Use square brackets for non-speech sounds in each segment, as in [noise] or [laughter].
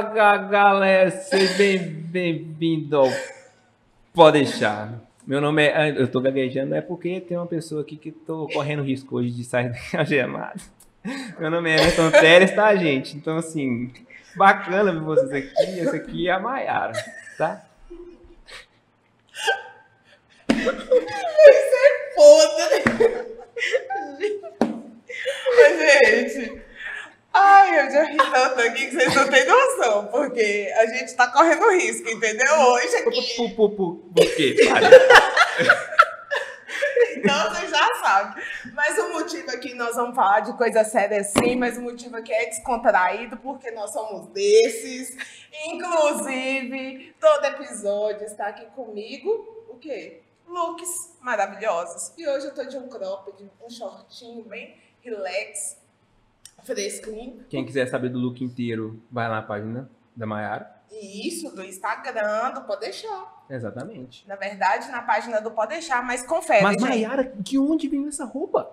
Fala, galera, seja bem-vindo ao Pode deixar. Meu nome é. Eu tô gaguejando, é porque tem uma pessoa aqui que tô correndo risco hoje de sair [laughs] algemado. Meu nome é Everton Teres, tá, gente? Então, assim, bacana ver vocês aqui. Essa aqui é a Maiara, tá? Isso é foda. Mas, gente, ai, eu já ri tanto aqui que vocês não têm noção, porque a gente tá correndo risco, entendeu? Hoje aqui. Por, por, por, por quê? Então você já sabe. Mas o motivo aqui nós vamos falar de coisa séria sim, mas o motivo aqui é descontraído, porque nós somos desses. Inclusive, todo episódio está aqui comigo. O quê? Looks maravilhosos. E hoje eu tô de um cropped, um shortinho bem relax, fresquinho. Quem quiser saber do look inteiro, vai lá na página da Maiara. Isso do Instagram, do Pode Deixar. Exatamente. Na verdade, na página do Pode Deixar, mas confere, Mas, gente. Maiara, de onde veio essa roupa?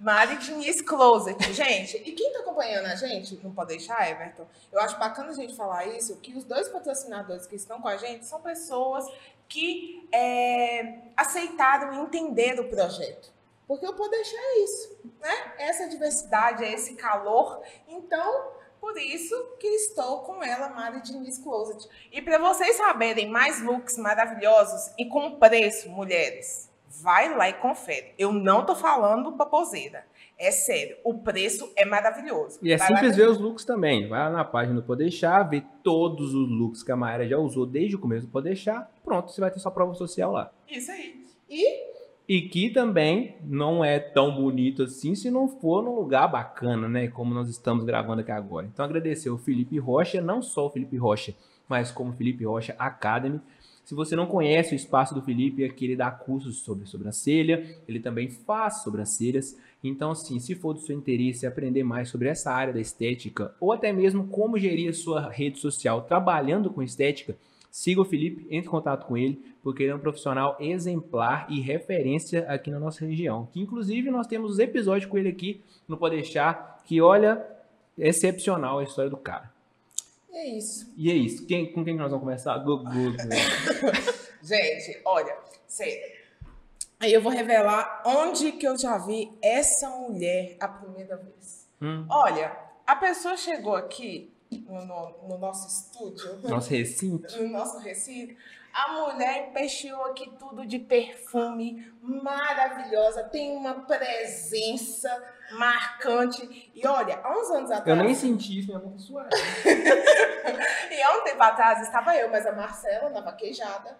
Mari Diniz Closet. [laughs] Gente, e quem tá acompanhando a gente, não pode deixar, Everton, eu acho bacana a gente falar isso, que os dois patrocinadores que estão com a gente são pessoas que é, aceitaram entender o projeto. Porque eu posso deixar isso, né? Essa diversidade, esse calor. Então, por isso que estou com ela, Mari Diniz Closet. E para vocês saberem mais looks maravilhosos e com preço, mulheres, vai lá e confere. Eu não tô falando baboseira. É sério, o preço é maravilhoso. E é Vai simples ver os looks também. Vai lá na página do Pode Deixar, ver todos os looks que a Mayara já usou desde o começo do Pode Deixar. Pronto, você vai ter sua prova social lá. Isso aí. E E que também não é tão bonito assim se não for num lugar bacana, né? Como nós estamos gravando aqui agora. Então agradecer o Felipe Rocha, não só o Felipe Rocha, mas como Felipe Rocha Academy. Se você não conhece o espaço do Felipe, aqui ele dá cursos sobre sobrancelha, ele também faz sobrancelhas. Então, assim, se for do seu interesse aprender mais sobre essa área da estética, ou até mesmo como gerir a sua rede social trabalhando com estética, siga o Felipe, entre em contato com ele, porque ele é um profissional exemplar e referência aqui na nossa região. Que inclusive nós temos os episódios com ele aqui, não pode deixar, que olha, é excepcional a história do cara. é isso. E é isso. Quem, com quem que nós vamos começar? Gugu. [laughs] Gente, olha, sério. Aí eu vou revelar onde que eu já vi essa mulher a primeira vez. Hum, Olha, a pessoa chegou aqui no, no- no nosso estúdio, nosso recinto. [laughs] no nosso recinto, a mulher empesteou aqui tudo de perfume, maravilhosa, tem uma presença marcante. E olha, há uns anos Eu atrás. nem senti isso, minha mão tá suave. [laughs] E há um tempo atrás estava eu, mas a Marcela na vaquejada.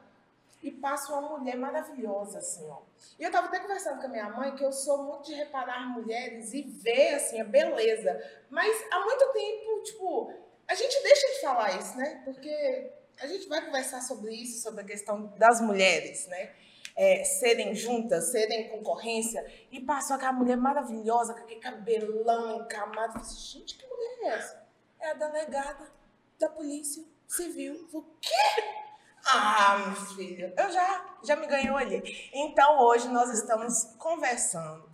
E passa uma mulher maravilhosa, assim, ó. E eu tava até conversando com a minha mãe que eu sou muito de reparar mulheres e ver, assim, a beleza. Mas há muito tempo, tipo, a gente deixa de falar isso, né? Porque a gente vai conversar sobre isso, sobre a questão das mulheres, né? É, serem juntas, serem concorrência. E passou aquela mulher maravilhosa, com aquele cabelão encamado. Eu falei, gente, que mulher é essa? É a delegada da Polícia Civil. O quê? Ah, meu filho, eu já, já me ganhou ali. Então, hoje nós estamos conversando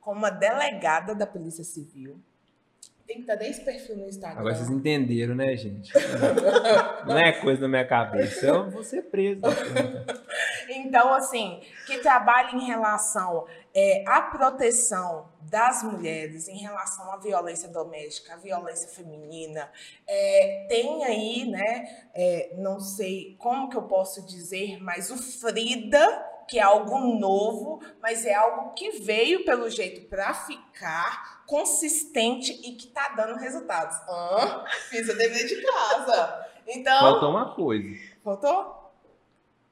com uma delegada da Polícia Civil. Tem que ter esse perfil no Instagram. Agora vocês entenderam, né, gente? [laughs] Não é coisa da minha cabeça. Eu vou ser preso. Então, assim, que trabalha em relação é, à proteção das mulheres, em relação à violência doméstica, à violência feminina. É, tem aí, né, é, não sei como que eu posso dizer, mas o Frida, que é algo novo, mas é algo que veio, pelo jeito, para ficar consistente e que tá dando resultados. Hã? Fiz o dever de casa. Então, Faltou uma coisa. faltou?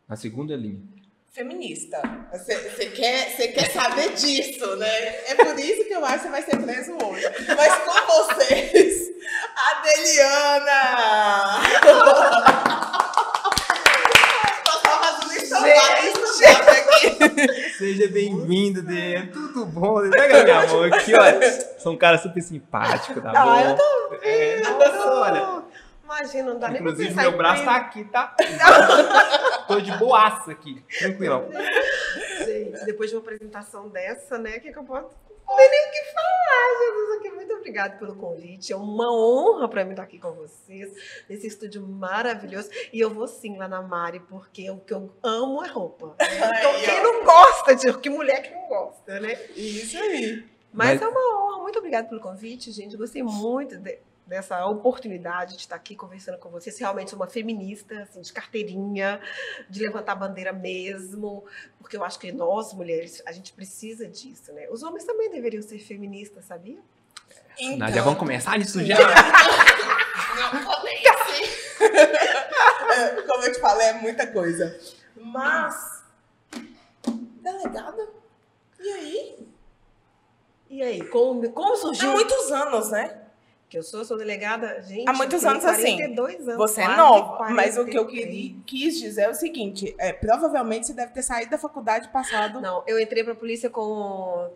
Na segunda linha. feminista. Você, quer, você quer saber disso, né? É por isso que eu acho que você vai ser preso hoje. Mas com vocês, Adeliana! Um chamado aqui. [laughs] Seja bem-vindo, Dê. Tudo bom? Pega minha mão aqui, olha. Sou um cara super simpático, tá Ah, bom? eu tô é, nossa, olha. Imagina, não dá nem pra Inclusive, meu braço tá aqui, tá? [laughs] Tô de boaça aqui. Tranquilão. Gente, depois de uma apresentação dessa, né? O que, que eu posso Não tem nem o que falar, Jesus. Aqui. Muito obrigada pelo convite. É uma honra para mim estar aqui com vocês, nesse estúdio maravilhoso. E eu vou sim lá na Mari, porque o que eu amo é roupa. Então, quem não gosta de. Que mulher que não gosta, né? Isso aí. Mas, Mas... é uma honra. Muito obrigada pelo convite, gente. Gostei muito de, dessa oportunidade de estar aqui conversando com vocês. Realmente sou uma feminista, assim, de carteirinha, de levantar a bandeira mesmo, porque eu acho que nós, mulheres, a gente precisa disso, né? Os homens também deveriam ser feministas, sabia? Então... Nádia, vamos começar isso já? Não comece! É, [laughs] como eu te falei, é muita coisa. Mas, delegada, e aí? E aí, como, como surgiu? Há muitos anos, né? Que eu sou, sou delegada, gente. Há muitos anos 42 assim. Anos, você é nova, mas o que eu queria, quis dizer é o seguinte: é, provavelmente você deve ter saído da faculdade passado. Não, eu entrei para a polícia com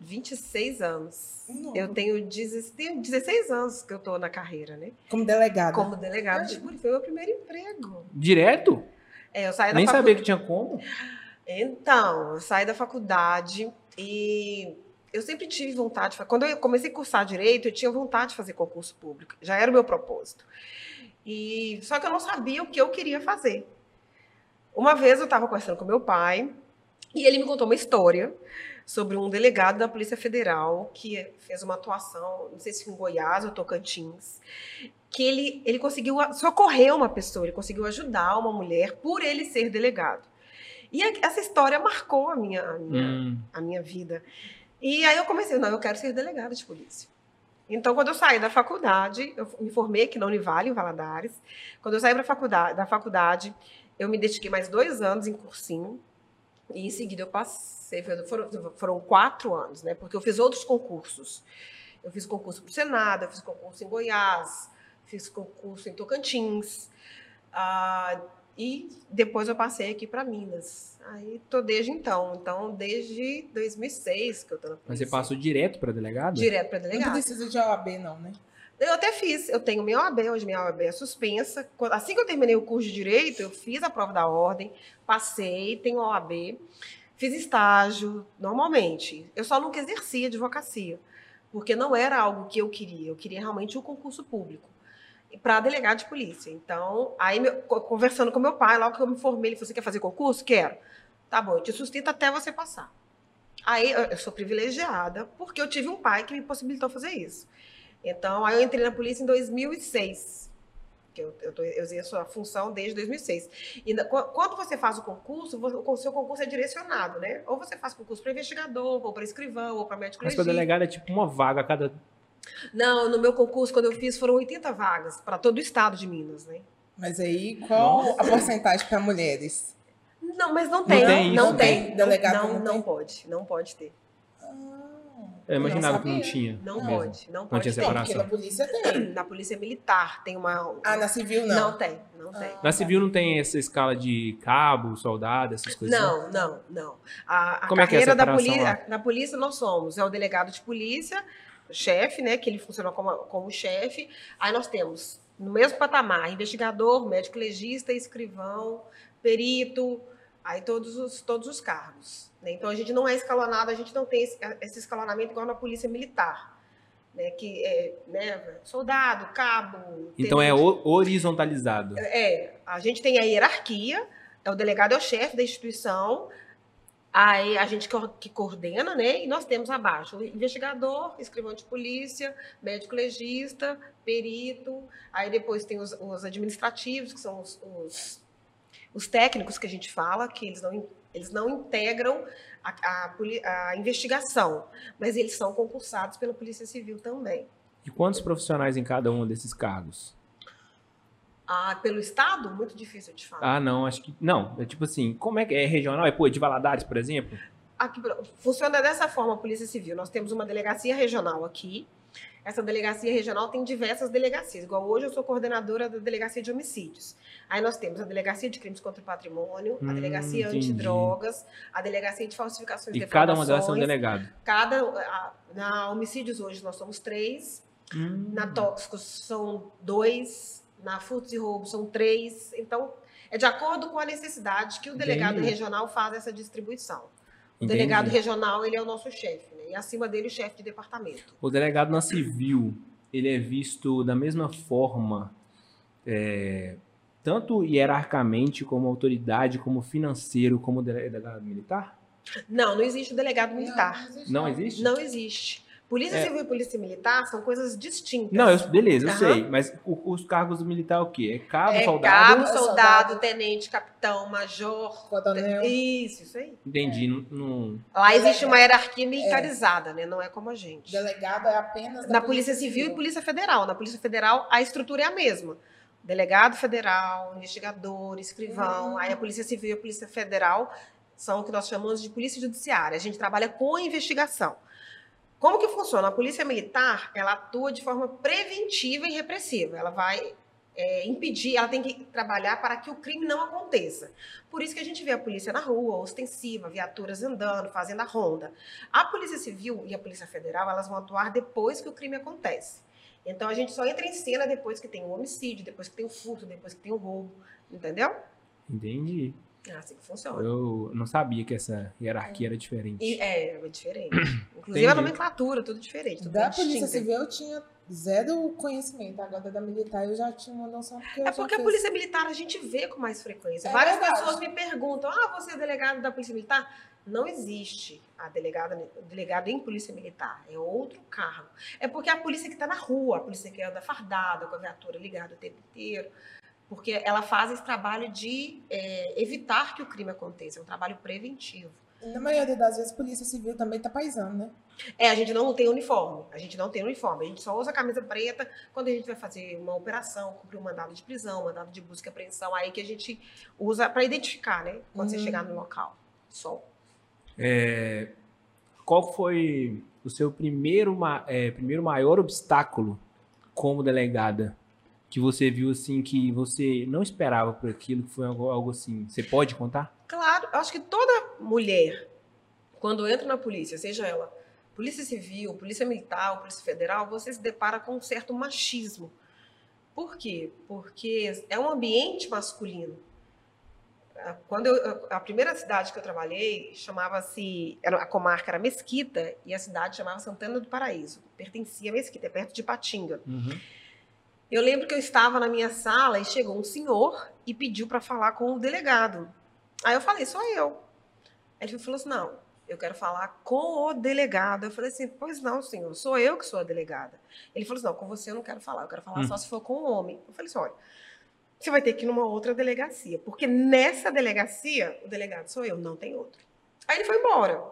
26 anos. Não. Eu tenho, 16 anos que eu tô na carreira, né? Como delegada. Como delegada de polícia. Foi o meu primeiro emprego. Direto? É, eu saí da Nem sabia que tinha como. Então, eu saí da faculdade e eu sempre tive vontade, quando eu comecei a cursar direito, eu tinha vontade de fazer concurso público, já era o meu propósito. E só que eu não sabia o que eu queria fazer. Uma vez eu estava conversando com meu pai e ele me contou uma história sobre um delegado da Polícia Federal que fez uma atuação, não sei se em Goiás ou Tocantins, que ele, ele conseguiu socorrer uma pessoa, ele conseguiu ajudar uma mulher por ele ser delegado. E essa história marcou a minha, a minha, hum. a minha vida. E aí eu comecei, não, eu quero ser delegada de polícia. Então, quando eu saí da faculdade, eu me formei aqui na Univale, em Valadares. Quando eu saí da faculdade, da faculdade, eu me dediquei mais dois anos em cursinho. E em seguida eu passei, foram, foram quatro anos, né? Porque eu fiz outros concursos. Eu fiz concurso para o Senado, eu fiz concurso em Goiás, fiz concurso em Tocantins. Ah, e depois eu passei aqui para Minas. Aí tô desde então. Então, desde 2006 que eu tô na polícia. Mas você passou direto para delegado? Direto para delegado. Não precisa de OAB, não, né? Eu até fiz. Eu tenho minha OAB, hoje minha OAB é suspensa. Assim que eu terminei o curso de Direito, eu fiz a prova da ordem, passei, tenho OAB, fiz estágio, normalmente. Eu só nunca exercia advocacia, porque não era algo que eu queria. Eu queria realmente o um concurso público para delegado de polícia. Então, aí meu, conversando com meu pai, logo que eu me formei, ele falou: Você quer fazer concurso? Quero. Tá bom, eu te sustento até você passar. Aí eu sou privilegiada, porque eu tive um pai que me possibilitou fazer isso. Então, aí eu entrei na polícia em 2006. Que eu, eu, tô, eu exerço a função desde 2006. E quando você faz o concurso, o seu concurso é direcionado, né? Ou você faz concurso para investigador, ou para escrivão, ou para médico Mas para delegado é tipo uma vaga a cada não, no meu concurso, quando eu fiz, foram 80 vagas para todo o estado de Minas, né? Mas aí, qual Nossa. a porcentagem para mulheres? Não, mas não tem. Não tem, não, tem. Delegado não, não, não pode, não pode ter. Eu imaginava que não tinha. Não mesmo. pode, não, não pode tinha separação. Porque na polícia tem. [clears throat] Na polícia militar tem uma. Ah, na civil não? Não tem, não tem. Na civil não tem essa escala de cabo, soldado, essas coisas? Não, assim? não, não. A, a Como carreira é que é a da polícia. Na polícia nós somos, é o delegado de polícia, chefe, né, que ele funciona como, como chefe. Aí nós temos, no mesmo patamar, investigador, médico legista, escrivão, perito, aí todos os, todos os cargos. Né? Então a gente não é escalonado, a gente não tem esse, esse escalonamento igual na polícia militar. Né, que é né, soldado, cabo. Então é horizontalizado. É, a gente tem a hierarquia, é o delegado é o chefe da instituição, Aí a gente que coordena, né? E nós temos abaixo investigador, escrivão de polícia, médico legista, perito. Aí depois tem os, os administrativos, que são os, os, os, técnicos que a gente fala, que eles não, eles não integram a, a, a investigação, mas eles são concursados pela Polícia Civil também. E quantos profissionais em cada um desses cargos? Ah, pelo estado? Muito difícil de falar. Ah, não, acho que. Não, é tipo assim, como é que é regional? É, pô, de Valadares, por exemplo? Aqui, funciona dessa forma a Polícia Civil. Nós temos uma delegacia regional aqui. Essa delegacia regional tem diversas delegacias. Igual hoje eu sou coordenadora da delegacia de homicídios. Aí nós temos a delegacia de crimes contra o patrimônio, a hum, delegacia hum, antidrogas, a delegacia de falsificações e cada uma delas é um delegado. Cada a, na homicídios hoje nós somos três, hum. na tóxicos são dois, na furtos e roubos são três. Então, é de acordo com a necessidade que o delegado Entendi. regional faz essa distribuição. O Entendi. delegado regional, ele é o nosso chefe, né? E acima dele o chefe de departamento. O delegado na civil, ele é visto da mesma forma, é, tanto hierarquicamente como autoridade, como financeiro, como delegado militar? Não, não existe o delegado militar. Não, existe, Não existe? Não existe. Polícia É. Civil e Polícia Militar são coisas distintas. Não, eu- beleza, eu sei. Mas o- os cargos do militar é o quê? É cabo, é soldado? cabo, Soldado. soldado, tenente, capitão, major. Coronel. Isso, isso aí. Entendi. Não, não- Lá existe uma hierarquia militarizada, né? Não é como a gente. Delegado é apenas Na Polícia Civil e Polícia Federal. Na Polícia Federal, a estrutura é a mesma. Delegado federal, investigador, escrivão. Uhum. Aí a Polícia Civil e a Polícia Federal são o que nós chamamos de Polícia Judiciária. A gente trabalha com investigação. Como que funciona? A Polícia Militar, ela atua de forma preventiva e repressiva. Ela vai é, impedir, ela tem que trabalhar para que o crime não aconteça. Por isso que a gente vê a polícia na rua, ostensiva, viaturas andando, fazendo a ronda. A Polícia Civil e a Polícia Federal, elas vão atuar depois que o crime acontece. Então a gente só entra em cena depois que tem um homicídio, depois que tem um furto, depois que tem um roubo, entendeu? Entendi. É assim que funciona. Eu não sabia que essa hierarquia era diferente. E é, é diferente. [clears throat] Inclusive Entendi. a nomenclatura, tudo diferente. Tudo Da Polícia. Civil eu tinha zero conhecimento. Agora da militar eu já tinha uma noção. Porque É porque a Polícia Militar a gente vê com mais frequência. É Várias verdade. pessoas me perguntam: ah, você é delegado da Polícia Militar? Não existe a delegada, o delegado em Polícia Militar. É outro cargo. É porque é a polícia que está na rua, a polícia que anda fardada, com a viatura ligada o tempo inteiro. Porque ela faz esse trabalho de é, evitar que o crime aconteça. É um trabalho preventivo. Na maioria das vezes, Polícia Civil também tá paisando, né? É, a gente não tem uniforme. A gente não tem uniforme. A gente só usa camisa preta quando a gente vai fazer uma operação, cumprir um mandado de prisão, mandado de busca e apreensão, aí que a gente usa para identificar, né? Quando você Uhum. chegar no local. Só. É, qual foi o seu primeiro, é, primeiro maior obstáculo como delegada? Que você viu assim que você não esperava por aquilo, que foi algo, algo assim. Você pode contar? Claro, eu acho que toda mulher, quando entra na polícia, seja ela polícia civil, polícia militar, polícia federal, você se depara com um certo machismo. Por quê? Porque é um ambiente masculino. Ah, Quando eu, a primeira cidade que eu trabalhei chamava-se, a comarca era Mesquita e a cidade chamava Santana do Paraíso. Pertencia a Mesquita, é perto de Patinga. Eu lembro que eu estava na minha sala e chegou um senhor e pediu para falar com o delegado. Aí eu falei, sou eu. Ele falou assim: não, eu quero falar com o delegado. Eu falei assim: pois não, senhor, sou eu que sou a delegada. Ele falou assim: não, com você eu não quero falar, eu quero falar Hum. só se for com o homem. Eu falei assim: olha, você vai ter que ir numa outra delegacia, porque nessa delegacia o delegado sou eu, não tem outro. Aí ele foi embora.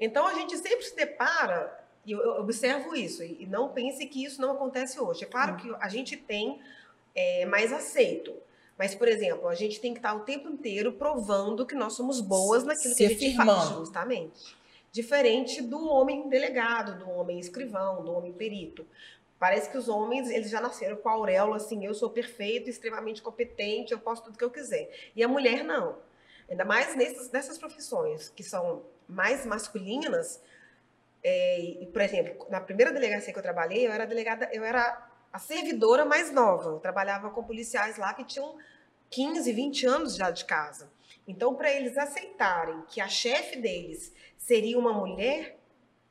Então a gente sempre se depara, e eu, eu observo isso, e não pense que isso não acontece hoje. É claro que a gente tem é, mais aceito. Mas, por exemplo, a gente tem que estar o tempo inteiro provando que nós somos boas naquilo que Se a gente faz, afirmando. justamente. Diferente do homem delegado, do homem escrivão, do homem perito. Parece que os homens, eles já nasceram com a auréola assim, eu sou perfeito, extremamente competente, eu posso tudo que eu quiser. E a mulher não. Ainda mais nessas, nessas profissões que são mais masculinas. É, e, por exemplo, na primeira delegacia que eu trabalhei, eu era delegada, eu era a servidora mais nova. Eu trabalhava com policiais lá que tinham 15, 20 anos já de casa. Então, para eles aceitarem que a chefe deles seria uma mulher,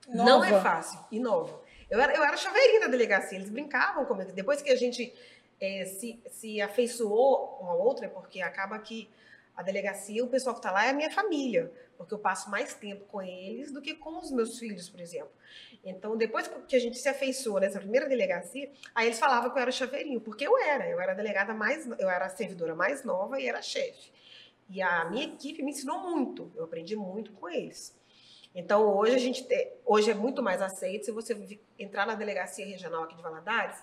não é Nova. fácil. E nova. Eu era, eu era chaveirinha da delegacia, eles brincavam comigo. Depois que a gente eh, se, se afeiçoou uma outra, porque acaba que a delegacia, o pessoal que está lá é a minha família, porque eu passo mais tempo com eles do que com os meus filhos, por exemplo. Então, depois que a gente se afeiçoou nessa primeira delegacia, aí eles falavam que eu era chaveirinho, porque eu era. Eu era a delegada mais, eu era a servidora mais nova e era chefe. E a minha equipe me ensinou muito, eu aprendi muito com eles. Então, hoje a gente te- hoje é muito mais aceito. Se você entrar na delegacia regional aqui de Valadares,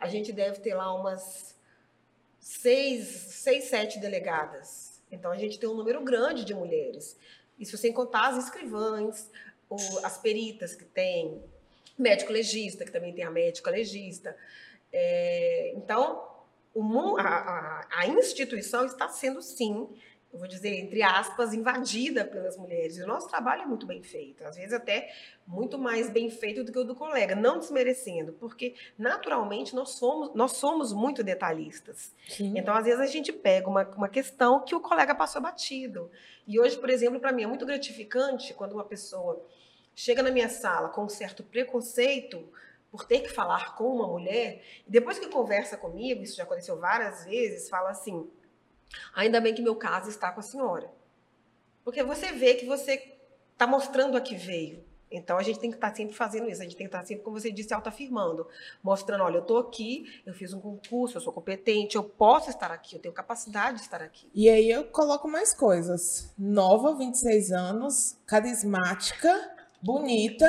a gente deve ter lá umas seis, seis sete delegadas. Então, a gente tem um número grande de mulheres. Isso sem contar as escrivãs, as peritas que tem, médico legista, que também tem a médica legista. É, então, o a, a- a instituição está sendo, sim, eu vou dizer, entre aspas, invadida pelas mulheres. E o nosso trabalho é muito bem feito, às vezes até muito mais bem feito do que o do colega, não desmerecendo, porque naturalmente nós somos, nós somos muito detalhistas. Sim. Então, às vezes, a gente pega uma, uma questão que o colega passou batido. E hoje, por exemplo, para mim é muito gratificante quando uma pessoa chega na minha sala com um certo preconceito por ter que falar com uma mulher, e depois que conversa comigo, isso já aconteceu várias vezes, fala assim: ainda bem que meu caso está com a senhora. Porque você vê que você está mostrando a que veio. Então a gente tem que estar tá sempre fazendo isso, a gente tem que estar tá sempre, como você disse, autoafirmando, mostrando, olha, eu estou aqui, eu fiz um concurso, eu sou competente, eu posso estar aqui, eu tenho capacidade de estar aqui. E aí eu coloco mais coisas. Nova, 26 anos, carismática, bonita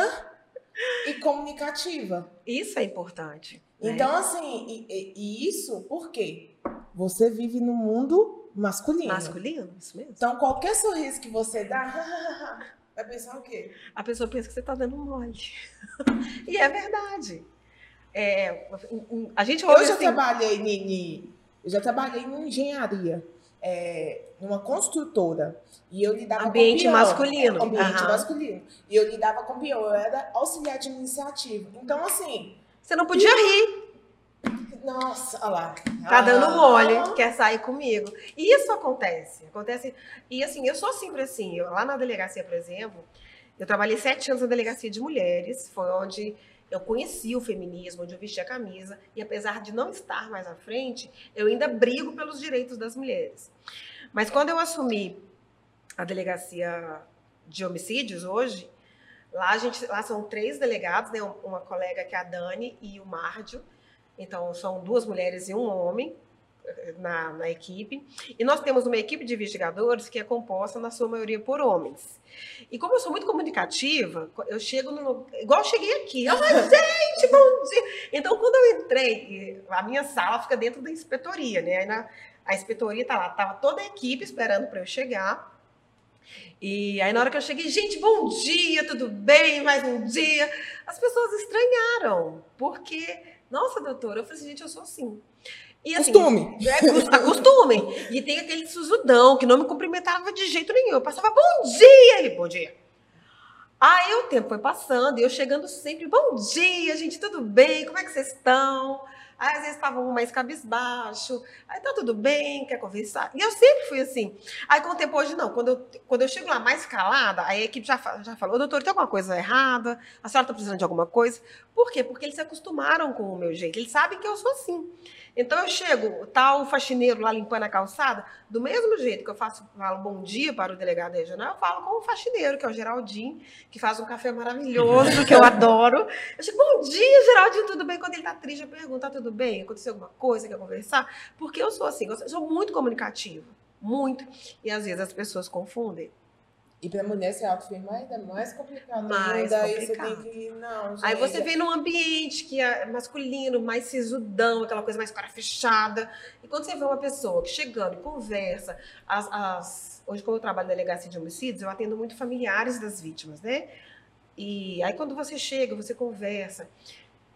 e comunicativa. Isso é importante. Né? Então, assim, e, e isso por quê? Você vive no mundo masculino. Masculino, isso mesmo. Então, qualquer sorriso que você dá, [laughs] vai pensar o quê? A pessoa pensa que você está dando mole. [laughs] e é verdade. É, a gente Eu já assim... trabalhei em, eu já trabalhei em engenharia é, numa construtora e eu lidava ambiente com pior, masculino. ambiente uhum. masculino. E eu lidava com pior, eu era auxiliar administrativo. Então, assim. Você não podia rir. Nossa, olha lá. Tá dando ah. mole, quer sair comigo. E isso acontece. Acontece. E assim, eu sou sempre assim. Eu, lá na delegacia, por exemplo, eu trabalhei sete anos na delegacia de mulheres. Foi onde eu conheci o feminismo, onde eu vesti a camisa, e apesar de não estar mais à frente, eu ainda brigo pelos direitos das mulheres. Mas quando eu assumi a delegacia de homicídios hoje, lá, gente, lá são três delegados, né? uma colega que é a Dani e o Márdio, então são duas mulheres e um homem, na, na, equipe. E nós temos uma equipe de investigadores que é composta, na sua maioria, por homens. E como eu sou muito comunicativa, eu chego no. Igual eu cheguei aqui. Ai, gente, bom dia! Então, quando eu entrei, a minha sala fica dentro da inspetoria, né? Aí na, a inspetoria tá lá, tava toda a equipe esperando para eu chegar. E aí, na hora que eu cheguei, gente, bom dia, tudo bem? Mais um dia. As pessoas estranharam, porque, nossa, doutora, eu falei assim, gente, eu sou assim. E, assim, Costume. É, [laughs] acostumem. E tem aquele susudão que não me cumprimentava de jeito nenhum. Eu passava, bom dia! Ele, bom dia. Aí o tempo foi passando e eu chegando sempre, bom dia, gente, tudo bem? Como é que vocês estão? Aí às vezes estavam mais cabisbaixo. Aí tá tudo bem, quer conversar? E eu sempre fui assim. Aí com o tempo hoje não. Quando eu, quando eu chego lá mais calada, aí a equipe já, já falou, doutor, tem alguma coisa errada? A senhora tá precisando de alguma coisa? Por quê? Porque eles se acostumaram com o meu jeito. Eles sabem que eu sou assim. Então eu chego, tá o faxineiro lá limpando a calçada, do mesmo jeito que eu faço, falo bom dia para o delegado regional, eu falo com o faxineiro, que é o Geraldinho, que faz um café maravilhoso, que eu [laughs] adoro. Eu chego, bom dia, Geraldinho, tudo bem? Quando ele tá triste, eu pergunto, tá tudo bem? Aconteceu alguma coisa? Quer conversar? Porque eu sou assim, eu sou muito comunicativa, muito. E às vezes as pessoas confundem. E para mulher se autoafirmar é ainda mais complicado. Mais complicado. Aí você tem que. Não, gente. Aí você vem num ambiente que é masculino, mais sisudão, aquela coisa mais cara fechada. E quando você vê uma pessoa que chegando e conversa, as, as... hoje, como eu trabalho na delegacia de homicídios, eu atendo muito familiares das vítimas, né? E aí quando você chega, você conversa.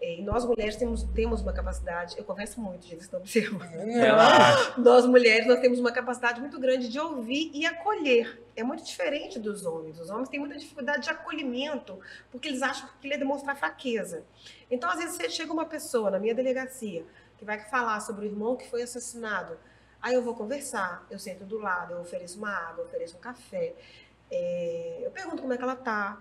É, e nós mulheres temos, temos uma capacidade, eu converso muito, gente, estão observando. Relaxa. Nós mulheres nós temos uma capacidade muito grande de ouvir e acolher. É muito diferente dos homens. Os homens têm muita dificuldade de acolhimento, porque eles acham que ele é demonstrar fraqueza. Então, às vezes, você chega uma pessoa na minha delegacia que vai falar sobre o irmão que foi assassinado. Aí eu vou conversar, eu sento do lado, eu ofereço uma água, eu ofereço um café. É, eu pergunto como é que ela está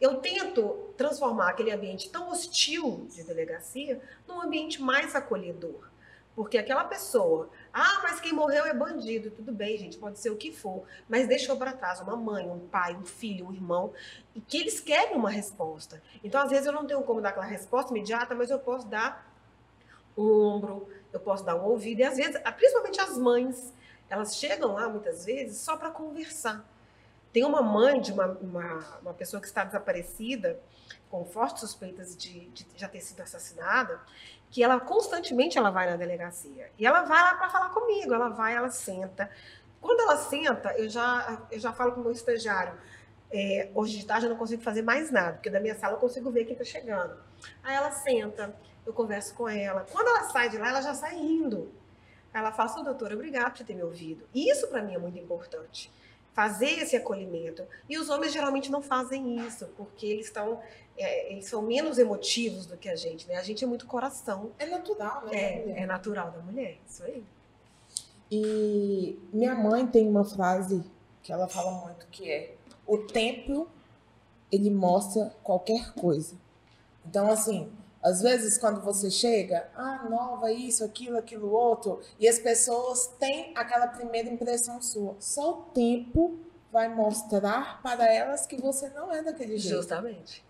eu tento transformar aquele ambiente tão hostil de delegacia num ambiente mais acolhedor. Porque aquela pessoa, ah, mas quem morreu é bandido, tudo bem, gente, pode ser o que for, mas deixou para trás uma mãe, um pai, um filho, um irmão, e que eles querem uma resposta. Então, às vezes, eu não tenho como dar aquela resposta imediata, mas eu posso dar um ombro, eu posso dar um ouvido, e às vezes, principalmente as mães, elas chegam lá muitas vezes só para conversar tem uma mãe de uma, uma, uma pessoa que está desaparecida, com fortes suspeitas de, de, já ter sido assassinada, que ela constantemente ela vai na delegacia. E ela vai lá para falar comigo, ela vai, ela senta. Quando ela senta, eu já, eu já falo com o meu estagiário, é, hoje de tarde eu não consigo fazer mais nada, porque da minha sala eu consigo ver quem está chegando. Aí ela senta, eu converso com ela. Quando ela sai de lá, ela já sai indo. Ela fala, assim, doutora, obrigada por ter me ouvido. E isso para mim é muito importante fazer esse acolhimento. E os homens geralmente não fazem isso, porque eles estão é, eles são menos emotivos do que a gente, né? A gente é muito coração. É natural, né? É, é natural da mulher, isso aí. E minha mãe tem uma frase que ela fala muito que é o templo ele mostra qualquer coisa. Então, assim, às vezes quando você chega, ah, nova, isso, aquilo, aquilo outro, e as pessoas têm aquela primeira impressão sua. Só o tempo vai mostrar para elas que você não é daquele jeito. Justamente.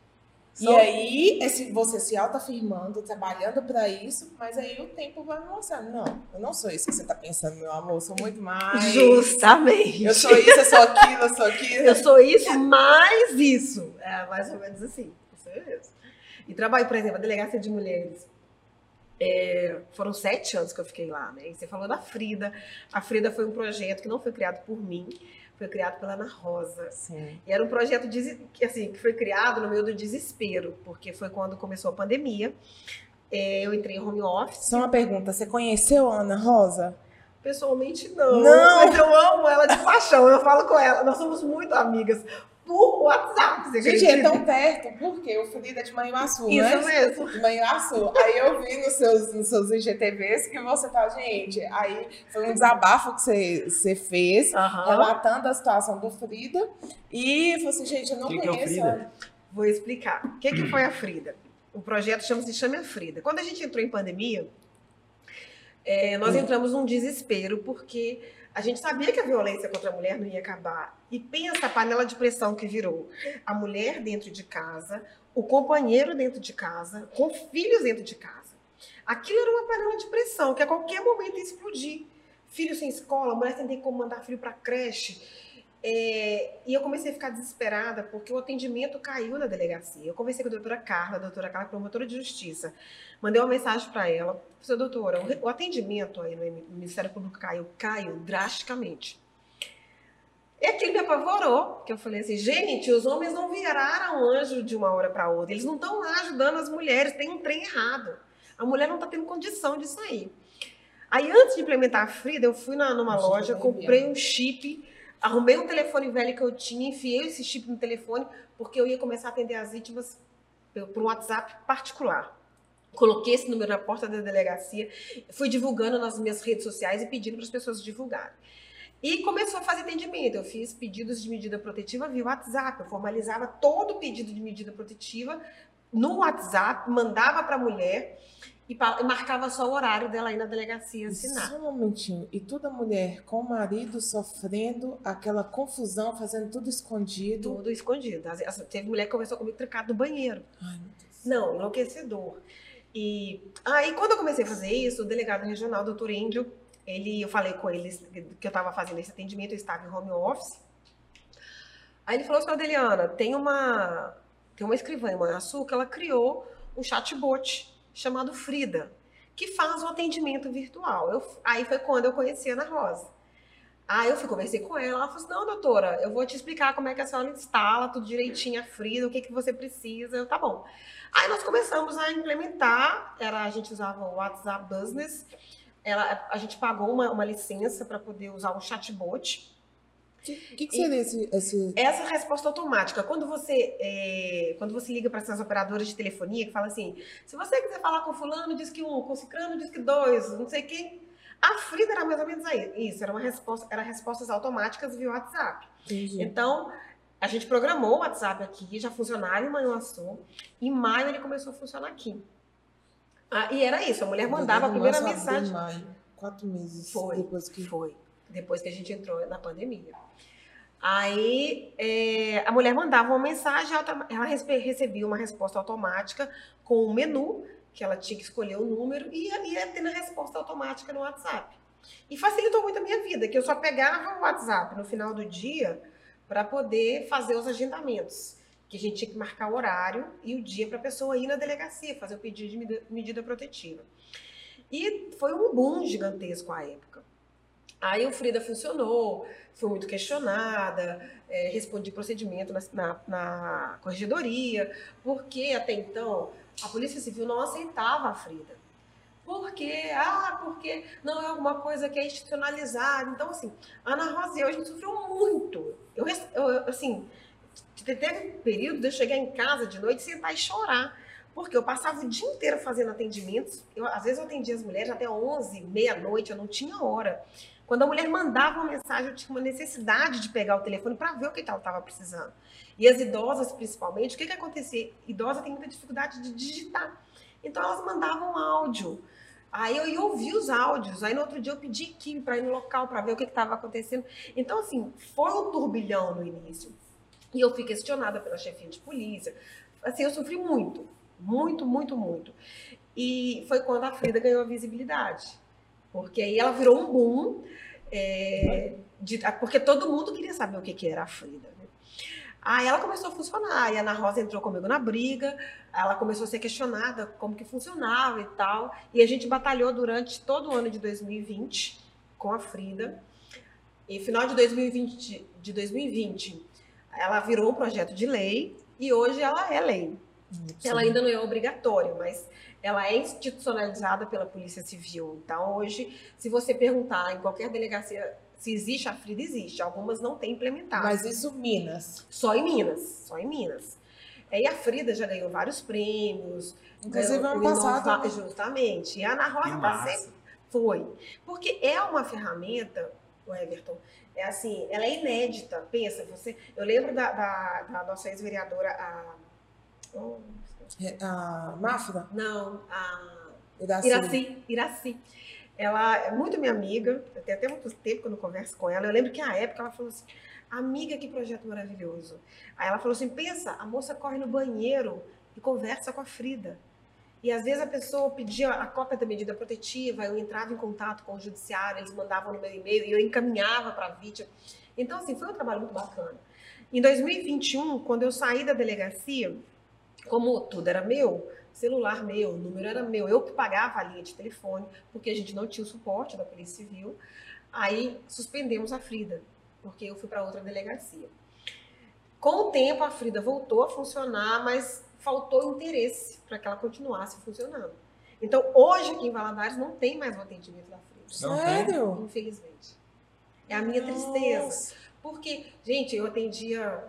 E aí, esse, você se autoafirmando, trabalhando para isso, mas aí o tempo vai mostrar. Não, eu não sou isso que você está pensando, meu amor. Eu sou muito mais. Justamente. Eu sou isso, eu sou aquilo, eu sou aquilo. Eu sou isso, mais isso. É mais ou menos assim. Isso é mesmo. E trabalho, por exemplo, a delegacia de mulheres. É, foram sete anos que eu fiquei lá, né? E você falou da Frida. A Frida foi um projeto que não foi criado por mim, foi criado pela Ana Rosa. Sim. E era um projeto de, que, assim, que foi criado no meio do desespero, porque foi quando começou a pandemia. É, eu entrei em home office. Só uma pergunta: você conheceu a Ana Rosa? Pessoalmente, não. Não! Mas eu amo ela de paixão. Eu falo com ela. Nós somos muito amigas por WhatsApp. Você Gente, é acredita? tão perto, porque o Frida é de Manhuaçu, Isso né? mesmo. De Manhuaçu. Aí eu vi nos seus, nos seus IGTVs que você tá, gente. Aí foi um desabafo que você, você fez, relatando a situação do Frida. E você, gente, eu não que é o conheço. Frida? Vou explicar. O que, que foi a Frida? O projeto chama-se Chame a Frida. Quando a gente entrou em pandemia, é, nós entramos num desespero, porque a gente sabia que a violência contra a mulher não ia acabar. E pensa a panela de pressão que virou. A mulher dentro de casa, o companheiro dentro de casa, com filhos dentro de casa. Aquilo era uma panela de pressão que a qualquer momento ia explodir. Filho sem escola, mulher sem ter como mandar filho para creche. É, e eu comecei a ficar desesperada porque o atendimento caiu na delegacia. Eu conversei com a doutora Carla, a doutora Carla, promotora de justiça. Mandei uma mensagem para ela. Falei, doutora, o atendimento aí no Ministério Público caiu, caiu drasticamente. E aquilo me apavorou, que eu falei assim, gente, os homens não viraram anjo de uma hora para outra. Eles não estão lá ajudando as mulheres, tem um trem errado. A mulher não está tendo condição de sair. Aí, antes de implementar a Frida, eu fui na, numa loja, comprei um chip, arrumei um telefone velho que eu tinha, enfiei esse chip no telefone, porque eu ia começar a atender as vítimas por um WhatsApp particular. Coloquei esse número na porta da delegacia, fui divulgando nas minhas redes sociais e pedindo para as pessoas divulgarem. E começou a fazer atendimento. Eu fiz pedidos de medida protetiva via WhatsApp. Eu formalizava todo o pedido de medida protetiva no WhatsApp, mandava para a mulher e, e marcava só o horário dela ir na delegacia assinar. Só um momentinho. E toda mulher com o marido sofrendo aquela confusão, fazendo tudo escondido. Tudo escondido. Teve mulher que conversou comigo trancado no banheiro. Ai, meu Deus. Não, enlouquecedor. E aí, quando eu comecei a fazer isso, o delegado regional, doutor Índio, ele, eu falei com ele que eu estava fazendo esse atendimento, eu estava em home office. Aí ele falou assim, Adeliana, tem uma, tem uma escrivã em Manhuaçu que ela criou um chatbot chamado Frida, que faz um atendimento virtual. Eu- aí foi quando eu conheci a Ana Rosa. Aí eu fui, conversei com ela, ela falou assim, não, doutora, eu vou te explicar como é que a senhora instala tudo direitinho, a Frida, o que, que você precisa. Eu, tá bom. Aí nós começamos a implementar, era, a gente usava o WhatsApp Business, ela, a gente pagou uma, uma licença para poder usar um chatbot. O que, que, seria esse, esse. Essa resposta automática, quando você, é, quando você liga para essas operadoras de telefonia que fala assim, se você quiser falar com fulano, diz que um, com ciclano, diz que dois, não sei quem. A Frida era mais ou menos aí. Isso, era uma resposta, era respostas automáticas via WhatsApp. Entendi. Então, a gente programou o WhatsApp aqui, já funcionava em Manhuaçu. Em maio ele começou a funcionar aqui. Ah, e era isso, a mulher mandava a primeira mensagem. maio, quatro meses Foi, depois que. Foi, depois que a gente entrou na pandemia. Aí é, a mulher mandava uma mensagem, ela, recebia uma resposta automática com um menu, que ela tinha que escolher o número e ia, ia tendo a resposta automática no WhatsApp. E facilitou muito a minha vida, que eu só pegava o WhatsApp no final do dia para poder fazer os agendamentos. Que a gente tinha que marcar o horário e o dia para a pessoa ir na delegacia, fazer o pedido de medida protetiva. E foi um boom gigantesco à época. Aí o Frida funcionou, foi muito questionada, é, respondi procedimento na, na, na corregedoria, porque até então a Polícia Civil não aceitava a Frida. Por quê? Ah, porque não é alguma coisa que é institucionalizada. Então, assim, a Ana Rosa e eu, a gente sofreu muito. Eu, eu, assim, te- teve um período de eu chegar em casa de noite, sentar e chorar. Porque eu passava o dia inteiro fazendo atendimentos. Eu, às vezes eu atendia as mulheres até 11, meia-noite, eu não tinha hora. Quando a mulher mandava uma mensagem, eu tinha uma necessidade de pegar o telefone para ver o que ela estava precisando. E as idosas, principalmente, o que, que acontecia? Idosa tem muita dificuldade de digitar. Então, elas mandavam áudio. Aí eu ia ouvir os áudios. Aí no outro dia eu pedi equipe para ir no local para ver o que estava acontecendo. Então, assim, foi um turbilhão no início. E eu fui questionada pela chefinha de polícia. Assim, eu sofri muito. Muito, muito, muito. E foi quando a Frida ganhou a visibilidade. Porque aí ela virou um boom. É, de, porque todo mundo queria saber o que, que era a Frida. Né? Aí ela começou a funcionar. E a Ana Rosa entrou comigo na briga. Ela começou a ser questionada como que funcionava e tal. E a gente batalhou durante todo o ano de 2020 com a Frida. E final de 2020, de 2020 ela virou um projeto de lei e hoje ela é lei. Sim. Ela ainda não é obrigatória, mas ela é institucionalizada pela Polícia Civil. Então, hoje, se você perguntar em qualquer delegacia se existe, a Frida existe. Algumas não têm implementado. Mas isso Minas? Só em Minas, só em Minas. E a Frida já ganhou vários prêmios. Inclusive, ano passado. Inova, justamente. E a Ana Rosa tá sempre foi. Porque é uma ferramenta, o Everton, é assim, ela é inédita. Pensa, você. Eu lembro da, da, da nossa ex-vereadora, a. Oh, a Máfra? Não, a. Iraci. Iraci. Iraci. Ela é muito minha amiga, tem até muito tempo que eu não converso com ela. Eu lembro que a época ela falou assim: Amiga, que projeto maravilhoso. Aí ela falou assim: Pensa, a moça corre no banheiro e conversa com a Frida. E às vezes a pessoa pedia a cópia da medida protetiva, eu entrava em contato com o judiciário, eles mandavam no meu e-mail e eu encaminhava para a vítima. Então, assim, foi um trabalho muito bacana. Em 2021, quando eu saí da delegacia, como tudo era meu, celular meu, o número era meu, eu que pagava a linha de telefone, porque a gente não tinha o suporte da Polícia Civil, aí suspendemos a Frida, porque eu fui para outra delegacia. Com o tempo, a Frida voltou a funcionar, mas faltou interesse para que ela continuasse funcionando. Então, hoje aqui em Valadares não tem mais o atendimento da Frida. Não Sério? Infelizmente. É a minha Nossa. tristeza. Porque, gente, eu atendia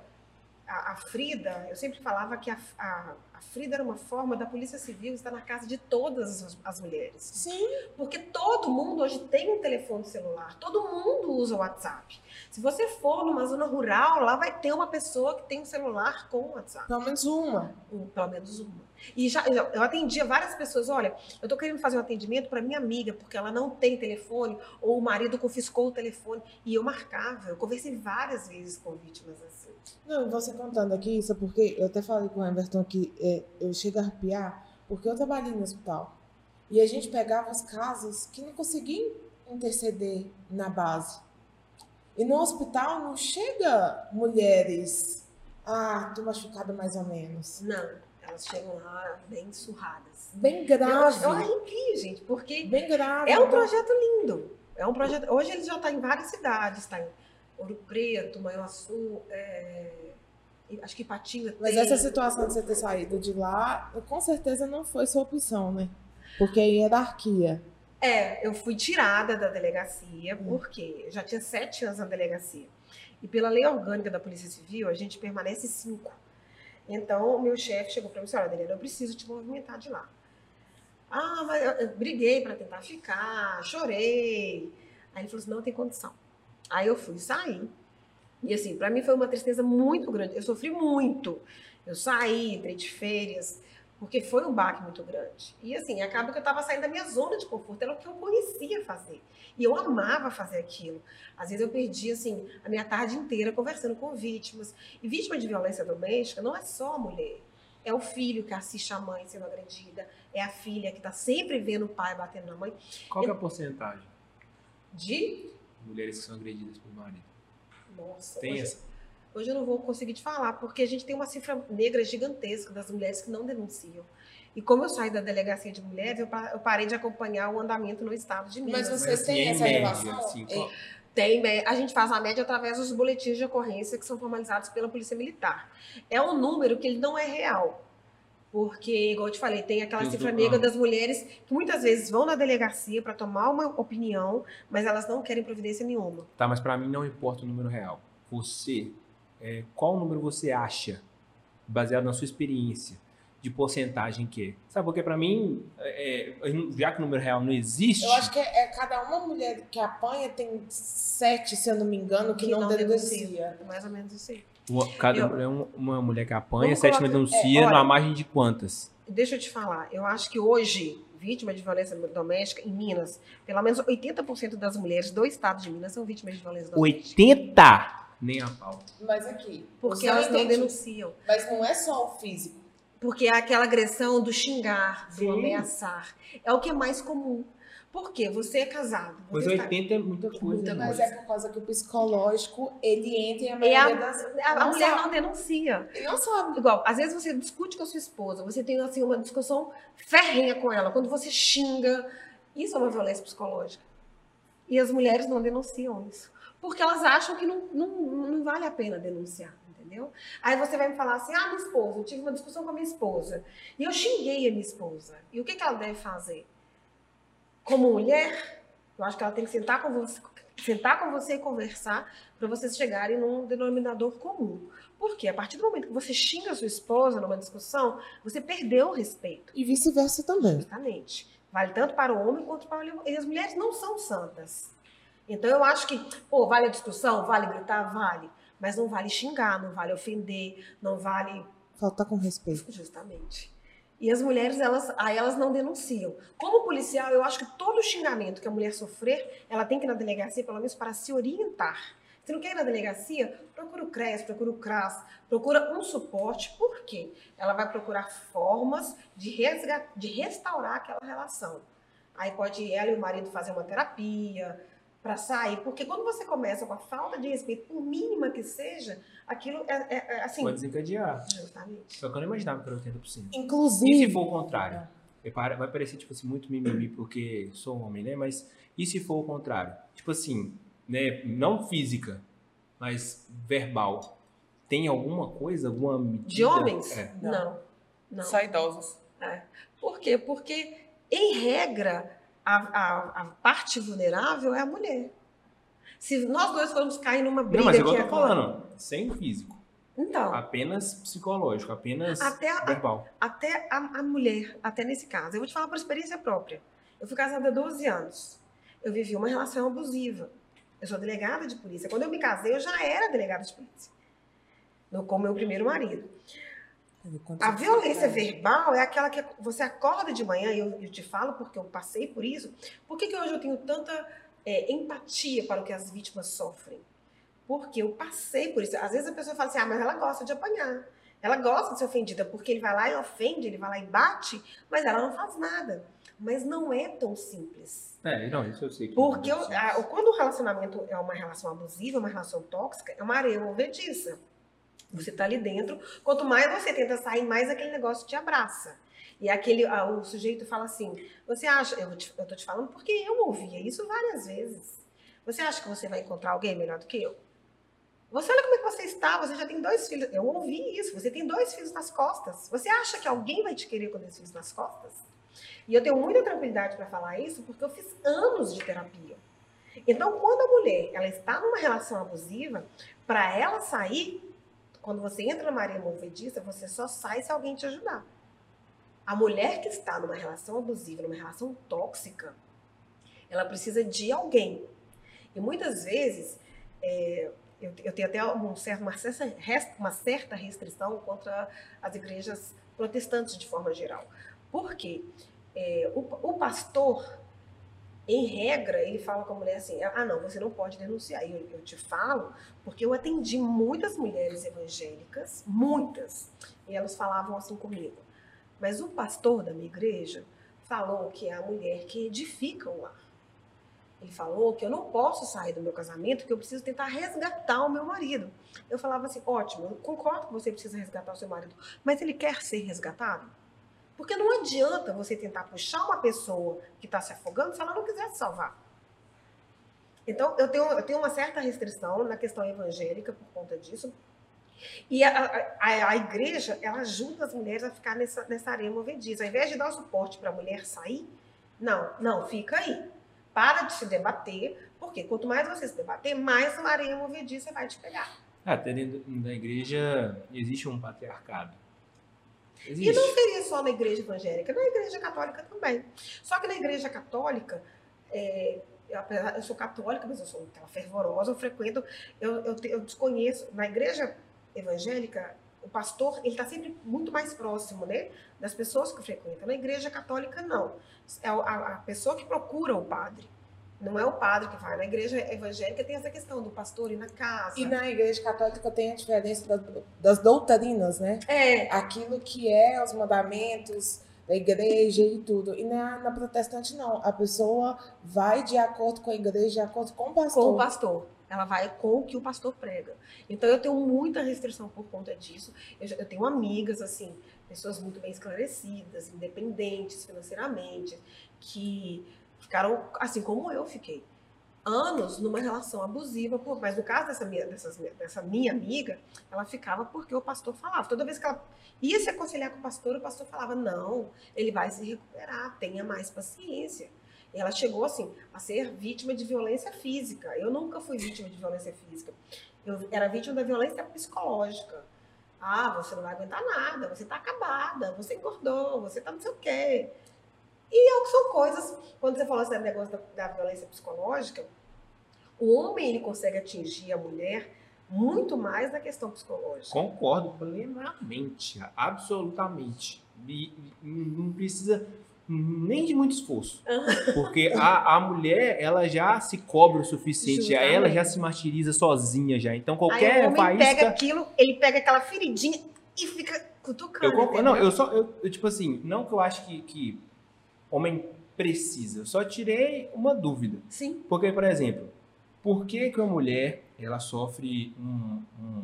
a, a Frida, eu sempre falava que a, a, a, Frida era uma forma da Polícia Civil estar na casa de todas as, as, mulheres. Sim. Porque todo mundo hoje tem um telefone celular, todo mundo usa o WhatsApp. Se você for numa zona rural, lá vai ter uma pessoa que tem um celular com WhatsApp. Pelo menos uma. Um, pelo menos uma. E já eu atendia várias pessoas, olha, eu estou querendo fazer um atendimento para minha amiga, porque ela não tem telefone, ou o marido confiscou o telefone. E eu marcava, eu conversei várias vezes com vítimas assim. Não, você contando aqui isso, porque eu até falei com o Everton que é, eu chego a arrepiar, porque eu trabalhei no hospital. E a gente pegava os casos que não conseguiam interceder na base. E no hospital não chega mulheres, ah, tô machucada mais ou menos. Não, elas chegam lá bem surradas. Bem grave. Eu, eu arrepio, gente, porque bem grave, é um projeto lindo. É um projeto. Hoje ele já está em várias cidades, está em Ouro Preto, Manhuaçu, é, acho que Patinga Mas tem. essa situação de você ter saído de lá, com certeza não foi sua opção, né? Porque é hierarquia. É, eu fui tirada da delegacia, hum. porque eu já tinha sete anos na delegacia. E pela lei orgânica da Polícia Civil, a gente permanece cinco. Então, o meu chefe chegou para mim e disse, olha, eu preciso te movimentar de lá. Ah, mas eu, eu briguei para tentar ficar, chorei. Aí ele falou assim, não tem condição. Aí eu fui sair. E assim, para mim foi uma tristeza muito grande. Eu sofri muito. Eu saí, entrei de férias, porque foi um baque muito grande. E assim, acaba que eu estava saindo da minha zona de conforto, era o que eu conhecia fazer. E eu amava fazer aquilo. Às vezes eu perdi assim a minha tarde inteira conversando com vítimas. E vítima de violência doméstica não é só a mulher. É o filho que assiste a mãe sendo agredida, é a filha que está sempre vendo o pai batendo na mãe. Qual é a porcentagem? De mulheres que são agredidas por marido. Nossa. Tem hoje, essa? Hoje eu não vou conseguir te falar, porque a gente tem uma cifra negra gigantesca das mulheres que não denunciam. E como eu saí da delegacia de mulheres, eu parei de acompanhar o andamento no estado de Minas. Mas vocês têm essa média, relação? Assim, qual... Tem, a gente faz a média através dos boletins de ocorrência que são formalizados pela Polícia Militar. É um número que ele não é real. Porque, igual eu te falei, tem aquela cifra negra das mulheres que muitas vezes vão na delegacia para tomar uma opinião, mas elas não querem providência nenhuma. Tá, mas para mim não importa o número real. Você, é, qual número você acha, baseado na sua experiência, de porcentagem que é. Sabe, porque para mim, é, é, já que o número real não existe. Eu acho que é, é cada uma mulher que apanha tem sete, se eu não me engano, que, Que não, não denuncia. denuncia. Mais ou menos assim. Uma, cada Eu- mulher, uma- uma mulher que apanha, sete não colocar- denuncia, é, olha- numa margem de quantas? Deixa eu te falar, eu acho que hoje, vítima de violência doméstica em Minas, pelo menos 80% das mulheres do estado de Minas são vítimas de violência doméstica. 80! Nem a pau. Mas aqui. Porque elas não entende, denunciam. Mas não é só o físico. Porque é aquela agressão do xingar, do Sim. ameaçar. É o que é mais comum. Por quê? Você é casado. Mas Você está- 80 é muita coisa. Muita? Mas é por causa que o psicológico, ele entra em a E a, maioria das... a- a não mulher não denuncia. Ele não sabe. Igual, às vezes você discute com a sua esposa, você tem assim, uma discussão ferrenha com ela, quando você xinga. Isso é uma violência psicológica. E as mulheres não denunciam isso. Porque elas acham que não, não, não vale a pena denunciar, entendeu? Aí você vai me falar assim: ah, minha esposa, eu tive uma discussão com a minha esposa. E eu xinguei a minha esposa. E o que, que ela deve fazer? Como mulher, eu acho que ela tem que sentar com você, sentar com você e conversar para vocês chegarem num denominador comum. Porque a partir do momento que você xinga a sua esposa numa discussão, você perdeu o respeito. E vice-versa também. Justamente. Vale tanto para o homem quanto para a mulher. E as mulheres não são santas. Então eu acho que, pô, vale a discussão, vale gritar, vale. Mas não vale xingar, não vale ofender, não vale. Falta com respeito. Justamente. E as mulheres, elas, aí elas não denunciam. Como policial, eu acho que todo xingamento que a mulher sofrer, ela tem que ir na delegacia, pelo menos para se orientar. Se não quer ir na delegacia, procura o CRES, procura o CRAS, procura um suporte. Por quê? Ela vai procurar formas de, resga- de restaurar aquela relação. Aí pode ela e o marido fazer uma terapia para sair, porque quando você começa com a falta de respeito, por mínima que seja, aquilo é, é- é assim. Pode desencadear. Justamente. Só que eu não imaginava que era 80%. E se Inclusive, for o contrário? Vai parecer, tipo assim, muito mimimi porque sou homem, né? Mas e se for o contrário? Tipo assim, né? Não física, mas verbal. Tem alguma coisa, alguma medida? De homens? É. Não. Não. Não. só idosos. Por quê? Porque, em regra, a, a- a parte vulnerável é a mulher. Se nós dois formos cair numa briga Não, mas igual eu tô agora- falando, sem físico. Então, Apenas psicológico, apenas até, a, verbal. até a, a mulher, até nesse caso, eu vou te falar por experiência própria. Eu fui casada há 12 anos. Eu vivi uma relação abusiva. Eu sou delegada de polícia. Quando eu me casei, eu já era delegada de polícia. No, com meu primeiro marido. A violência verbal é aquela que você acorda de manhã, e eu, eu te falo porque eu passei por isso. Por que, que hoje eu tenho tanta é, empatia para o que as vítimas sofrem? Porque eu passei por isso. Às vezes a pessoa fala assim, ah, mas ela gosta de apanhar. Ela gosta de ser ofendida, porque ele vai lá e ofende, ele vai lá e bate, mas ela não faz nada. Mas não é tão simples. É, não, isso eu sei. que Porque é a- o- quando o relacionamento é uma relação abusiva, uma relação tóxica, é uma areia movediça. Você tá ali dentro, quanto mais você tenta sair, mais aquele negócio te abraça. E aquele, o sujeito fala assim: você acha, eu, te- eu tô te falando porque eu ouvia isso várias vezes. Você acha que você vai encontrar alguém melhor do que eu? Você olha como é que você está, você já tem dois filhos. Eu ouvi isso, você tem dois filhos nas costas. Você acha que alguém vai te querer com dois filhos nas costas? E eu tenho muita tranquilidade para falar isso porque eu fiz anos de terapia. Então, quando a mulher ela está numa relação abusiva, para ela sair, quando você entra na Maria Movediça, você só sai se alguém te ajudar. A mulher que está numa relação abusiva, numa relação tóxica, ela precisa de alguém. E muitas vezes, é, eu, eu tenho até um certo, uma, certa, uma certa restrição contra as igrejas protestantes de forma geral. Por quê? É, o, o pastor, em regra, ele fala com a mulher assim: ah, não, você não pode denunciar. E eu, eu te falo porque eu atendi muitas mulheres evangélicas, muitas, e elas falavam assim comigo. Mas o pastor da minha igreja falou que é a mulher que edifica o lar. Ele falou que eu não posso sair do meu casamento, que eu preciso tentar resgatar o meu marido. Eu falava assim: ótimo, eu concordo que você precisa resgatar o seu marido, mas ele quer ser resgatado? Porque não adianta você tentar puxar uma pessoa que está se afogando se ela não quiser se salvar. Então, eu tenho, eu tenho uma certa restrição na questão evangélica por conta disso. E a, a, a igreja, ela ajuda as mulheres a ficar nessa, nessa areia movediça. Ao invés de dar o suporte para a mulher sair, não, não, fica aí. Para de se debater, porque quanto mais você se debater, mais uma areia movediça vai te pegar. Ah, Até dentro da igreja existe um patriarcado. Existe. E não seria só na igreja evangélica, na igreja católica também. Só que na igreja católica, é, eu, eu sou católica, mas eu sou aquela fervorosa, eu frequento, eu, eu, eu desconheço. Na igreja evangélica, o pastor ele está sempre muito mais próximo né, das pessoas que frequentam. Na igreja católica, não. É a, a pessoa que procura o padre. Não é o padre que vai. Na igreja evangélica tem essa questão do pastor ir na casa. E na igreja católica tem a diferença das, das doutrinas, né? É, Aquilo que é os mandamentos da igreja e tudo. E na, na protestante, não. A pessoa vai de acordo com a igreja, de acordo com o pastor. com o pastor. Ela vai com o que o pastor prega. Então eu tenho muita restrição por conta disso. Eu, eu tenho amigas, assim, pessoas muito bem esclarecidas, independentes financeiramente, que ficaram assim como eu fiquei. Anos numa relação abusiva, por, mas no caso dessa minha, dessas, dessa minha amiga, ela ficava porque o pastor falava. Toda vez que ela ia se aconselhar com o pastor, o pastor falava: não, ele vai se recuperar, tenha mais paciência. E ela chegou assim a ser vítima de violência física. Eu nunca fui vítima de violência física. Eu era vítima da violência psicológica. Ah, você não vai aguentar nada, você tá acabada, você engordou, você tá não sei o quê. E é o que são coisas, quando você falou esse negócio da, da violência psicológica, o homem ele consegue atingir a mulher muito mais na questão psicológica. Concordo plenamente, absolutamente. E, não precisa nem de muito esforço. Porque a, a mulher, ela já se cobra o suficiente, Justamente. ela já se martiriza sozinha já. Então Aí qualquer o homem país. pega aquilo, ele pega aquela feridinha e fica cutucando. Eu. Não, eu só, eu, eu, tipo assim, não que eu acho que, que homem precisa, eu só tirei uma dúvida. Sim. Porque, por exemplo, por que, que uma mulher ela sofre um, um,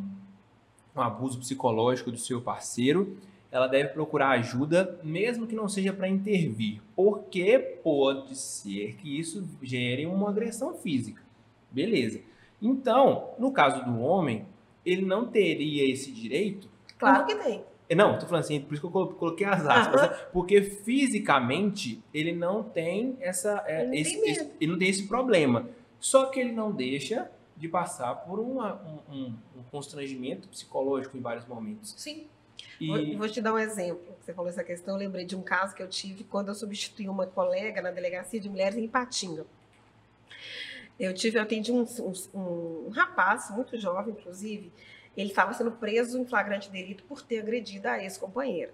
um abuso psicológico do seu parceiro? Ela deve procurar ajuda, mesmo que não seja para intervir, porque pode ser que isso gere uma agressão física. Beleza. Então, no caso do homem, ele não teria esse direito Claro que tem. Não, tô falando assim, por isso que eu colo- coloquei as aspas. né? Porque fisicamente ele não tem essa. é, Ele não esse, tem esse- ele não tem esse problema. Só que ele não deixa de passar por uma- um, um- um constrangimento psicológico em vários momentos. Sim. E Vou, vou te dar um exemplo. Você falou essa questão, eu lembrei de um caso que eu tive quando eu substituí uma colega na delegacia de mulheres em Ipatinga. Eu tive, eu atendi um- um rapaz, muito jovem, inclusive, ele estava sendo preso em flagrante delito por ter agredido a ex-companheira.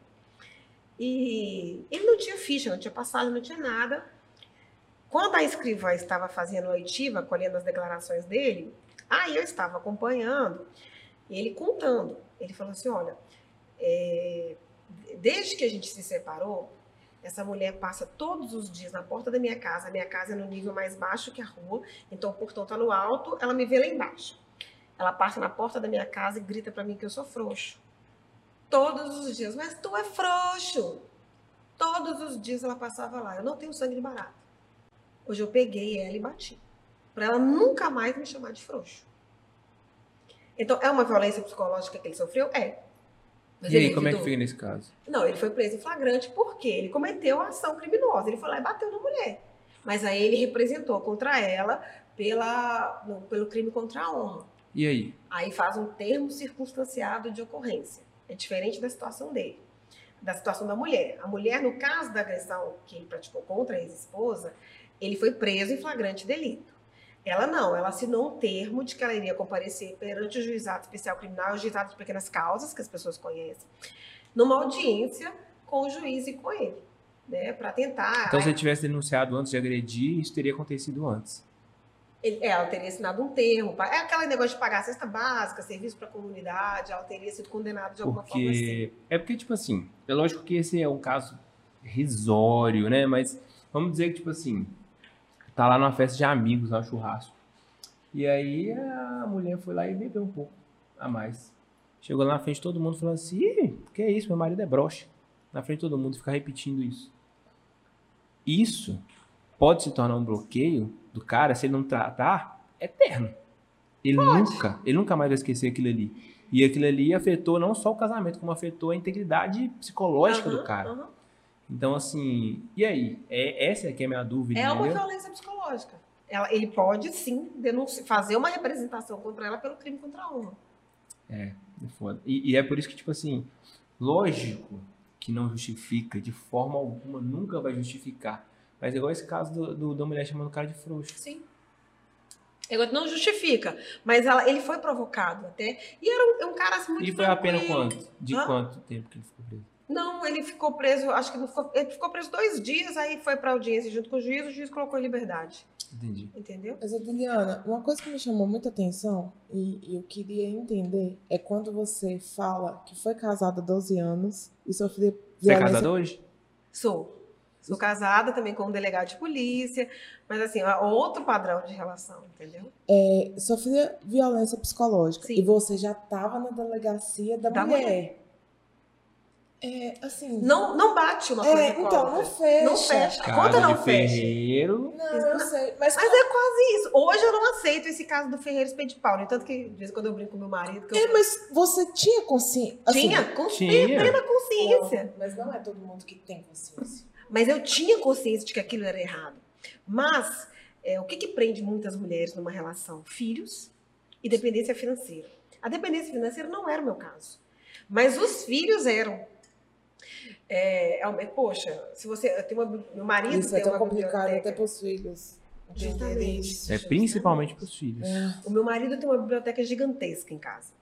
E ele não tinha ficha, não tinha passagem, não tinha nada. Quando a escrivã estava fazendo a oitiva, colhendo as declarações dele, aí eu estava acompanhando, ele contando. Ele falou assim: olha, é, desde que a gente se separou, essa mulher passa todos os dias na porta da minha casa. A minha casa é no nível mais baixo que a rua, então o portão está no alto, ela me vê lá embaixo. Ela passa na porta da minha casa e grita para mim que eu sou frouxo. Todos os dias, mas tu é frouxo. Todos os dias ela passava lá. Eu não tenho sangue de barata. Hoje eu peguei ela e bati. Para ela nunca mais me chamar de frouxo. Então, é uma violência psicológica que ele sofreu? É. Mas e aí, como é que fica nesse caso? Não, ele foi preso em flagrante porque ele cometeu a ação criminosa. Ele foi lá e bateu na mulher. Mas aí ele representou contra ela pela, pelo crime contra a honra. E aí? Aí faz um termo circunstanciado de ocorrência. É diferente da situação dele, da situação da mulher. A mulher, no caso da agressão que ele praticou contra a ex-esposa, ele foi preso em flagrante delito. Ela não, ela assinou um termo de que ela iria comparecer perante o juizado especial criminal o juizado de pequenas causas, que as pessoas conhecem, numa audiência com o juiz e com ele, né, para tentar. Então, se ele tivesse denunciado antes de agredir, isso teria acontecido antes. Ele- é, ela teria assinado um termo, é aquele negócio de pagar cesta básica, serviço para a comunidade, ela teria sido condenada de alguma forma assim. É porque, tipo assim, é lógico que esse é um caso risório, né? Mas vamos dizer que, tipo assim, tá lá numa festa de amigos, lá no churrasco. E aí a mulher foi lá e bebeu um pouco a mais. Chegou lá na frente de todo mundo falando assim: Ih, que é isso? Meu marido é broche. Na frente de todo mundo ficar repetindo isso. Isso pode se tornar um bloqueio do cara se ele não tratar eterno. Ele nunca, ele nunca mais vai esquecer aquilo ali. E aquilo ali afetou não só o casamento, como afetou a integridade psicológica do Aham, cara. aham. Então, assim, e aí? É, essa é que é a minha dúvida, É uma entendeu? violência psicológica. Ela- ele pode sim denunci- fazer uma representação contra ela pelo crime contra a honra. É foda. E, e é por isso que, tipo assim, lógico que não justifica, de forma alguma, nunca vai justificar. Mas é igual esse caso do, do- da mulher chamando o cara de frouxo. Sim. Agora, não justifica, mas ela- ele foi provocado até. E era um, é um cara assim, muito E foi a pena quanto? De Hã? quanto tempo que ele ficou preso? Não, ele ficou preso, acho que não ficou, ele ficou preso dois dias, aí foi pra audiência junto com o juiz, o juiz colocou em liberdade. Entendi. Entendeu? Mas, Adriana, uma coisa que me chamou muita atenção e e eu queria entender é quando você fala que foi casada há 12 anos e sofreu Você é violência. casado hoje? Sou. Sou casada também com um delegado de polícia, mas assim, é outro padrão de relação, entendeu? É, sofria violência psicológica Sim. e você já estava na delegacia da, Da mulher. É, assim. Não, não bate uma coisa é, com a então, não fecha. Não fecha. A Casa conta não fecha. ferreiro. Não, eu sei. Mas, Mas é quase isso. Hoje eu não aceito esse caso do Ferreiro Espelho de Pau. No entanto que, de vez em quando eu brinco com meu marido, que eu... é, mas você tinha consciência. tinha, com Tinha. plena consciência. Mas não é todo mundo que tem consciência. Mas eu tinha consciência de que aquilo era errado. Mas é, o que, que prende muitas mulheres numa relação? Filhos e dependência financeira. A dependência financeira não era o meu caso. Mas os filhos eram. É, é uma- poxa, se você. Tenho uma, meu marido Isso é tem tão uma complicado até para os filhos. Justamente. É principalmente para os filhos. É. O meu marido tem uma biblioteca gigantesca em casa.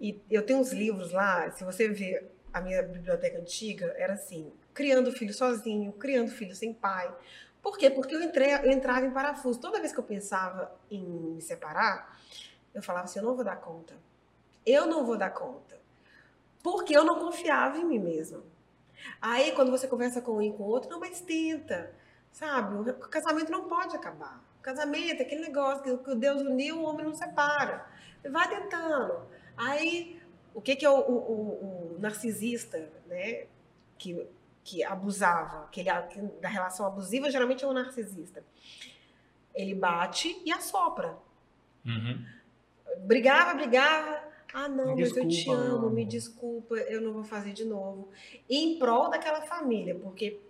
E eu tenho uns livros lá, se você ver a minha biblioteca antiga, era assim, criando filho sozinho, criando filho sem pai. Por quê? Porque eu, entrei, eu entrava em parafuso. Toda vez que eu pensava em me separar, eu falava assim, eu não vou dar conta. Eu não vou dar conta. Porque eu não confiava em mim mesma. Aí, quando você conversa com um e com o outro, não, mas tenta. Sabe? O casamento não pode acabar. O casamento é aquele negócio que Deus uniu, o homem não separa. Vai tentando. Aí, o que, que é o, o- o- o narcisista, né? Que, que abusava, que ele, da relação abusiva, geralmente é o narcisista. Ele bate e assopra. Uhum. Brigava, brigava. Ah, não, Me mas eu te desculpa, amo, me desculpa, eu não vou fazer de novo. Em prol daquela família, porque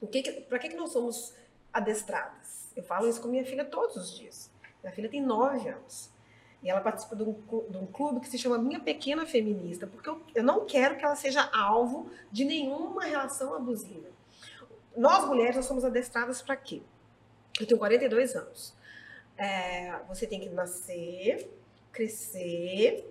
o que, que, para que, que nós somos adestradas? Eu falo isso com minha filha todos os dias. Minha filha tem nove anos. E ela participa de um, de um clube que se chama Minha Pequena Feminista, porque eu, eu não quero que ela seja alvo de nenhuma relação abusiva. Nós mulheres, nós somos adestradas para quê? Eu tenho 42 anos. É, você tem que nascer, crescer,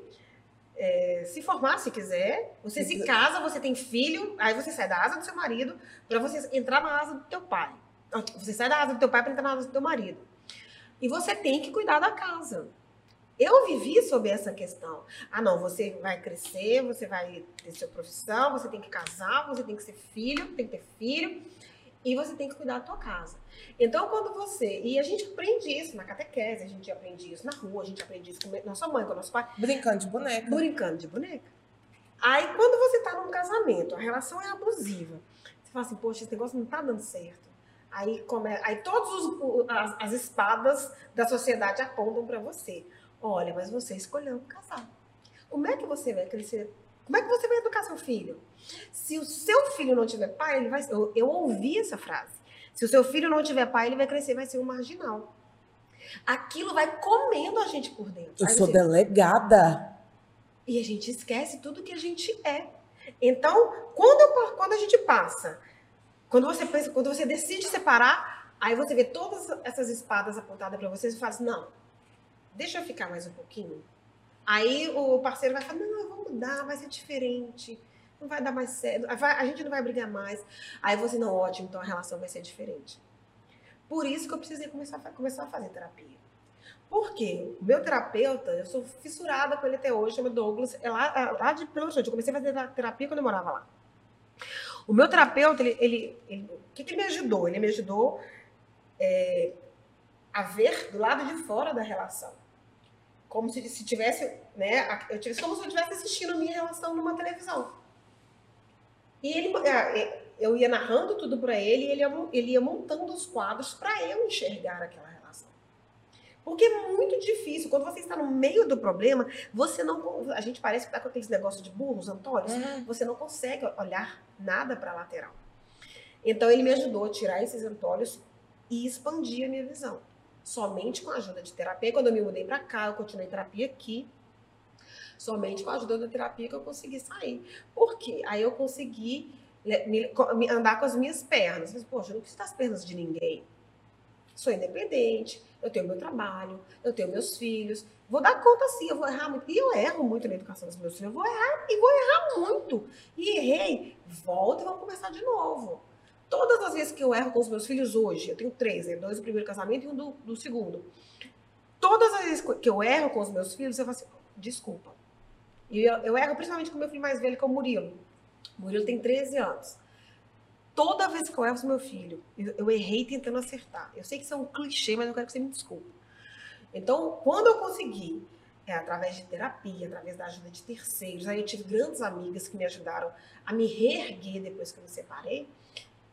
é, se formar se quiser. Você se casa, você tem filho, aí você sai da asa do seu marido para você entrar na asa do teu pai. Você sai da asa do teu pai para entrar na asa do teu marido. E você tem que cuidar da casa. Eu vivi sobre essa questão. Ah, não, você vai crescer, você vai ter sua profissão, você tem que casar, você tem que ser filho, tem que ter filho, e você tem que cuidar da tua casa. Então, quando você. E a gente aprende isso na catequese, a gente aprende isso na rua, a gente aprende isso com nossa mãe, com nosso pai, Brincando de boneca. brincando de boneca. Aí, quando você tá num casamento, a relação é abusiva. Você fala assim, poxa, esse negócio não tá dando certo. Aí, come... Aí todas as, as espadas da sociedade apontam para você. Olha, mas você escolheu casar. Como é que você vai crescer? Como é que você vai educar seu filho? Se o seu filho não tiver pai, ele vai. Eu, eu ouvi essa frase. Se o seu filho não tiver pai, ele vai crescer, vai ser um marginal. Aquilo vai comendo a gente por dentro. Eu Aí sou você- delegada. e a gente esquece tudo que a gente é. Então, quando, quando a gente passa, quando você pensa, quando você decide separar, aí você vê todas essas espadas apontadas para você e fala assim, não, deixa eu ficar mais um pouquinho. Aí o parceiro vai falar, não, eu vou mudar, vai ser diferente, não vai dar mais certo, a gente não vai brigar mais. Aí você, não, ótimo, então a relação vai ser diferente. Por isso que eu precisei começar, a começar a fazer terapia. Por quê? O meu terapeuta, eu sou fissurada com ele até hoje, chama Douglas, é lá, lá de Belo Horizonte. Eu comecei a fazer terapia quando eu morava lá. O meu terapeuta, ele, ele, ele- o que, que ele me ajudou? Ele me ajudou é, a ver do lado de fora da relação. Como se, se tivesse, né, eu tivesse, como se eu estivesse assistindo a minha relação numa televisão. E ele, é, eu ia narrando tudo para ele e ele ia, ele ia montando os quadros para eu enxergar aquela relação. Porque é muito difícil. Quando você está no meio do problema, você não. A gente parece que está com aqueles negócios de burros, Antônio. Você não consegue olhar nada para a lateral. Então, ele me ajudou a tirar esses entolhos e expandir a minha visão. Somente com a ajuda de terapia. Quando eu me mudei para cá, eu continuei terapia aqui. Somente com a ajuda da terapia que eu consegui sair. Por quê? Aí eu consegui me- andar com as minhas pernas. Mas, poxa, eu não preciso das pernas de ninguém. Sou independente, eu tenho meu trabalho, eu tenho meus filhos. Vou dar conta sim, eu vou errar muito. E eu erro muito na educação dos meus filhos. Eu vou errar e vou errar muito. E errei, volta e vamos começar de novo. Todas as vezes que eu erro com os meus filhos hoje, eu tenho três, né? dois do primeiro casamento e um do, do segundo. Todas as vezes que eu erro com os meus filhos, eu falo assim, desculpa. E eu, eu erro principalmente com o meu filho mais velho, que é o Murilo. O Murilo tem 13 anos. Toda vez que eu erro com meu filho, eu, eu errei tentando acertar. Eu sei que isso é um clichê, mas eu quero que você me desculpe. Então, quando eu consegui, é, através de terapia, através da ajuda de terceiros, aí eu tive grandes amigas que me ajudaram a me reerguer depois que eu me separei.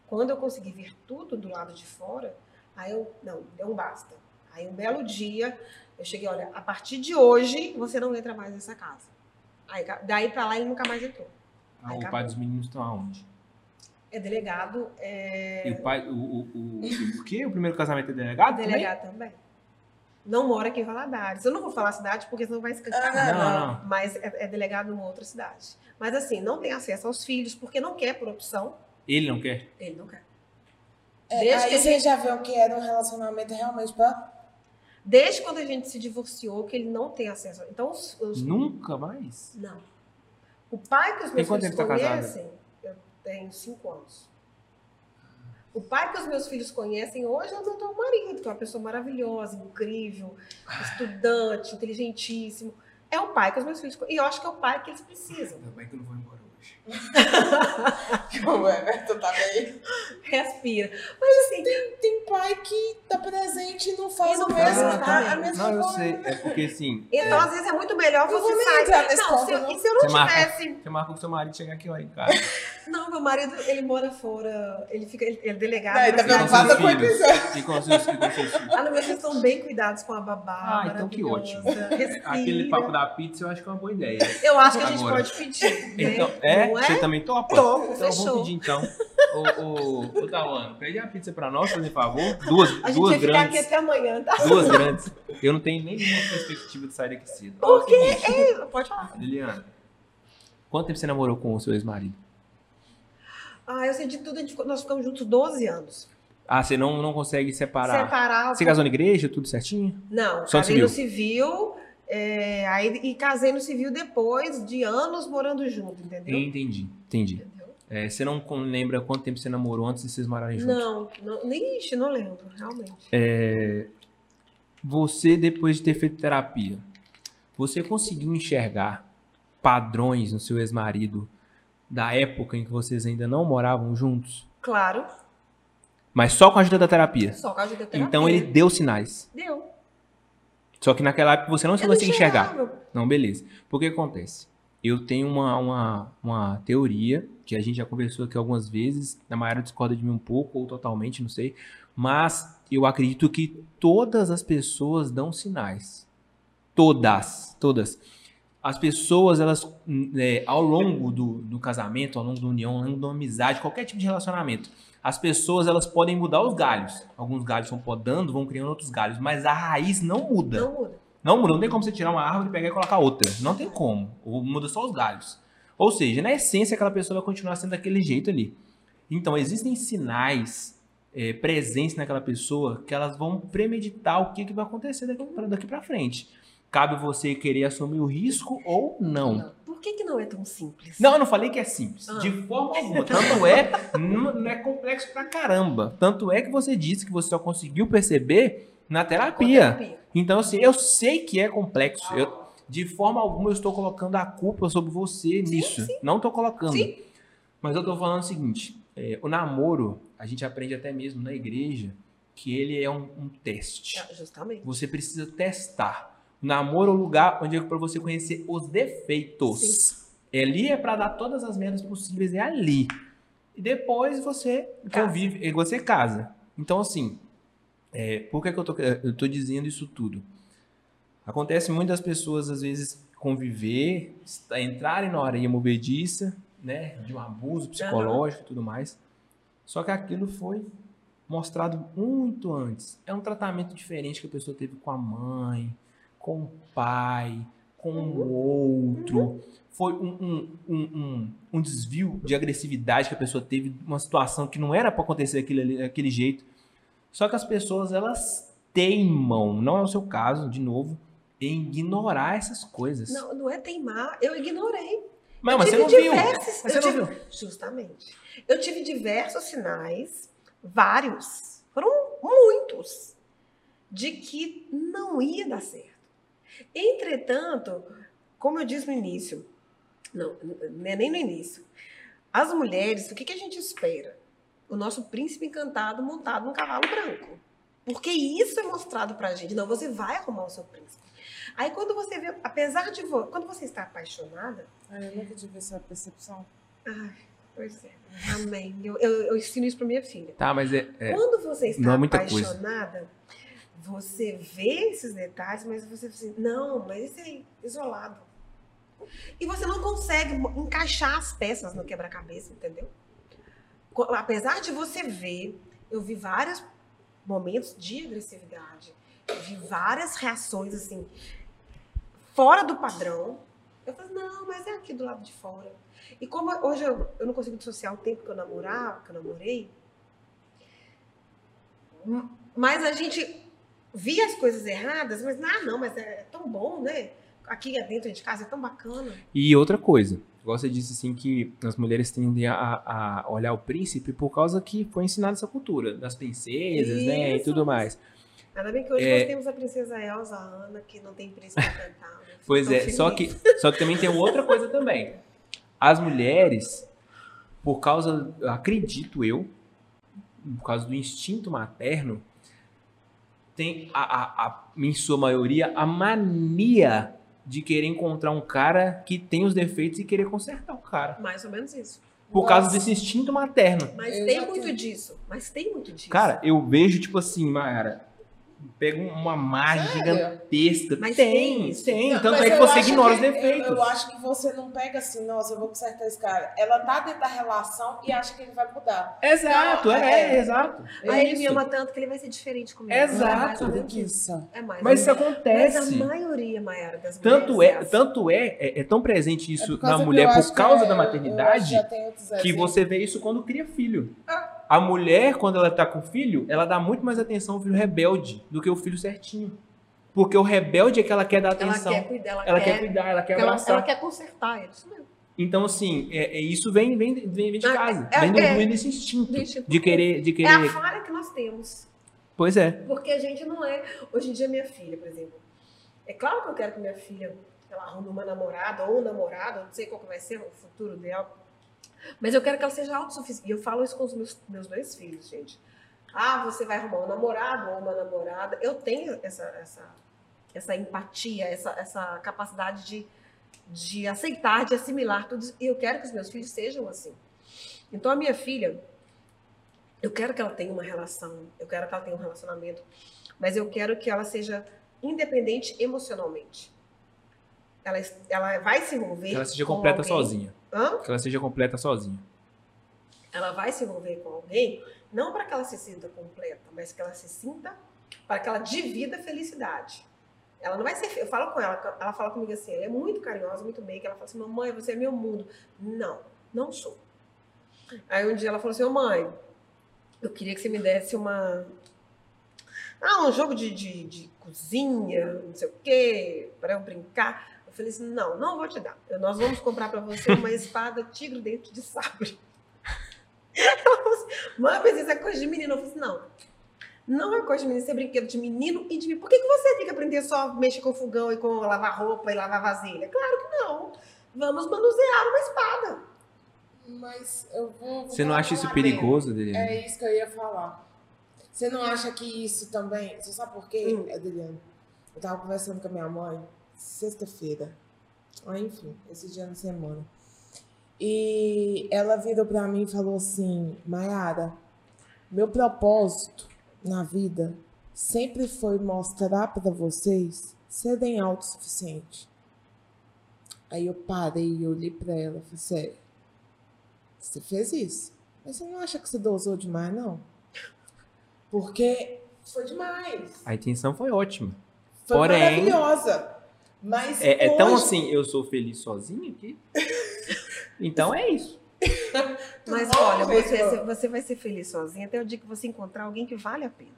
Quando eu consegui ver tudo do lado de fora, aí eu, não, deu um basta. Aí um belo dia, eu cheguei, olha, a partir de hoje, você não entra mais nessa casa. Aí, daí pra lá ele nunca mais entrou. Ah, Aí o acabou. pai dos meninos estão aonde? É delegado, é E o pai, o, o, o, o quê? O primeiro casamento é delegado? também? delegado também. Não mora aqui em Valadares. Eu não vou falar a cidade porque senão vai escancar. Ah, Não, não. Mas é, é delegado numa outra cidade. Mas assim, não tem acesso aos filhos porque não quer por opção. Ele não quer? Ele não quer. É, Desde aí que a você já viu que era um relacionamento realmente pra. Desde quando a gente se divorciou, que ele não tem acesso. Então, os, os- Nunca mais? Não. O pai que os meus filhos tá conhecem, eu tenho cinco anos. O pai que os meus filhos conhecem hoje é o meu marido, que é uma pessoa maravilhosa, incrível, estudante, inteligentíssimo. É o pai que os meus filhos conhecem. E eu acho que é o pai que eles precisam. Ainda bem que eu não vou embora. [laughs] O Everton tá meio. Respira. Mas assim, Tem pai que tá presente e não faz não o mesmo. exatamente. a, a mesma Não, eu sei. É porque assim, então às vezes é muito melhor você sair. Não, se eu, não. e se eu não Você marca. tivesse. você marca com seu marido chegar aqui ó, em casa. [laughs] Não, meu marido, ele mora fora. Ele fica. Ele, ele é delegado. Não, ele tá preocupado com o filhos. episódio. E e filhos. Ah, não, filhos estão bem cuidados com a babá. Ah, então que ótimo. Respira. Aquele papo da pizza eu acho que é uma boa ideia. Eu acho que a gente Agora. pode pedir. né? Então, é? Não Você também topa? Topo, então fechou. vamos pedir então. Ô, ô, ô Tauano, pede a pizza pra nós, por favor. Duas, A gente duas vai ficar aqui até amanhã, tá? Duas grandes. Eu não tenho nenhuma perspectiva de sair daqui cedo. Por quê? Ei, pode falar. Liliana, quanto tempo você namorou com o seu ex-marido? Ah, eu sei de tudo. gente nós ficamos juntos 12 anos. Ah, você não, não consegue separar. Separar. Você casou na igreja, tudo certinho? Não, Só casei no civil. é, aí, e casei no civil depois de anos morando junto, entendeu? Entendi, entendi. Entendeu? É, você não lembra quanto tempo você namorou antes de vocês morarem juntos? Não, não, nem ixi, não lembro, realmente. É, Você, depois de ter feito terapia, você conseguiu enxergar padrões no seu ex-marido da época em que vocês ainda não moravam juntos? Claro, Mas só com a ajuda da terapia. só com a ajuda da terapia. Então ele deu sinais. Deu. Só que naquela época você não conseguia enxergar. Não, beleza. Por que acontece? Eu tenho uma, uma, uma teoria, que a gente já conversou aqui algumas vezes, a Mayara discorda de mim um pouco, ou totalmente, não sei, mas eu acredito que todas as pessoas dão sinais. Todas, todas. As pessoas, elas, hum, é, ao longo do, do casamento, ao longo da união, ao longo da amizade, qualquer tipo de relacionamento, as pessoas, elas podem mudar os galhos. Alguns galhos vão podando, vão criando outros galhos, mas a raiz não muda. Não muda. Não muda, não tem como você tirar uma árvore, pegar e colocar outra. Não tem como. Ou muda só os galhos. Ou seja, na essência, aquela pessoa vai continuar sendo daquele jeito ali. Então, existem sinais é, presentes naquela pessoa que elas vão premeditar o que, que vai acontecer daqui pra, daqui pra frente. Cabe você querer assumir o risco ou não. Por que, que não é tão simples? Não, eu não falei que é simples. Ah. De forma alguma. Tanto é, não, não é complexo pra caramba. Tanto é que você disse que você só conseguiu perceber na terapia. terapia. Então, assim, eu sei que é complexo. Eu, de forma alguma, eu estou colocando a culpa sobre você nisso. Não estou colocando. Sim. Mas eu estou falando o seguinte: é, o namoro, a gente aprende até mesmo na igreja que ele é um, um teste. Ah, Justamente. Você precisa testar. O namoro é o lugar onde é para você conhecer os defeitos. Ali é para dar todas as merdas possíveis, é ali. E depois você Casa. convive, e você casa. Então, assim, é, por que, que eu, tô, eu tô dizendo isso tudo? Acontece muitas pessoas, às vezes, conviver, entrarem na areia movediça, né? De um abuso psicológico e tudo mais. Só que aquilo foi mostrado muito antes. É um tratamento diferente que a pessoa teve com a mãe, com o pai, com o outro. Foi um, um, um, um, um desvio de agressividade que a pessoa teve, uma situação que não era para acontecer daquele, daquele jeito. Só que as pessoas, elas teimam, não é o seu caso, de novo, em ignorar essas coisas. Não, não é teimar, eu ignorei. mas, eu mas você não viu. diversos- Mas eu você não tive- viu. Justamente. Eu tive diversos sinais, vários, foram muitos, de que não ia dar certo. Entretanto, como eu disse no início, não, não é nem no início, as mulheres, o que, que a gente espera? O nosso príncipe encantado montado num cavalo branco. Porque isso é mostrado pra gente. Não, você vai arrumar o seu príncipe. Aí quando você vê, apesar de vo- quando você está apaixonada, Ai, eu nunca tive essa percepção. Ai, pois é. Amém. Eu, eu, eu ensino isso para minha filha. Tá, mas é. é- Quando você está não é muita coisa. Você vê esses detalhes, mas você assim, não, mas isso é isolado. E você não consegue encaixar as peças no quebra-cabeça, entendeu? Apesar de você ver, eu vi vários momentos de agressividade, vi várias reações assim, fora do padrão. Eu falei, não, mas é aqui do lado de fora. E como hoje eu, eu não consigo dissociar o tempo que eu namorava, que eu namorei, mas a gente via as coisas erradas, mas ah, não, mas é tão bom, né? Aqui dentro de casa é tão bacana. E outra coisa, você disse assim que as mulheres tendem a, a olhar o príncipe por causa que foi ensinada essa cultura das princesas, né, e Isso. tudo mais. Ainda bem que hoje É. nós temos a princesa Elsa, a Ana, que não tem príncipe encantado. [laughs] Pois Tô é, só que, só que também tem outra coisa também. As mulheres, por causa, acredito eu, por causa do instinto materno, tem, a, a, a- em sua maioria, a mania de querer encontrar um cara que tem os defeitos e querer consertar o cara. Mais ou menos isso. Por causa Nossa. desse instinto materno. Mas Eu tem muito tenho. disso. Mas tem muito disso. Cara, eu vejo, tipo assim, Mayara, pega uma margem Sério? gigantesca. Mas tem, tem. Não, Tanto mas é que você ignora os que- defeitos. Eu, eu acho que você não pega assim, nossa, eu vou consertar esse cara. Ela tá dentro da relação e acha que ele vai mudar. Exato, Não, é, é. exato. É Aí ele me ama tanto que ele vai ser diferente comigo. Exato. É mais ou menos isso. É mais Mas isso menos. Mas acontece. a maioria, Mayara, das Tanto mulheres é, assim. tanto é, é, é tão presente É isso na mulher por causa é- da maternidade que que você vê isso quando cria filho. A mulher, quando ela tá com filho, ela dá muito mais atenção ao filho rebelde do que o filho certinho. Porque o rebelde é que ela quer dar Ela atenção. quer cuidar, ela, Ela quer quer, cuidar, ela quer ela, abraçar. ela quer consertar. É isso mesmo. Então, assim, é, é- isso vem, vem, vem, de Ah, casa. é- vem, do, é- vem desse instinto do instinto de querer, de É a querer. falha que nós temos. Pois é. Porque a gente não é. Hoje em dia, minha filha, por exemplo. É claro que eu quero que minha filha ela arrume uma namorada ou um namorado, não sei qual que vai ser o futuro dela. Mas eu quero que ela seja autossuficiente. E eu falo isso com os meus, meus dois filhos, gente. Ah, você vai arrumar um namorado ou uma namorada. Eu tenho essa, essa, essa empatia, essa, essa capacidade de, de aceitar, de assimilar tudo. E eu quero que os meus filhos sejam assim. Então, a minha filha, eu quero que ela tenha uma relação, eu quero que ela tenha um relacionamento, mas eu quero que ela seja independente emocionalmente. Ela, ela vai se envolver. Que ela seja com completa alguém. sozinha. Hã? Que ela seja completa sozinha. Ela vai se envolver com alguém, não para que ela se sinta completa, mas que ela se sinta, para que ela divida a felicidade. Ela não vai ser. Eu falo com ela, ela fala comigo assim, ela é muito carinhosa, muito bem, que ela fala assim, mamãe, você é meu mundo. Não, não sou. Aí um dia ela falou assim, mãe, eu queria que você me desse uma. Ah, um jogo de, de, de cozinha, não sei o quê, para eu brincar. Eu falei assim, não, não vou te dar. Nós vamos comprar para você uma [laughs] espada tigre dente de sabre. Ela falou assim, mãe, mas isso é coisa de menino. Eu falei assim, não. Não é coisa de menino, isso é brinquedo de menino e de mim. Por que, que você tem que aprender só a mexer com fogão e com lavar roupa e lavar vasilha? Claro que não. Vamos manusear uma espada. Mas eu vou. Você não acha isso perigoso. Adeliane? É isso que eu ia falar. Você não acha que isso também. Você sabe por quê, Hum. Adeliane? Eu tava conversando com a minha mãe sexta-feira. Ah, enfim, esse dia na semana. E ela virou pra mim e falou assim: Mayara, meu propósito na vida sempre foi mostrar pra vocês serem autossuficientes. Aí eu parei e olhei pra ela e falei: Sério, você fez isso? Mas você não acha que você dosou demais, não? Porque foi demais. A intenção foi ótima. Foi Porém- maravilhosa. Mas É, é tão hoje- assim, eu sou feliz sozinho aqui? [laughs] Então é isso. Mas olha, você, você vai ser feliz sozinha até o dia que você encontrar alguém que vale a pena.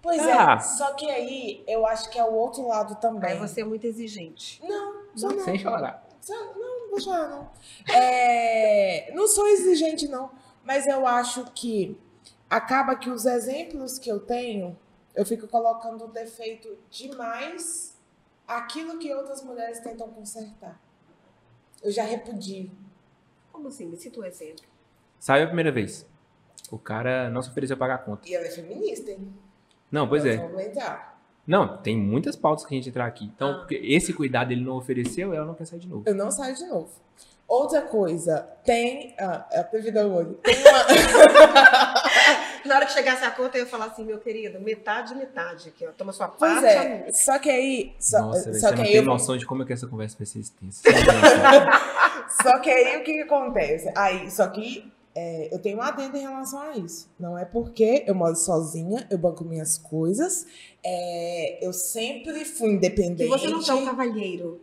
Pois Ah. é, só que aí eu acho que é o outro lado também. Aí você é muito exigente. Não, só não. Sem chorar. Só- Não, não vou chorar, não. É, não sou exigente, não. Mas eu acho que acaba que os exemplos que eu tenho, eu fico colocando defeito demais aquilo que outras mulheres tentam consertar. Eu já repudio. Como assim? Me cita um exemplo. Saiu a primeira vez. O cara não se ofereceu a pagar a conta. E ela é feminista, hein? Não, pois é. Vamos entrar. Não, tem muitas pautas que a gente entrar aqui. Então, Ah. porque esse cuidado ele não ofereceu, ela não quer sair de novo. Eu não saio de novo. Outra coisa, tem. Ah, é a vida do olho. Tem uma. [laughs] [laughs] Na hora que chegasse a conta, eu ia falar assim, meu querido, metade, metade aqui, ó. Toma sua Pois parte, é, só que aí. Só, Nossa, só que não aí tem eu noção de como é que essa conversa vai ser extensa. [laughs] Só que aí o que, que acontece? Aí, só que é, eu tenho um adendo em relação a isso. Não é porque eu moro sozinha, eu banco minhas coisas. é, eu sempre fui independente. Que você não é um cavalheiro.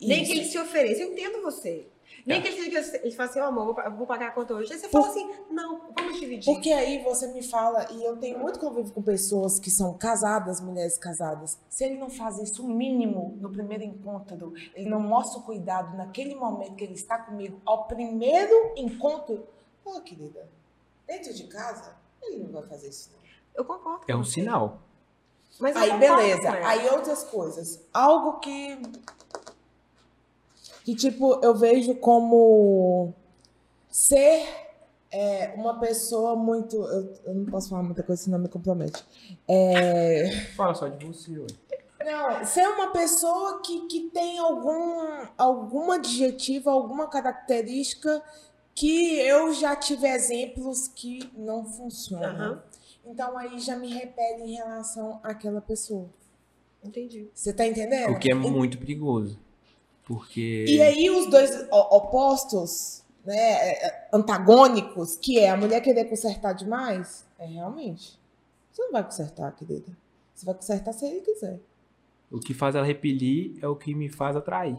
Nem Isso. que ele se ofereça. Eu entendo você. Nem É. que ele, diga, ele fale assim, ó, amor, vou pa- vou pagar a conta hoje. Aí você fala assim, não, vamos dividir. Porque aí você me fala, e eu tenho muito convívio com pessoas que são casadas, mulheres casadas. Se ele não faz isso o mínimo no primeiro encontro, ele não mostra o cuidado naquele momento que ele está comigo, ao primeiro encontro. Pô, querida, dentro de casa, ele não vai fazer isso. Não. Eu concordo. É um sinal. Mas Aí, beleza. Aí, outras coisas. Algo que. Que, tipo, eu vejo como ser é, uma pessoa muito. Eu, eu não posso falar muita coisa, senão me compromete. É, Fala só de você, ué. não, ser uma pessoa que, que tem algum, algum adjetivo, alguma característica que eu já tive exemplos que não funcionam. Aham. Então aí já me repele em relação àquela pessoa. Entendi. Você tá entendendo? O que é muito perigoso. Porque. E aí os dois opostos, né, é, antagônicos, que é a mulher querer consertar demais, é realmente. Você não vai consertar, querida. Você vai consertar se ele quiser. O que faz ela repelir é o que me faz atrair.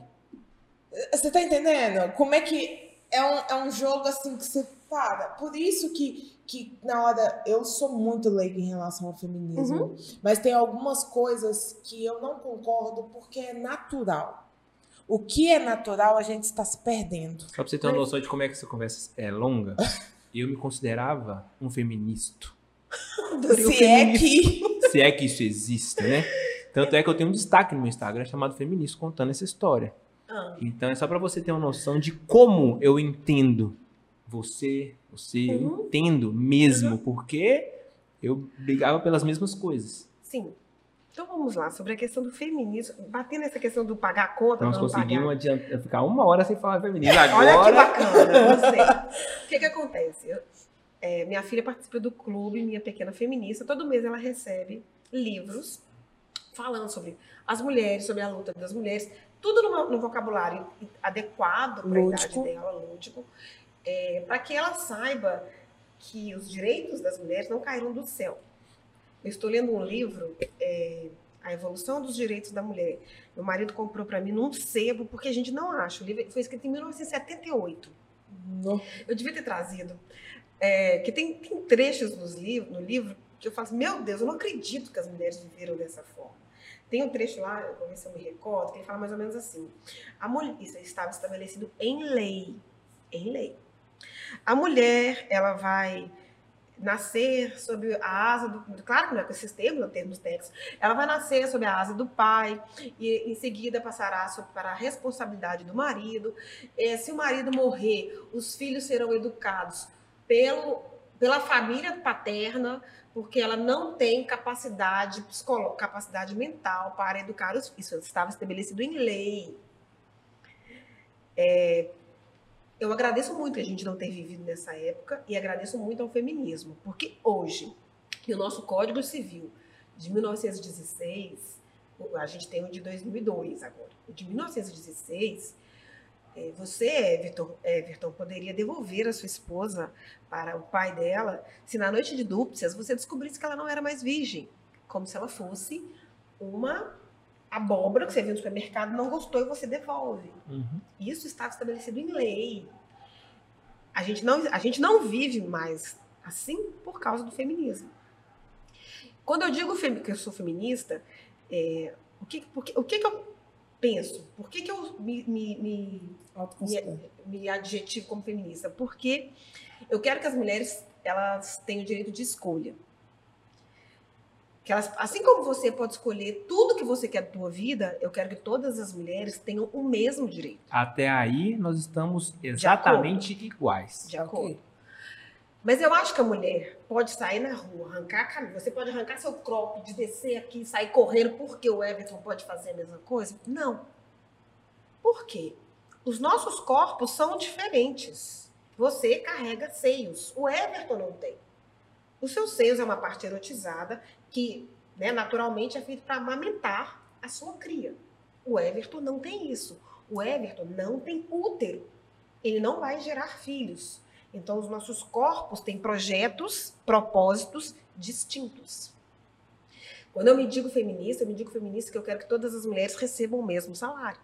Você tá entendendo? Como é que é um, é um jogo assim que você para. Por isso que, que na hora eu sou muito leiga em relação ao feminismo. Mas tem algumas coisas que eu não concordo porque é natural. O que é natural a gente está se perdendo. Só pra você ter uma noção de como é que essa conversa é longa, [laughs] eu me considerava um feminista. [laughs] Se é que. Se é que isso existe, né? Tanto é que eu tenho um destaque no meu Instagram chamado Feminista contando essa história. Ah, Então é só pra você ter uma noção de como eu entendo você, você, eu Uhum. entendo mesmo, porque eu brigava pelas mesmas coisas. sim. Então vamos lá, sobre a questão do feminismo. Batendo nessa questão do pagar a conta, Nós não pagar. conseguimos adiantar, ficar uma hora sem falar feminismo. Olha que Agora, bacana, gostei. [laughs] O que que acontece? Eu- é, minha filha participa do clube Minha Pequena Feminista. Todo mês ela recebe livros falando sobre as mulheres, sobre a luta das mulheres, tudo numa- no vocabulário adequado para a idade dela, lúdico, para que ela saiba que os direitos das mulheres não caíram do céu. Eu estou lendo um livro, é, A Evolução dos Direitos da Mulher. Meu marido comprou para mim num sebo, porque a gente não acha. O livro foi escrito em 1978. No- Eu devia ter trazido. É, que tem, tem trechos nos no livro que eu falo assim, meu Deus, eu não acredito que as mulheres viveram dessa forma. Tem um trecho lá, eu ver se eu me recordo, que ele fala mais ou menos assim. A mulher, isso estava estabelecido em lei. Em lei. A mulher, ela vai nascer sob a asa do. Claro que não é com esses termos, não termos técnicos. Ela vai nascer sob a asa do pai, e em seguida passará para a responsabilidade do marido. Eh, se o marido morrer, os filhos serão educados pelo, pela família paterna, porque ela não tem capacidade psicolo, capacidade mental para educar os filhos. Isso estava estabelecido em lei. É, eu agradeço muito a gente não ter vivido nessa época e agradeço muito ao feminismo, porque hoje, que o nosso Código Civil de 1916, o- a gente tem o de 2002 agora, o de 1916, eh, você, Everton, Everton, poderia devolver a sua esposa para o pai dela se na noite de núpcias você descobrisse que ela não era mais virgem, como se ela fosse uma abóbora que você viu no supermercado, não gostou e você devolve. Uhum. Isso estava estabelecido em lei. A gente não, a gente não vive mais assim por causa do feminismo. Quando eu digo que eu sou feminista, é, o, que, porque- o que, que eu penso? Por que, que eu me, me, me, Autoconsidera. me adjetivo como feminista? Porque eu quero que as mulheres elas tenham o direito de escolha. Que elas, assim como você pode escolher tudo que você quer da tua vida, eu quero que todas as mulheres tenham o mesmo direito. Até aí nós estamos exatamente iguais. De acordo. Mas eu acho que a mulher pode sair na rua, arrancar a camisa. Você pode arrancar seu crop, de descer aqui sair correndo porque o Everton pode fazer a mesma coisa? Não. Por quê? Os nossos corpos são diferentes. Você carrega seios. O Everton não tem. Os seus seios é uma parte erotizada que, né, naturalmente, é feito para amamentar a sua cria. O Everton não tem isso. O Everton não tem útero. Ele não vai gerar filhos. Então, os nossos corpos têm projetos, propósitos distintos. Quando eu me digo feminista, eu me digo feminista que eu quero que todas as mulheres recebam o mesmo salário.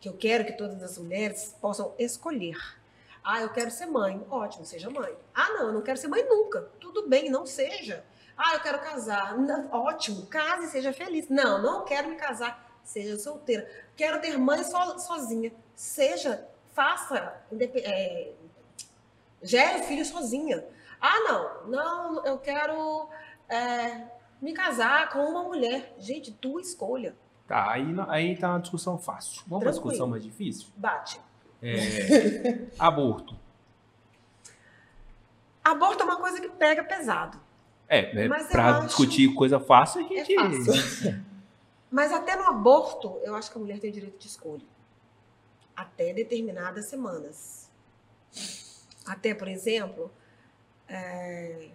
Que eu quero que todas as mulheres possam escolher. Ah, eu quero ser mãe. Ótimo, seja mãe. Ah, não, eu não quero ser mãe nunca. Tudo bem, não seja. Ah, eu quero casar. Não, ótimo, case e seja feliz. Não, não quero me casar. Seja solteira. Quero ter mãe so- sozinha. Seja, faça, é, gere o filho sozinha. Ah, não, não, eu quero é, me casar com uma mulher. Gente, tua escolha. Tá, aí, aí tá uma discussão fácil. Vamos para Tranquilo. discussão mais difícil? Bate. É, [laughs] aborto. Aborto é uma coisa que pega pesado. É, é pra acho- discutir coisa fácil, a É gente. fácil. [laughs] Mas até no aborto, eu acho que a mulher tem o direito de escolha. Até determinadas semanas. Até, por exemplo, é,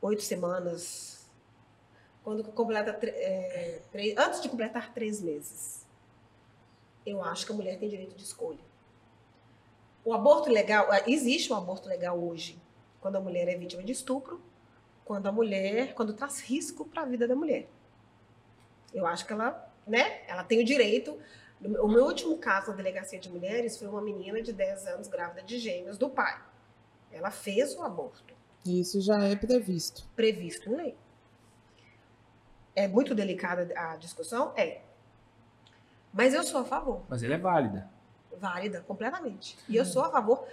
oito semanas. Quando completa é, três- antes de completar três meses. Eu acho que a mulher tem direito de escolha. O aborto legal, ah, existe um aborto legal hoje, quando a mulher é vítima de estupro, quando a mulher, quando traz risco para a vida da mulher. Eu acho que ela, né, ela tem o direito. O meu último caso na delegacia de mulheres foi uma menina de 10 anos grávida de gêmeos do pai. Ela fez o aborto Isso já é previsto. previsto em lei. É muito delicada a discussão? É. Mas eu sou a favor. Mas ela é válida. Válida, completamente. E eu sou a favor.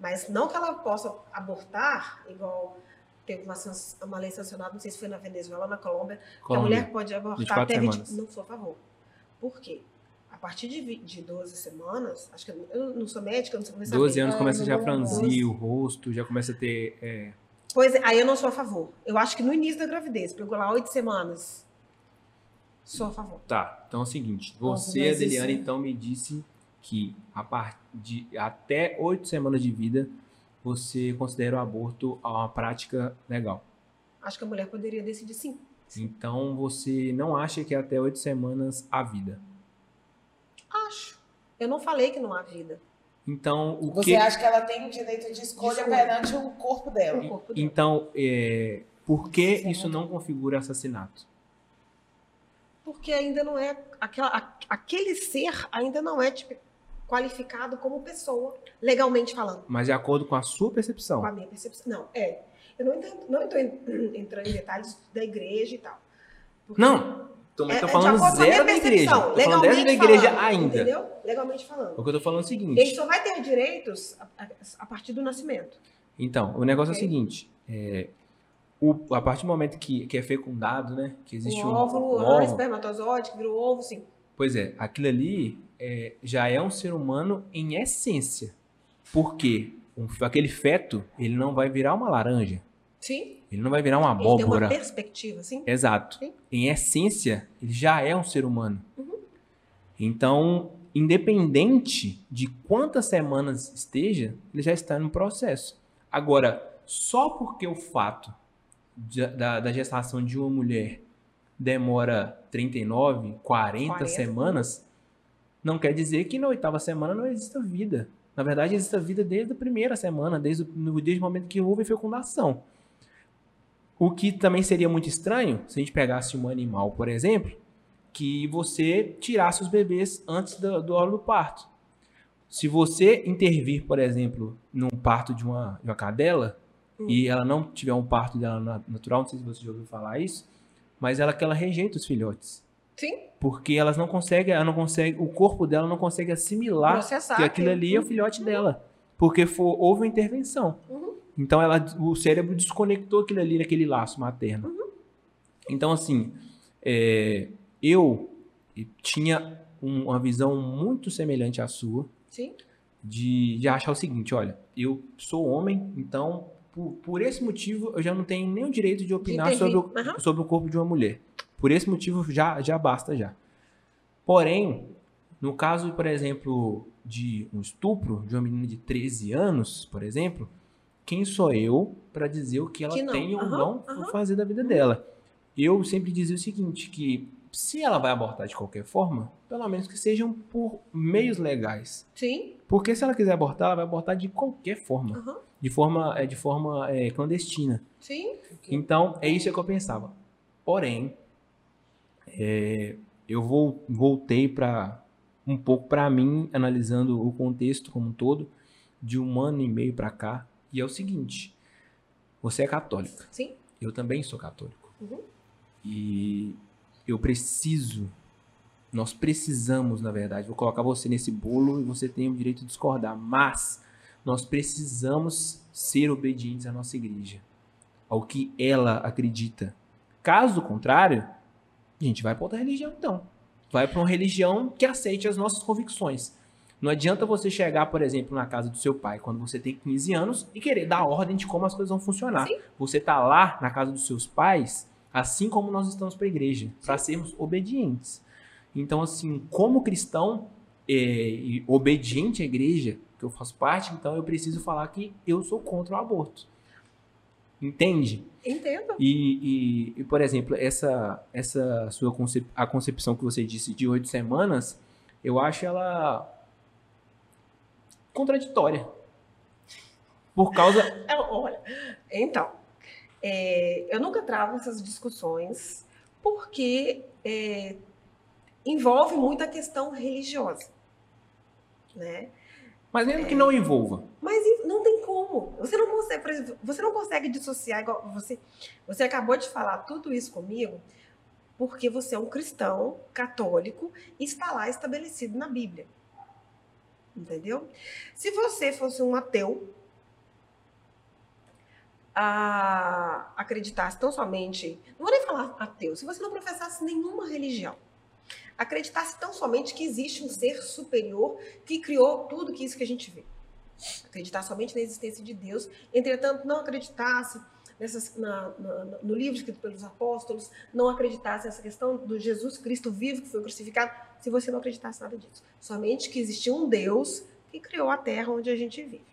Mas não que ela possa abortar, igual teve uma, uma lei sancionada, não sei se foi na Venezuela ou na Colômbia, que a Colômbia. mulher pode abortar 24 até 20. semanas. Não sou a favor. Por quê? A partir de, de 12 semanas, acho que eu, eu não sou médica, eu não sei 12 anos começa já a franzir o rosto, já começa a ter. é, Pois é, aí eu não sou a favor. Eu acho que no início da gravidez, pegou lá oito semanas, sou a favor. Tá, então é o seguinte. Você, Adeliane, isso- então me disse que a partir de até oito semanas de vida você considera o aborto uma prática legal. Acho que a mulher poderia decidir sim. Então você não acha que até oito semanas há vida. Acho. Eu não falei que não há vida. Então o Você que? acha que ela tem o direito de escolha perante o corpo dela? O corpo dela. Então é, por que isso não. não configura assassinato? Porque ainda não é. Aquela, aquele ser ainda não é tipo, qualificado como pessoa, legalmente falando. Mas de acordo com a sua percepção. Com a minha percepção. Não, é. Eu não entendo, não estou entrando em detalhes da igreja e tal. Não, tô, É, tô é de falando zero da igreja. Tô falando zero da igreja falando, ainda. Entendeu? Legalmente falando. O que eu tô falando é o seguinte. Ele só vai ter direitos a, a- a partir do nascimento. Então, o negócio é o seguinte. é, o- a partir do momento que, que é fecundado, né? Que existe o um, óvulo, um ah, óvulo, espermatozoide, que virou ovo, sim. Pois é, aquilo ali é, já é um ser humano em essência. Porque um- aquele feto, ele não vai virar uma laranja. Sim. Ele não vai virar uma Ele tem uma abóbora. perspectiva, sim. Exato. Sim. Em essência, ele já é um ser humano. Uhum. Então, independente de quantas semanas esteja, ele já está no processo. Agora, só porque o fato da, da gestação de uma mulher demora 39, 40, 40. semanas, não quer dizer que na oitava semana não exista vida. Na verdade, existe vida desde a primeira semana, desde o, desde o momento que houve fecundação. O que também seria muito estranho se a gente pegasse um animal, por exemplo, que você tirasse os bebês antes do, do hora do parto. Se você intervir, por exemplo, num parto de uma, de uma cadela, Hum. e ela não tiver um parto dela na- natural, não sei se você já ouviu falar isso, mas ela que ela rejeita os filhotes. Sim, Porque elas não conseguem, ela não consegue, o corpo dela não consegue assimilar processar. que aquilo ali é o filhote dela. Porque for, houve uma intervenção. Uhum. Então ela, o cérebro desconectou aquilo ali naquele laço materno. Uhum. Então, assim, é, eu tinha um- uma visão muito semelhante à sua Sim, de, de achar o seguinte: olha, eu sou homem, então por, por esse motivo eu já não tenho nem o direito de opinar intervir. sobre o, Aham. sobre o corpo de uma mulher. Por esse motivo já, já basta já. Porém, no caso, por exemplo, de um estupro de uma menina de 13 anos, por exemplo, quem sou eu para dizer o que ela Que tem ou Aham, não aham. fazer da vida dela? Eu sempre dizia o seguinte, que se ela vai abortar de qualquer forma, pelo menos que sejam por meios legais. sim. Porque se ela quiser abortar, ela vai abortar de qualquer forma. aham, De forma, é, de forma é, clandestina. Sim. Então, é isso que eu pensava. Porém, é, eu vou, voltei para um pouco para mim, analisando o contexto como um todo, de um ano e meio para cá. E é o seguinte: você é católica. Sim. Eu também sou católico. Uhum. E eu preciso, nós precisamos, na verdade, vou colocar você nesse bolo e você tem o direito de discordar, mas nós precisamos ser obedientes à nossa igreja, ao que ela acredita. Caso contrário, a gente vai para outra religião então. Vai para uma religião que aceite as nossas convicções. Não adianta você chegar, por exemplo, na casa do seu pai quando você tem 15 anos e querer dar ordem de como as coisas vão funcionar. Sim. Você tá lá na casa dos seus pais, assim como nós estamos para a igreja, para sermos obedientes. Então, assim, como cristão é, obediente à igreja, que eu faço parte, então eu preciso falar que eu sou contra o aborto. Entende? Entendo. E, e- e, por exemplo, essa, essa sua concep a concepção que você disse de oito semanas, eu acho ela contraditória. Por causa. [laughs] É, olha, então, é, eu nunca trago essas discussões porque é, envolve muito a questão religiosa, né? Mas mesmo que não envolva. Mas não tem como. Você não consegue, exemplo, você não consegue dissociar igual você. Você acabou de falar tudo isso comigo porque você é um cristão católico e está lá estabelecido na Bíblia. Entendeu? Se você fosse um ateu, a, acreditasse tão somente, não vou nem falar ateu, se você não professasse nenhuma religião, acreditasse tão somente que existe um ser superior que criou tudo que isso que a gente vê. Acreditar somente na existência de Deus, entretanto, não acreditasse nessas, na- na- no livro escrito pelos apóstolos, não acreditasse nessa questão do Jesus Cristo vivo que foi crucificado, se você não acreditasse nada disso. Somente que existia um Deus que criou a terra onde a gente vive.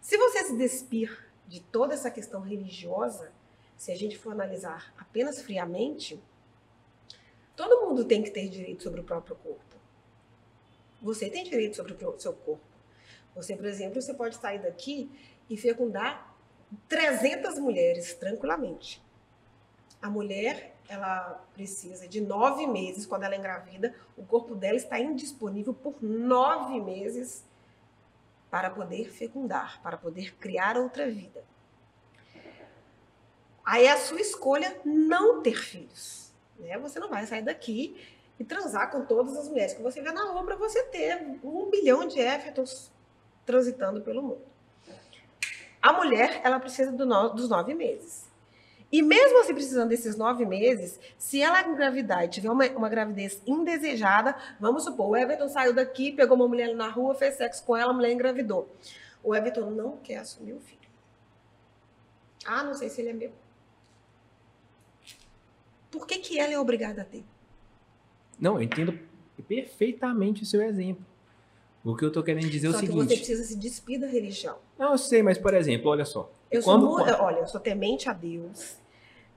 Se você se despir de toda essa questão religiosa, se a gente for analisar apenas friamente, todo mundo tem que ter direito sobre o próprio corpo. Você tem direito sobre o seu corpo. Você, por exemplo, você pode sair daqui e fecundar 300 mulheres tranquilamente. A mulher, ela precisa de nove meses, quando ela é engravida, o corpo dela está indisponível por nove meses para poder fecundar, para poder criar outra vida. Aí é a sua escolha não ter filhos. Né? Você não vai sair daqui e transar com todas as mulheres que você vê na rua para você ter um bilhão de éfetos transitando pelo mundo. A mulher, ela precisa do no- dos nove meses. E mesmo assim precisando desses nove meses, se ela engravidar e tiver uma, uma gravidez indesejada, vamos supor, o Everton saiu daqui, pegou uma mulher na rua, fez sexo com ela, a mulher engravidou. O Everton não quer assumir o filho. Ah, não sei se ele é meu. Por que, que ela é obrigada a ter? Não, eu entendo perfeitamente o seu exemplo. O que eu tô querendo dizer é o Só que seguinte. você precisa se despir da religião. Não, eu sei, mas por exemplo, olha só. Eu Quando- sou quando- olha, eu sou temente a Deus.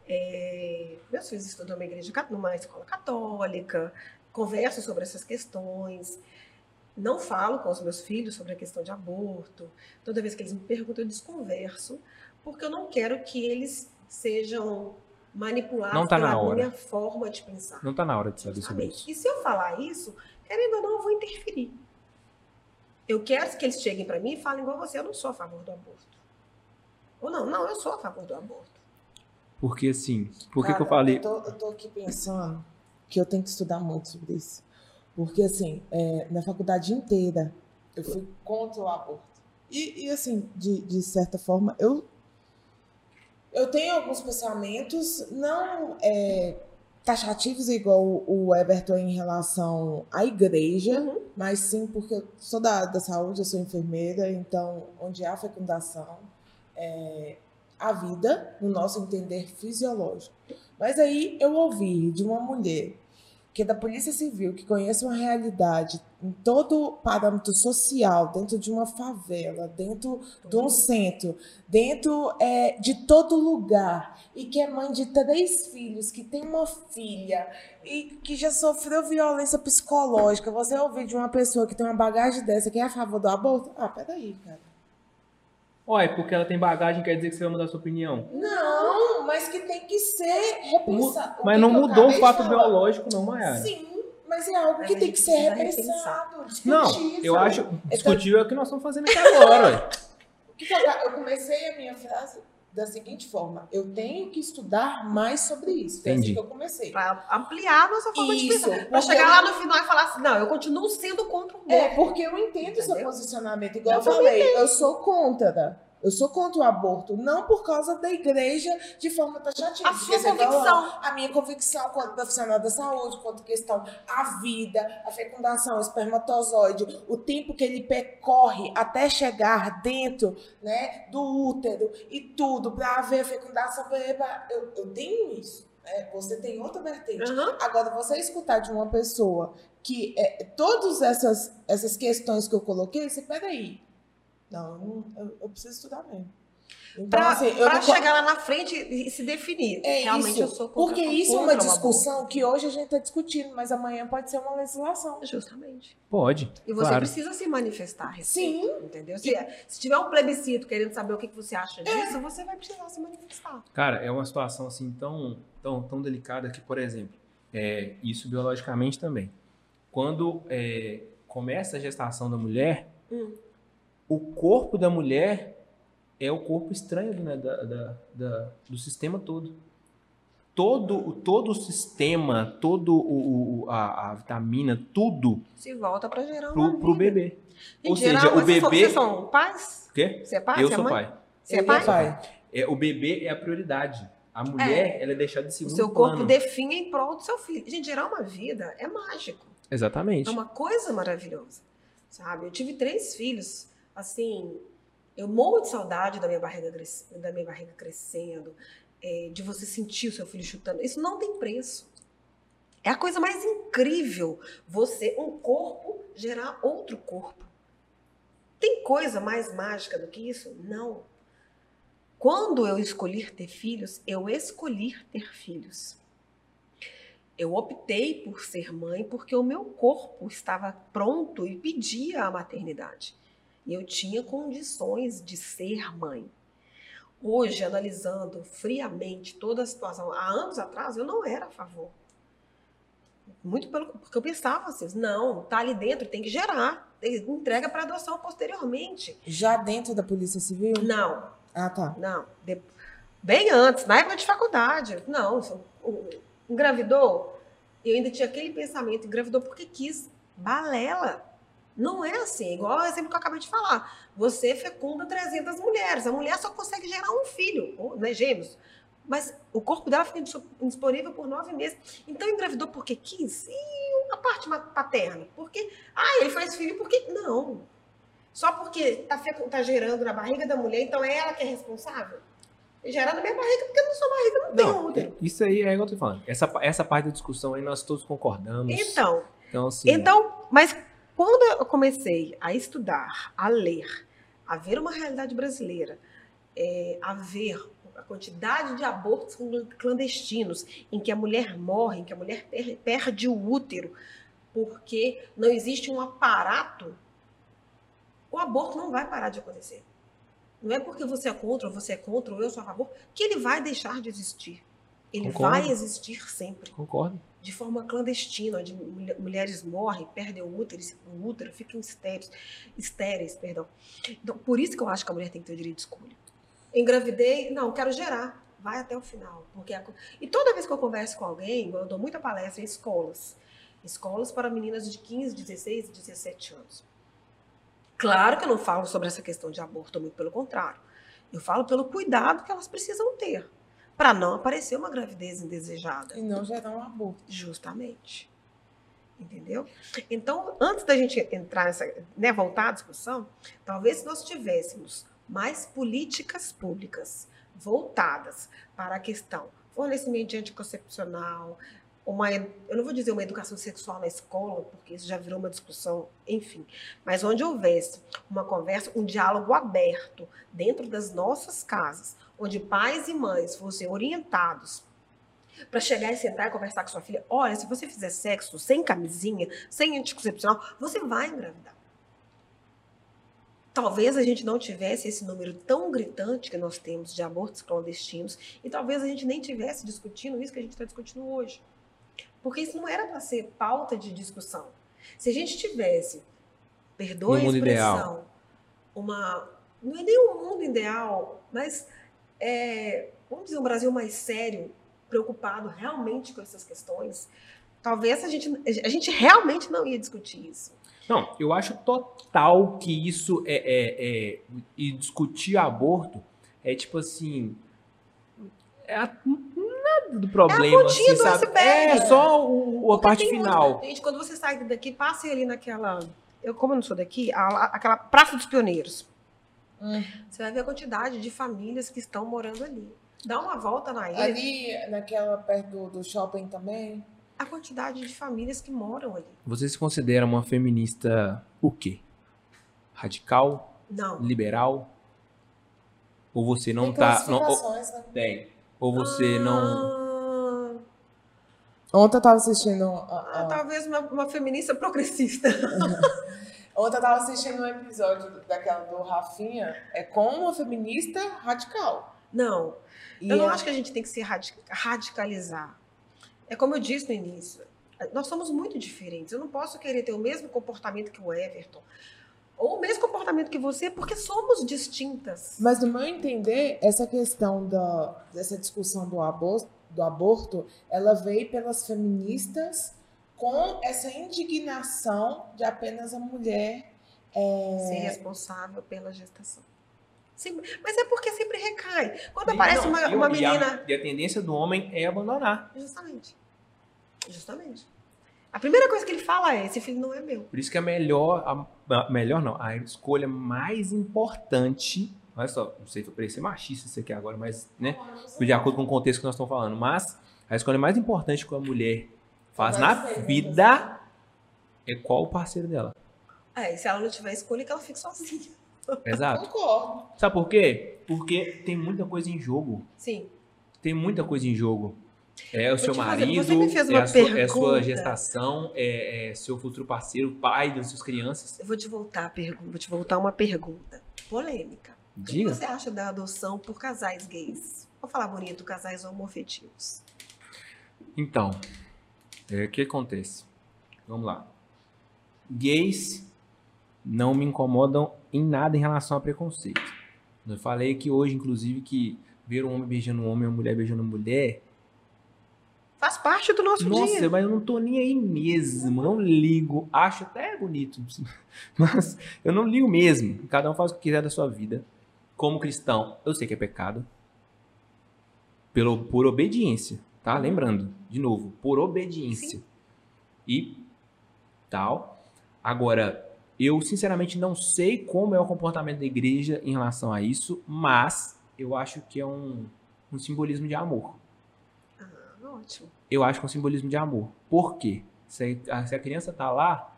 É, meus filhos estudam numa igreja, numa escola católica, converso sobre essas questões. Não falo com os meus filhos sobre a questão de aborto. Toda vez que eles me perguntam, eu desconverso, porque eu não quero que eles sejam manipulados Não tá na pela hora. minha forma de pensar. Não tá na hora de saber sobre isso. E se eu falar isso, querendo ou não, eu vou interferir. Eu quero que eles cheguem para mim e falem igual você, eu não sou a favor do aborto. Ou não, não, eu sou a favor do aborto. Porque assim, por que eu falei? Eu tô, eu tô aqui pensando que eu tenho que estudar muito sobre isso. Porque, assim, é, na faculdade inteira, eu fui contra o aborto. E, e, assim, de, de certa forma, eu, eu tenho alguns pensamentos não é, taxativos, igual o Everton em relação à igreja, Uhum. mas sim porque eu sou da, da saúde, eu sou enfermeira, então onde há fecundação, é, a vida, no nosso entender fisiológico. Mas aí eu ouvi de uma mulher que é da Polícia Civil, que conhece uma realidade em todo parâmetro social, dentro de uma favela, dentro de um centro, dentro é, de todo lugar, e que é mãe de três filhos, que tem uma filha e que já sofreu violência psicológica. Você ouvir de uma pessoa que tem uma bagagem dessa que é a favor do aborto? Ah, peraí, cara. Olha, porque ela tem bagagem, quer dizer que você vai mudar sua opinião. Não, mas que tem que ser repensado. O Mas que não que mudou o fato biológico, não, Mayara. Sim, mas é algo que tem que ser repensado, Não, discutido. eu acho Então- discutível é o que nós estamos fazendo aqui agora. eu, comecei a minha frase da seguinte forma: eu tenho que estudar mais sobre isso. Foi assim que eu comecei. Para ampliar a nossa forma de Isso, pensar. Para chegar lá no final e falar assim, não, eu continuo sendo contra o aborto. É, porque eu entendo o seu Entendeu? posicionamento. Igual eu, Eu falei, eu sou contra. Eu sou contra o aborto, não por causa da igreja de forma taxativa. A sua convicção. A minha convicção quanto profissional da saúde, quanto questão a vida, a fecundação, o espermatozoide, o tempo que ele percorre até chegar dentro né, do útero e tudo, para haver a fecundação. pra- Eu, eu tenho isso. né? Você tem outra vertente. Aham. Agora, você escutar de uma pessoa que é, todas essas, essas questões que eu coloquei, você, peraí. Não, eu, não- eu, eu preciso estudar mesmo. Então, Para assim, chegar lá na frente e se definir. É Realmente isso, eu sou contra porque isso é uma discussão que hoje a gente está discutindo, mas amanhã pode ser uma legislação. Justamente. Pode. E você claro. precisa se manifestar respeito, Sim. entendeu? Se, se tiver um plebiscito querendo saber o que que você acha disso, você vai precisar se manifestar. Cara, é uma situação assim tão, tão, tão delicada que, por exemplo, é, isso biologicamente também. Quando é, começa a gestação da mulher, Hum. O corpo da mulher é o corpo estranho né, da, da- da- do sistema todo. Todo, todo o sistema, todo o, o- a, a vitamina, tudo Se volta para gerar pro, pro vida. bebê. Ou geral, seja, o bebê. Vocês são pais? O quê? Você é pai? Eu Você é sou mãe? pai. Você é Ele pai? É, o bebê é a prioridade. A mulher, ela é deixada de O segundo seu corpo plano. definha em prol do seu filho. Gente, gerar uma vida é mágico. Exatamente. É uma coisa maravilhosa, sabe? Eu tive três filhos, assim, eu morro de saudade da minha barriga, da minha barriga crescendo, é, de você sentir o seu filho chutando. Isso não tem preço. É a coisa mais incrível você, um corpo, gerar outro corpo. Tem coisa mais mágica do que isso? Não. Quando eu escolhi ter filhos, eu escolhi ter filhos. Eu optei por ser mãe porque o meu corpo estava pronto e pedia a maternidade. E eu tinha condições de ser mãe. Hoje, analisando friamente toda a situação, há anos atrás eu não era a favor. Muito pelo porque eu pensava assim, não, tá ali dentro, tem que gerar, entrega para adoção posteriormente. Já dentro da Polícia Civil? Não, Ah, tá. não. De- Bem antes, na época de faculdade. Não, engravidou. Eu ainda tinha aquele pensamento, engravidou porque quis. Balela. Não é assim, igual o exemplo que eu acabei de falar. Você fecunda 300 mulheres. A mulher só consegue gerar um filho, né, gêmeos. Mas o corpo dela fica indis- indisponível por nove meses. Então engravidou porque quis? E a parte paterna? Porque, ah, ele faz filho porque. Não. Só porque tá, fecu- tá gerando na barriga da mulher, então é ela que é responsável? Gerar na minha barriga, porque na sua barriga não, tem Não, útero. isso aí é igual eu tô falando. Essa, essa parte da discussão aí nós todos concordamos. Então, Então, assim, Então, mas quando eu comecei a estudar, a ler, a ver uma realidade brasileira, é, a ver a quantidade de abortos clandestinos, em que a mulher morre, em que a mulher per- perde o útero, porque não existe um aparato, o aborto não vai parar de acontecer. Não é porque você é contra, ou você é contra, ou eu sou a favor, que ele vai deixar de existir. Ele Concordo. vai existir sempre. Concordo. De forma clandestina, onde mulher- mulheres morrem, perdem o útero, o útero ficam estéreis, estéreis, perdão. Então, por isso que eu acho que a mulher tem que ter o direito de escolha. Engravidei, não, quero gerar, vai até o final. Porque a e toda vez que eu converso com alguém, eu dou muita palestra em escolas, escolas para meninas de 15, 16, 17 anos. Claro que eu não falo sobre essa questão de aborto, muito pelo contrário. Eu falo pelo cuidado que elas precisam ter para não aparecer uma gravidez indesejada. E não gerar um aborto. Justamente. Entendeu? Então, antes da gente entrar nessa, né, voltar à discussão, talvez se nós tivéssemos mais políticas públicas voltadas para a questão fornecimento de anticoncepcional, uma, eu não vou dizer uma educação sexual na escola, porque isso já virou uma discussão, enfim, mas onde houvesse uma conversa, um diálogo aberto dentro das nossas casas, onde pais e mães fossem orientados para chegar e sentar e conversar com sua filha. Olha, se você fizer sexo sem camisinha, sem anticoncepcional, você vai engravidar. Talvez a gente não tivesse esse número tão gritante que nós temos de abortos clandestinos e talvez a gente nem tivesse discutindo isso que a gente está discutindo hoje. Porque isso não era para ser pauta de discussão. Se a gente tivesse, perdoe a expressão, ideal. uma. Não é nem um mundo ideal, mas é, vamos dizer, um Brasil mais sério, preocupado realmente com essas questões, talvez a gente, a gente realmente não ia discutir isso. Não, eu acho total que isso é, é, é- e discutir aborto é tipo assim. É a, nada do problema, pontinha assim, do sabe? É só o, a Porque parte final. muita- gente, quando você sai daqui, passe ali naquela. Eu, como eu não sou daqui, a- a- aquela Praça dos Pioneiros. Hum. Você vai ver a quantidade de famílias que estão morando ali. Dá uma volta na ilha, Ali, naquela perto do, do shopping também. a quantidade de famílias que moram ali. Você se considera uma feminista o quê? Radical? Não. Liberal? Ou você não Tem tá. Não, ou, né? tem. Ou você não. Ah, Ontem eu tava assistindo. a- a- talvez uma, uma feminista progressista. [laughs] Ontem eu tava assistindo um episódio daquela do Rafinha. É com uma feminista radical. Não, E eu não é- acho que a gente tem que se radi- radicalizar. É como eu disse no início, nós somos muito diferentes. Eu não posso querer ter o mesmo comportamento que o Everton, ou o mesmo comportamento que você, porque somos distintas. Mas no meu entender, essa questão da, dessa discussão do aborto, do aborto, ela veio pelas feministas com essa indignação de apenas a mulher. é, Ser responsável pela gestação. Sim, mas é porque sempre recai. Quando E aparece não, uma, uma e a- menina. E a tendência do homem é abandonar. Justamente. Justamente. A primeira coisa que ele fala é: esse filho não é meu. Por isso que a melhor, a, a melhor não, a escolha mais importante, olha só, não sei se eu parecer machista isso aqui agora, mas, né, de acordo com o contexto que nós estamos falando, mas a escolha mais importante que a mulher faz na Várias perguntas. vida é qual o parceiro dela. É, e se ela não tiver escolha, que ela fique sozinha. Exato. [laughs] Concordo. Sabe por quê? Porque tem muita coisa em jogo. Sim. Tem muita coisa em jogo. É o seu fazer- marido, fez é, a sua, é a sua gestação, é, é seu futuro parceiro, pai das suas crianças. Eu vou te voltar a pergunta, vou te voltar uma pergunta polêmica. O que Diga. você acha da adoção por casais gays? Vou falar bonito, casais homoafetivos. Então, é, o que acontece? Vamos lá. Gays não me incomodam em nada em relação a preconceito. Eu falei que hoje, inclusive, que ver um homem beijando um homem e uma mulher beijando uma mulher. Faz parte do nosso Nossa, dia. mas eu não tô nem aí mesmo. Não ligo. Acho até bonito. [laughs] Mas eu não ligo mesmo. Cada um faz o que quiser da sua vida. Como cristão, eu sei que é pecado. Pelo, por obediência, tá? Lembrando, de novo, por obediência. E tal. Agora, eu sinceramente não sei como é o comportamento da igreja em relação a isso, mas eu acho que é um, um simbolismo de amor. Ah, ótimo. Eu acho que é um simbolismo de amor. Por quê? Se a, se a criança tá lá,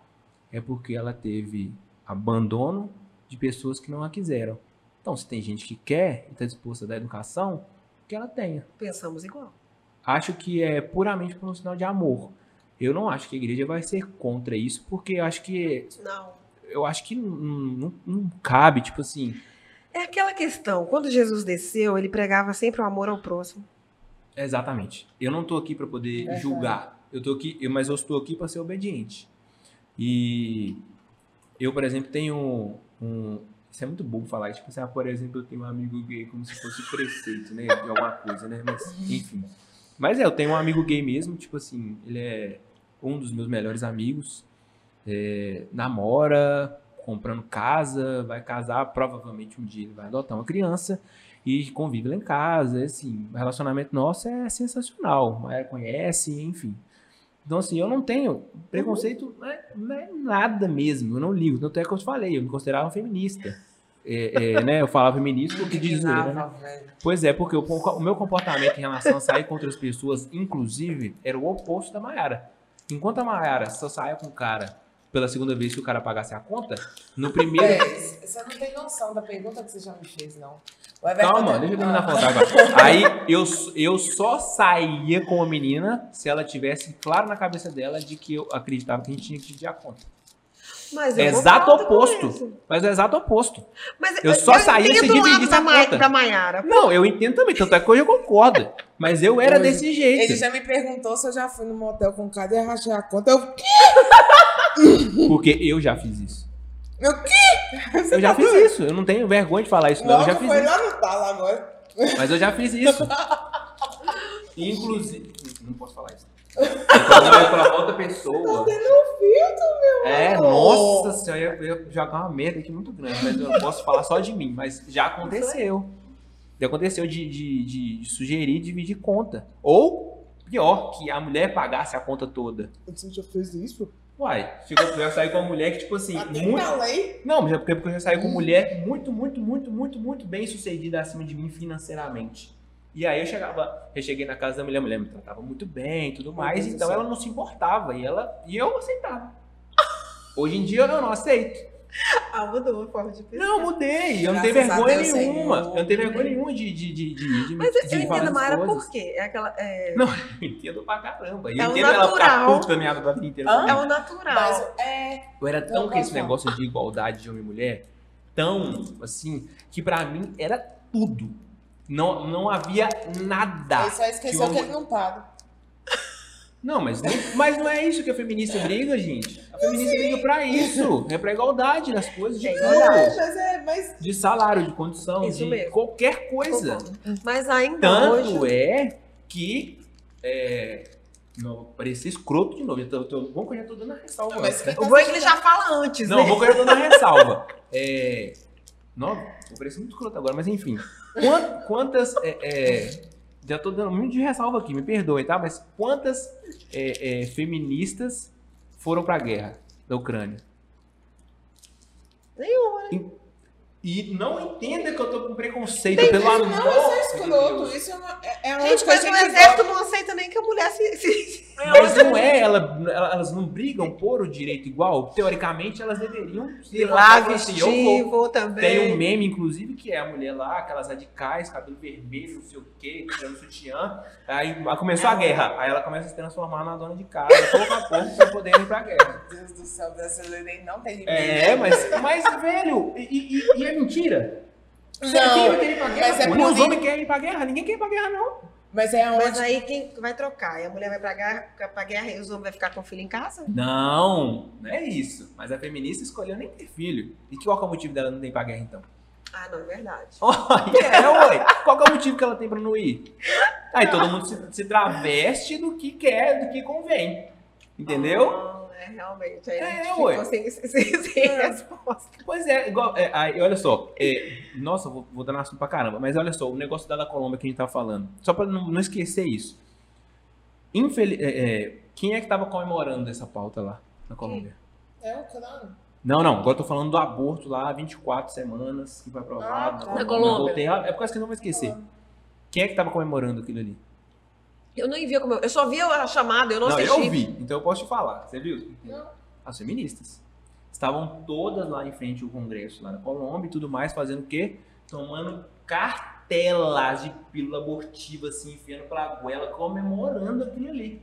é porque ela teve abandono de pessoas que não a quiseram. Então, se tem gente que quer e está disposta a dar educação, que ela tenha. Pensamos igual. Acho que é puramente por um sinal de amor. Eu não acho que a igreja vai ser contra isso, porque eu acho que Não. eu acho que não, não- não cabe, tipo assim. É aquela questão, quando Jesus desceu, ele pregava sempre o amor ao próximo. Exatamente. Eu não tô aqui para poder É, julgar. Eu tô aqui, eu, mas eu estou aqui para ser obediente. E eu, por exemplo, tenho um. Isso é muito bom falar. Tipo assim, ah, por exemplo, eu tenho um amigo gay como se fosse preceito, né? De alguma coisa, né? Mas, enfim. Mas é, eu tenho um amigo gay mesmo, tipo assim, ele é um dos meus melhores amigos. É, namora, comprando casa, vai casar, provavelmente um dia ele vai adotar uma criança e convive lá em casa, assim, o relacionamento nosso é sensacional, Maia conhece, enfim. Então, assim, eu não tenho preconceito, não é, não é nada mesmo, eu não ligo, tanto é que eu te falei, eu me considerava um feminista. É, é, né, eu falava feminista porque diz zoeira, né? Velho. Pois é, porque o, o meu comportamento em relação a sair com outras pessoas, inclusive, era o oposto da Mayara. Enquanto a Mayara só saia com o cara pela segunda vez que o cara pagasse a conta, no primeiro. Véi, Você não tem noção da pergunta que você já me fez, não. Calma, deixa eu terminar de contar agora. Aí eu, eu só saía com a menina se ela tivesse claro na cabeça dela de que eu acreditava que a gente tinha que dividir a conta. Mas eu Exato oposto. Mas é o exato oposto. Mas Eu só saía se entendo o lado dividisse da conta. da Maiara. Não, eu entendo também, tanto é que hoje eu concordo. Mas eu era desse jeito. Ele já me perguntou se eu já fui no motel com o cara e rachei a conta. Eu, Porque eu já fiz isso. eu quê? Você Eu já tá fiz doido? isso. Eu não tenho vergonha de falar isso, não. Eu já Não, fiz foi isso. lá no talo agora. Mas eu já fiz isso. [laughs] Inclusive. Não posso falar isso. Então, não é pra outra pessoa. Tem no filtro, meu É, amor. nossa senhora, eu ia jogar uma merda aqui muito grande, mas eu não posso falar só de mim. Mas já aconteceu. Já aconteceu de, de, de- de sugerir dividir conta. Ou, pior, que a mulher pagasse a conta toda. Você já fez isso? Uai, chegou, eu já saí com uma mulher que, tipo assim, Até muito. lei. Não, mas é porque porque eu já saí com mulher muito, muito, muito, muito, muito bem sucedida acima de mim financeiramente. E aí eu chegava, eu cheguei na casa da mulher, a mulher me tratava muito bem e tudo mais, então ela não se importava e ela e eu aceitava. Hoje em dia eu não aceito. Ah, mudou a forma de pensar. Não, mudei. Eu não tenho vergonha Deus, nenhuma. Senhor. Eu não tenho vergonha nenhuma de, de, de, de, de, Mas de eu entendo, coisas. por quê? É aquela. É, Não, [laughs] eu entendo pra caramba. E É eu o entendo ela ficar puta minha vida inteira. É o natural. Mas é. Eu era tão com esse negócio de igualdade de homem e mulher, tão assim, que pra mim era tudo. Não, não havia nada. Ele só esqueceu que que, eu- ele não paga. Não, mas, não- mas não é isso que a feminista briga, gente. A feminista briga pra isso. É pra igualdade das coisas, de É igualdade. Mas é, mas. De salário, de condição, Isso de mesmo. qualquer coisa. Mas ainda Tanto hoje. é que. É, não, parecia escroto de novo. Eu tô, eu tô, bom que eu já tô dando a ressalva. Não, mas antes, né? O bom é que ele já fala antes, Não, né? vou ganhar dando a ressalva. [laughs] É. Não, vou parecer muito escroto agora, mas enfim. Quan- Quantas. é, é, já tô dando muito de ressalva aqui, me perdoem, tá? Mas quantas é, é, feministas foram pra guerra da Ucrânia? Nenhuma. E não entenda que eu tô com preconceito, Tem pelo Isso amor não é ser de escroto. Isso é uma. É, é uma Gente, coisa mas o exército não aceita nem que a mulher se. se- Mas não é, ela- elas não brigam por o direito igual. Teoricamente, elas deveriam se lá, falar assim, vou. também. Tem um meme, inclusive, que é a mulher lá, aquelas radicais, cabelo vermelho, não sei o quê, tirando sutiã. Aí começou a guerra. Aí ela começa a se transformar na dona de casa, pouco a pouco, pra poder ir pra guerra. Deus do céu, brasileiro não tem limite. É, mas, mas velho, e, e- e é mentira? Você Não, quem vai querer ir pra guerra? mas é por os homens querem ir pra guerra, ninguém quer ir pra guerra, não. Mas é Mas onde. aí quem vai trocar? E a mulher vai pra guerra, pra guerra e os homens vão ficar com o filho em casa? Não, não é isso. Mas a feminista escolheu nem ter filho. E qual que é o motivo dela não ter ir pra guerra, então? Ah, não, é verdade. é, ué. Qual que é o motivo que ela tem pra não ir? Aí todo mundo se, se traveste do que quer, do que convém. Entendeu? Não, é realmente. Aí É, a gente [laughs] sem, sem, sem resposta. Pois é, igual. É, aí, olha só. é, nossa, vou, vou dar assunto pra caramba. Mas olha só, o negócio da, da Colômbia que a gente tá falando. Só pra não, não esquecer isso. Infeliz, quem é que tava comemorando essa pauta lá na Colômbia? É o crânio. Não, não. Agora eu tô falando do aborto lá, 24 semanas, que foi aprovado. Ah, tá. Na Colômbia. Voltei, ah, é por causa que eu não vou esquecer. Quem é que tava comemorando aquilo ali? Eu não via como. Eu só vi a chamada, eu não, Não, assisti. eu vi, então eu posso te falar. Você viu? Não. As feministas. Estavam todas lá em frente ao Congresso, lá na Colômbia e tudo mais, fazendo o quê? Tomando cartelas de pílula abortiva, assim, enfiando pela goela, comemorando aquilo ali.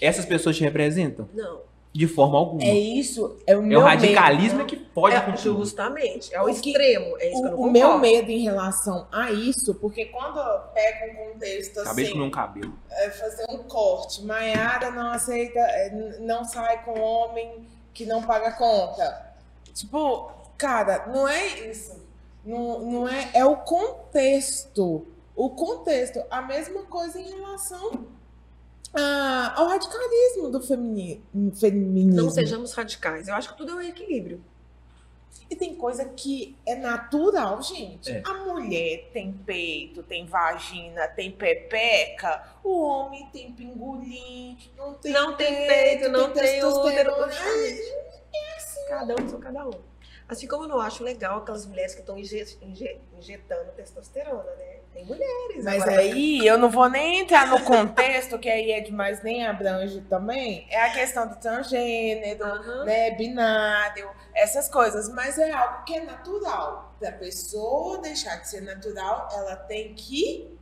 Essas pessoas te representam? Não. De forma alguma. É isso, é o É meu o radicalismo medo. que pode É, acontecer. justamente. É o, O que- extremo. É isso que eu não O, o meu medo em relação a isso, porque quando eu pego um contexto Acabei de assim, comer um cabelo. é fazer um corte, Maiara não aceita, é, não sai com homem que não paga conta. Tipo, cara, não é isso. Não, não é, é o contexto. O contexto. A mesma coisa em relação a- ao radicalismo do femini, feminismo. Não sejamos radicais. Eu acho que tudo é um equilíbrio. E tem coisa que é natural, gente. É. A mulher tem peito, tem vagina, tem pepeca. O homem tem pingolim, não tem Não tem peito, não tem útero. testosterona. Cada um são cada um. Assim como eu não acho legal aquelas mulheres que estão inje- inje- injetando testosterona, né? Tem mulheres. Mas agora- aí eu não vou nem entrar no contexto, que aí é demais, nem abrange também. É a questão do transgênero, Aham. né, binário, essas coisas. Mas é algo que é natural. Para a pessoa deixar de ser natural, ela tem que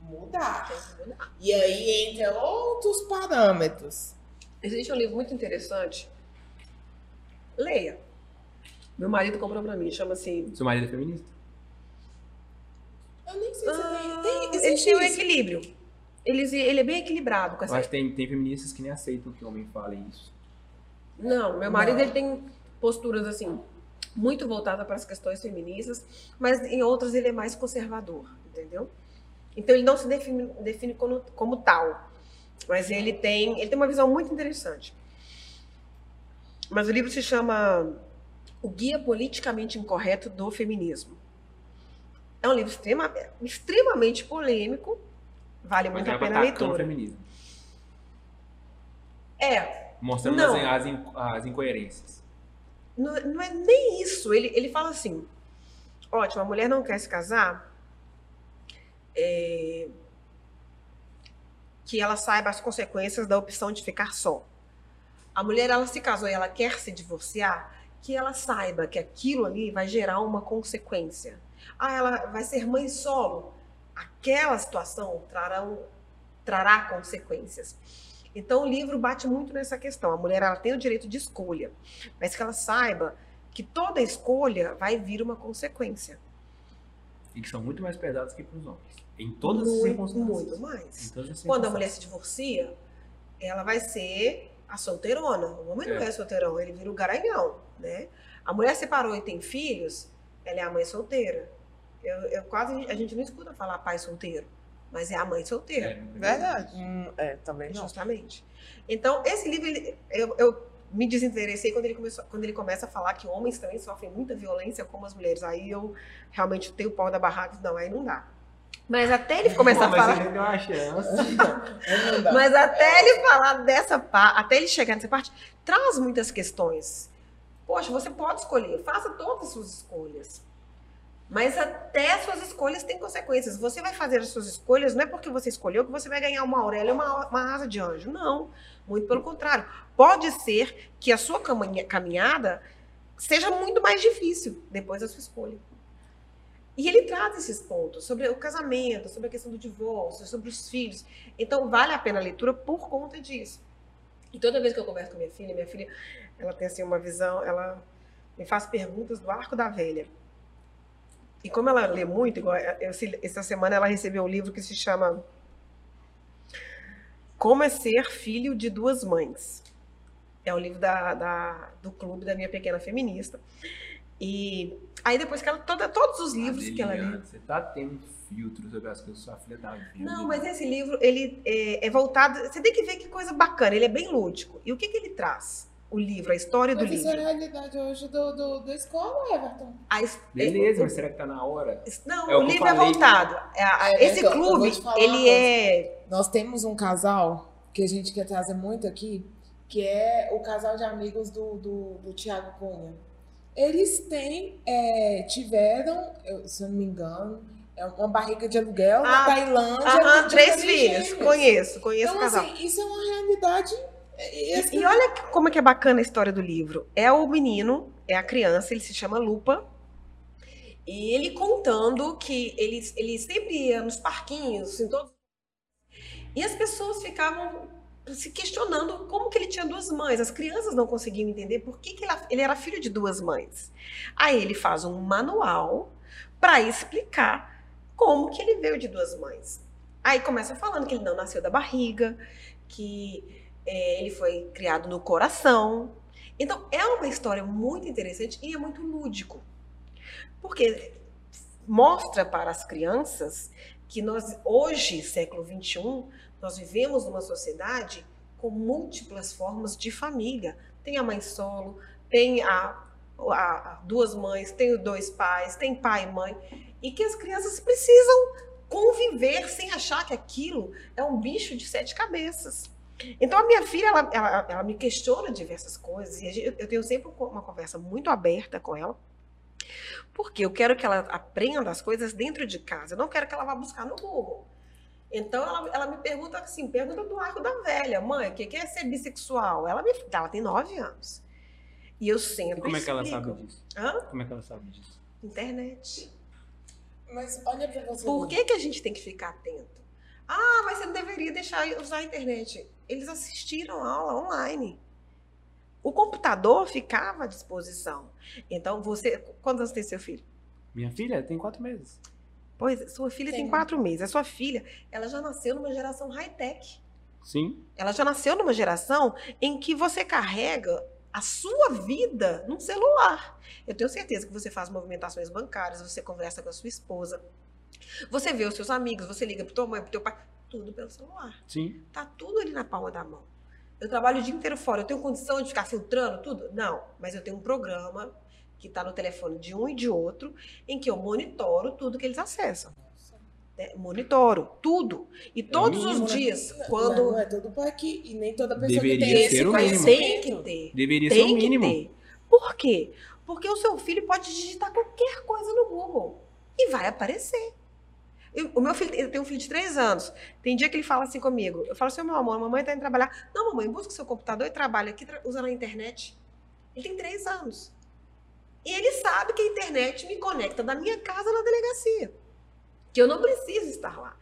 mudar. Tem que mudar. E aí entra outros parâmetros. Existe um livro muito interessante. Leia. Meu marido comprou pra mim, chama-se. Seu marido é feminista? Eu nem sei se Ah, tem. tem ele tem um equilíbrio. Eles, ele é bem equilibrado com essa. que tem, tem feministas que nem aceitam que homem fale isso. Não, meu marido Não. ele tem posturas assim muito voltadas para as questões feministas, mas em outras ele é mais conservador, entendeu? Então ele não se define, define como, como tal, mas ele tem ele tem uma visão muito interessante. Mas o livro se chama O Guia Politicamente Incorreto do Feminismo. É um livro extrema, extremamente polêmico, vale muito a pena a atacando o leitura. feminismo. É, Mostrando Não. as, as incoerências. Não, não é nem isso. Ele, ele fala assim: ótimo, a mulher não quer se casar, é, que ela saiba as consequências da opção de ficar só. A mulher, ela se casou e ela quer se divorciar, que ela saiba que aquilo ali vai gerar uma consequência. Ah, ela vai ser mãe solo. Aquela situação trará, trará consequências. Então o livro bate muito nessa questão. A mulher ela tem o direito de escolha, mas que ela saiba que toda escolha vai vir uma consequência. E que são muito mais pesadas que para os homens. Em todas as muito, circunstâncias. muito mais. as Quando a mulher se divorcia, ela vai ser a solteirona. O homem não É. é solteirão, ele vira o garanhão, né? A mulher separou e tem filhos, ela é a mãe solteira. Eu, eu quase a gente não escuta falar pai solteiro, mas é a mãe solteira. É, Verdade. Hum, é, também não. Justamente. Então, esse livro, ele- eu, eu me desinteressei quando ele, começou, quando ele começa a falar que homens também sofrem muita violência como as mulheres. Aí eu realmente tenho o pau da barraca, não, aí não dá. Mas até ele [laughs] começar Pô, a falar. ele deu uma [laughs] chance. Dá. Mas até ele falar dessa parte, até ele chegar nessa parte, traz muitas questões. Poxa, você pode escolher, faça todas as suas escolhas. Mas até as suas escolhas têm consequências. Você vai fazer as suas escolhas, não é porque você escolheu que você vai ganhar uma aurélia e uma, uma asa de anjo. Não. Muito pelo contrário. Pode ser que a sua caminha- caminhada seja muito mais difícil depois da sua escolha. E ele traz esses pontos sobre o casamento, sobre a questão do divórcio, sobre os filhos. Então, vale a pena a leitura por conta disso. E toda vez que eu converso com minha filha, minha filha, ela tem assim uma visão, ela me faz perguntas do arco da velha. E como ela lê muito, igual eu- essa semana ela recebeu um livro que se chama Como é ser filho de duas mães. É o livro da, da- do clube da minha pequena feminista. E aí depois que ela toda, todos os livros que ela lê. Você tá tendo filtro sobre as coisas sua filha tá vendo. Não, mas esse livro, ele é, é voltado. Você tem que ver que coisa bacana, ele é bem lúdico. E o que, que ele traz? O livro, a história do Mas isso é a livro. realidade hoje do, do, da escola, Everton. A Beleza, é- mas será que tá na hora? Não, É o o livro é falei. voltado. É, É, esse então, clube, ele é. Nós temos um casal que a gente quer trazer muito aqui, que é o casal de amigos do, do, do Tiago Cunha. Eles têm, é, tiveram, se eu não me engano, é uma barriga de aluguel na Ah, Tailândia. Aham, três filhos. Conheço, conheço o Então, casal. assim, isso é uma realidade. E, E, e olha como é que é bacana a história do livro. É o menino, é a criança, ele se chama Lupa. E ele contando que ele, ele sempre ia nos parquinhos, em todos. E as pessoas ficavam se questionando como que ele tinha duas mães. As crianças não conseguiam entender por que, que ele era filho de duas mães. Aí ele faz um manual para explicar como que ele veio de duas mães. Aí começa falando que ele não nasceu da barriga, que é, ele foi criado no coração. Então é uma história muito interessante e é muito lúdico. Porque mostra para as crianças que nós, hoje, século XXI, nós vivemos numa sociedade com múltiplas formas de família. Tem a mãe solo, tem a, a, duas mães, tem dois pais, tem pai e mãe. E que as crianças precisam conviver sem achar que aquilo é um bicho de sete cabeças. Então a minha filha, ela, ela, ela me questiona diversas coisas e eu tenho sempre uma conversa muito aberta com ela porque eu quero que ela aprenda as coisas dentro de casa. Eu não quero que ela vá buscar no Google. Então ela, ela me pergunta assim, pergunta do arco da velha, mãe, o que é ser bissexual? Ela, me, ela tem nove anos. E eu sempre. E como é que ela sabe disso? Hã? Como é que ela sabe disso? Internet. Mas olha pra você. Por que, que a gente tem que ficar atento? Ah, mas você não deveria deixar usar a internet. Eles assistiram a aula online. O computador ficava à disposição. Então, você. Quantos anos tem seu filho? Minha filha tem quatro meses. Pois, sua filha tem, tem quatro meses. A sua filha, ela já nasceu numa geração high-tech. Sim. Ela já nasceu numa geração em que você carrega a sua vida num celular. Eu tenho certeza que você faz movimentações bancárias, você conversa com a sua esposa, você vê os seus amigos, você liga para tua mãe, para teu pai, tudo pelo celular. Sim. Tá tudo ali na palma da mão. Eu trabalho o dia inteiro fora. Eu tenho condição de ficar filtrando tudo? Não. Mas eu tenho um programa que está no telefone de um e de outro, em que eu monitoro tudo que eles acessam. É, monitoro tudo. E é todos mínimo, os né? dias, né? quando. Não é todo pai que. E nem toda pessoa Deveria que tem ser esse o mínimo. Tem que ter. Deveria tem ser o mínimo. Ter. Por quê? Porque o seu filho pode digitar qualquer coisa no Google e vai aparecer. Eu, o meu filho, tenho um filho de três anos. Tem dia que ele fala assim comigo. Eu falo assim, meu amor, a mamãe está indo trabalhar. Não, mamãe, busca seu computador e trabalha aqui usando a internet. Ele tem três anos. E ele sabe que a internet me conecta da minha casa na delegacia. Que eu não preciso estar lá.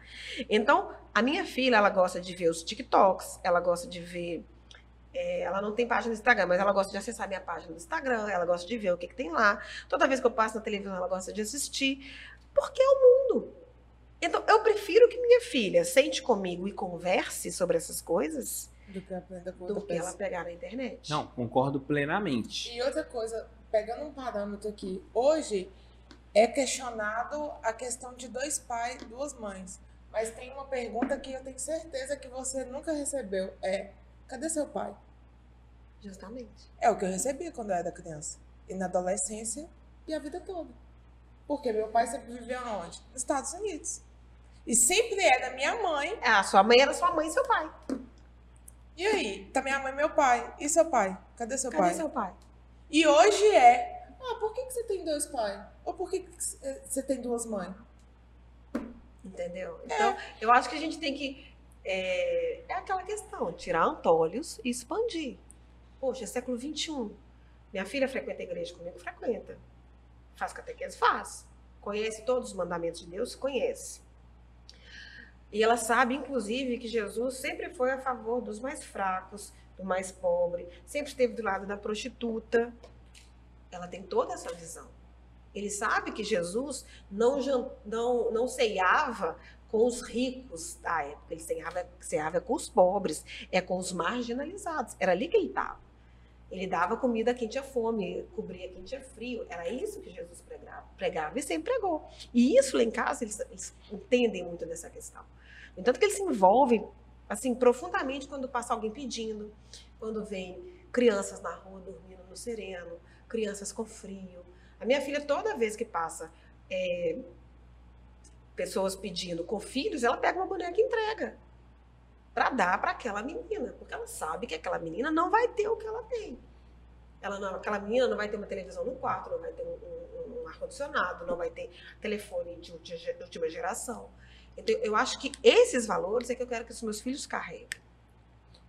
Então, a minha filha, ela gosta de ver os TikToks, ela gosta de ver. É, ela não tem página no Instagram, mas ela gosta de acessar minha página no Instagram, ela gosta de ver o que, que tem lá. Toda vez que eu passo na televisão, ela gosta de assistir. Porque é o mundo. Então, eu prefiro que minha filha sente comigo e converse sobre essas coisas do que, com do que ela pegar na internet. Não, concordo plenamente. E outra coisa, pegando um parâmetro aqui, hoje é questionado a questão de dois pais, duas mães. Mas tem uma pergunta que eu tenho certeza que você nunca recebeu. É, cadê seu pai? Justamente. É o que eu recebia quando eu era criança. E na adolescência e a vida toda. Porque meu pai sempre viveu onde? Nos Estados Unidos. E sempre é da minha mãe. É, a sua mãe era sua mãe e seu pai. E aí? Tá minha mãe e meu pai. E seu pai? Cadê seu Cadê pai? Cadê seu pai? E hoje é. Ah, por que, que você tem dois pais? Ou por que, que você tem duas mães? Entendeu? Então, é. eu acho que a gente tem que. É, é aquela questão, tirar antolhos e expandir. Poxa, é século XXI. Minha filha frequenta a igreja comigo? Frequenta. Faz catequese? Faz. Conhece todos os mandamentos de Deus? Conhece. E ela sabe, inclusive, que Jesus sempre foi a favor dos mais fracos, do mais pobre, sempre esteve do lado da prostituta. Ela tem toda essa visão. Ele sabe que Jesus não, não, não ceiava com os ricos da época, ele ceava, ceava com os pobres, é com os marginalizados. Era ali que ele estava. Ele dava comida a quem tinha fome, cobria quem tinha frio. Era isso que Jesus pregava, pregava e sempre pregou. E isso lá em casa, eles, eles entendem muito dessa questão. No entanto que eles se envolvem assim profundamente quando passa alguém pedindo, quando vem crianças na rua dormindo no sereno, crianças com frio. A minha filha, toda vez que passa é, pessoas pedindo com filhos, ela pega uma boneca e entrega para dar para aquela menina, porque ela sabe que aquela menina não vai ter o que ela tem. Ela não, aquela menina não vai ter uma televisão no quarto, não vai ter um, um, um ar-condicionado, não vai ter telefone de última geração. Então, eu acho que esses valores é que eu quero que os meus filhos carreguem.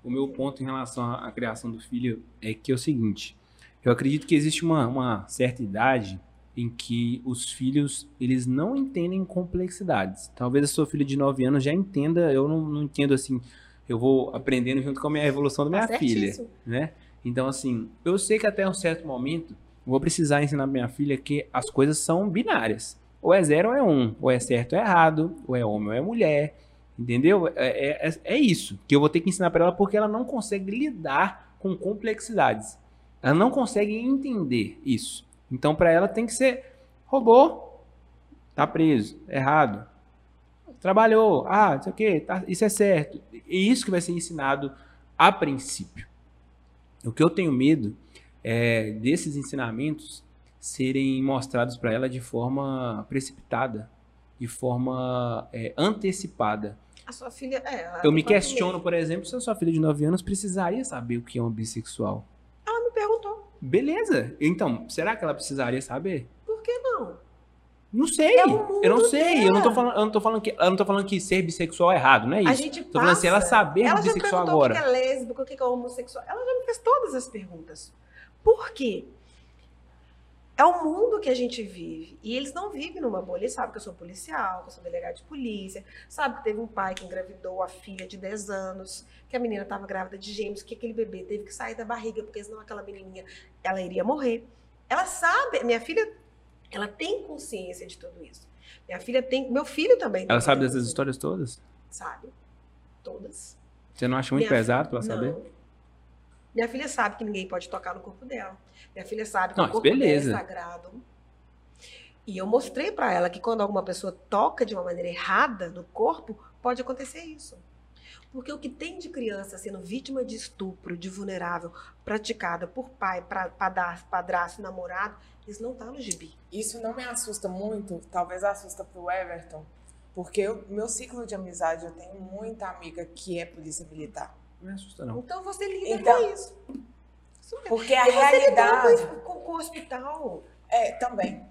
O meu ponto em relação à criação do filho é que é o seguinte: eu acredito que existe uma, uma certa idade em que os filhos eles não entendem complexidades. Talvez a sua filha de 9 anos já entenda, eu não, não entendo assim. eu vou aprendendo junto com a minha evolução da minha Tá filha, né? Então, assim, eu sei que até um certo momento vou precisar ensinar minha filha que as coisas são binárias. Ou é zero ou é um. Ou é certo ou é errado. Ou é homem ou é mulher. Entendeu? É, é, é isso que eu vou ter que ensinar pra ela porque ela não consegue lidar com complexidades. Ela não consegue entender isso. Então, pra ela tem que ser robô, tá preso, errado. Trabalhou, ah, não sei o quê, tá, isso é certo. E isso que vai ser ensinado a princípio. O que eu tenho medo é desses ensinamentos serem mostrados para ela de forma precipitada, de forma é, antecipada. A sua filha. É, ela Eu me tem quantos questiono, por exemplo, se a sua filha de 9 anos precisaria saber o que é um bissexual. Ela me perguntou. Beleza. Então, será que ela precisaria saber? Por que não? Não sei. É eu não sei. Eu não tô dela. falando, eu não tô falando que eu não tô falando que ser bissexual é errado, não é isso. A gente tô falando se ela passa- saber Ela bissexual agora. o que é lésbico, o que é homossexual. Ela já me fez todas as perguntas. Por quê? É o mundo que a gente vive. E eles não vivem numa bolha. Eles sabem que eu sou policial, que eu sou delegado de polícia. Sabe que teve um pai que engravidou a filha de 10 anos, que a menina estava grávida de gêmeos, que aquele bebê teve que sair da barriga, porque senão aquela menininha, ela iria morrer. Ela sabe, minha filha, ela tem consciência de tudo isso. Minha filha tem, meu filho também. tem Ela sabe dessas histórias todas? Sabe. Todas. Você não acha muito Minha pesado Não. saber? Minha filha sabe que ninguém pode tocar no corpo dela. Minha filha sabe que Não, o corpo beleza. dela é sagrado. E eu mostrei pra ela que quando alguma pessoa toca de uma maneira errada no corpo, pode acontecer isso. Porque o que tem de criança sendo vítima de estupro, de vulnerável, praticada por pai, pra, padar- padrasto, namorado, isso não tá no gibi. Isso não me assusta muito, talvez assusta pro Everton, porque o meu ciclo de amizade, eu tenho muita amiga que é polícia militar. Não me assusta, não. Então você lida Então- com isso. Porque a realidade. com, com, o hospital. É, também.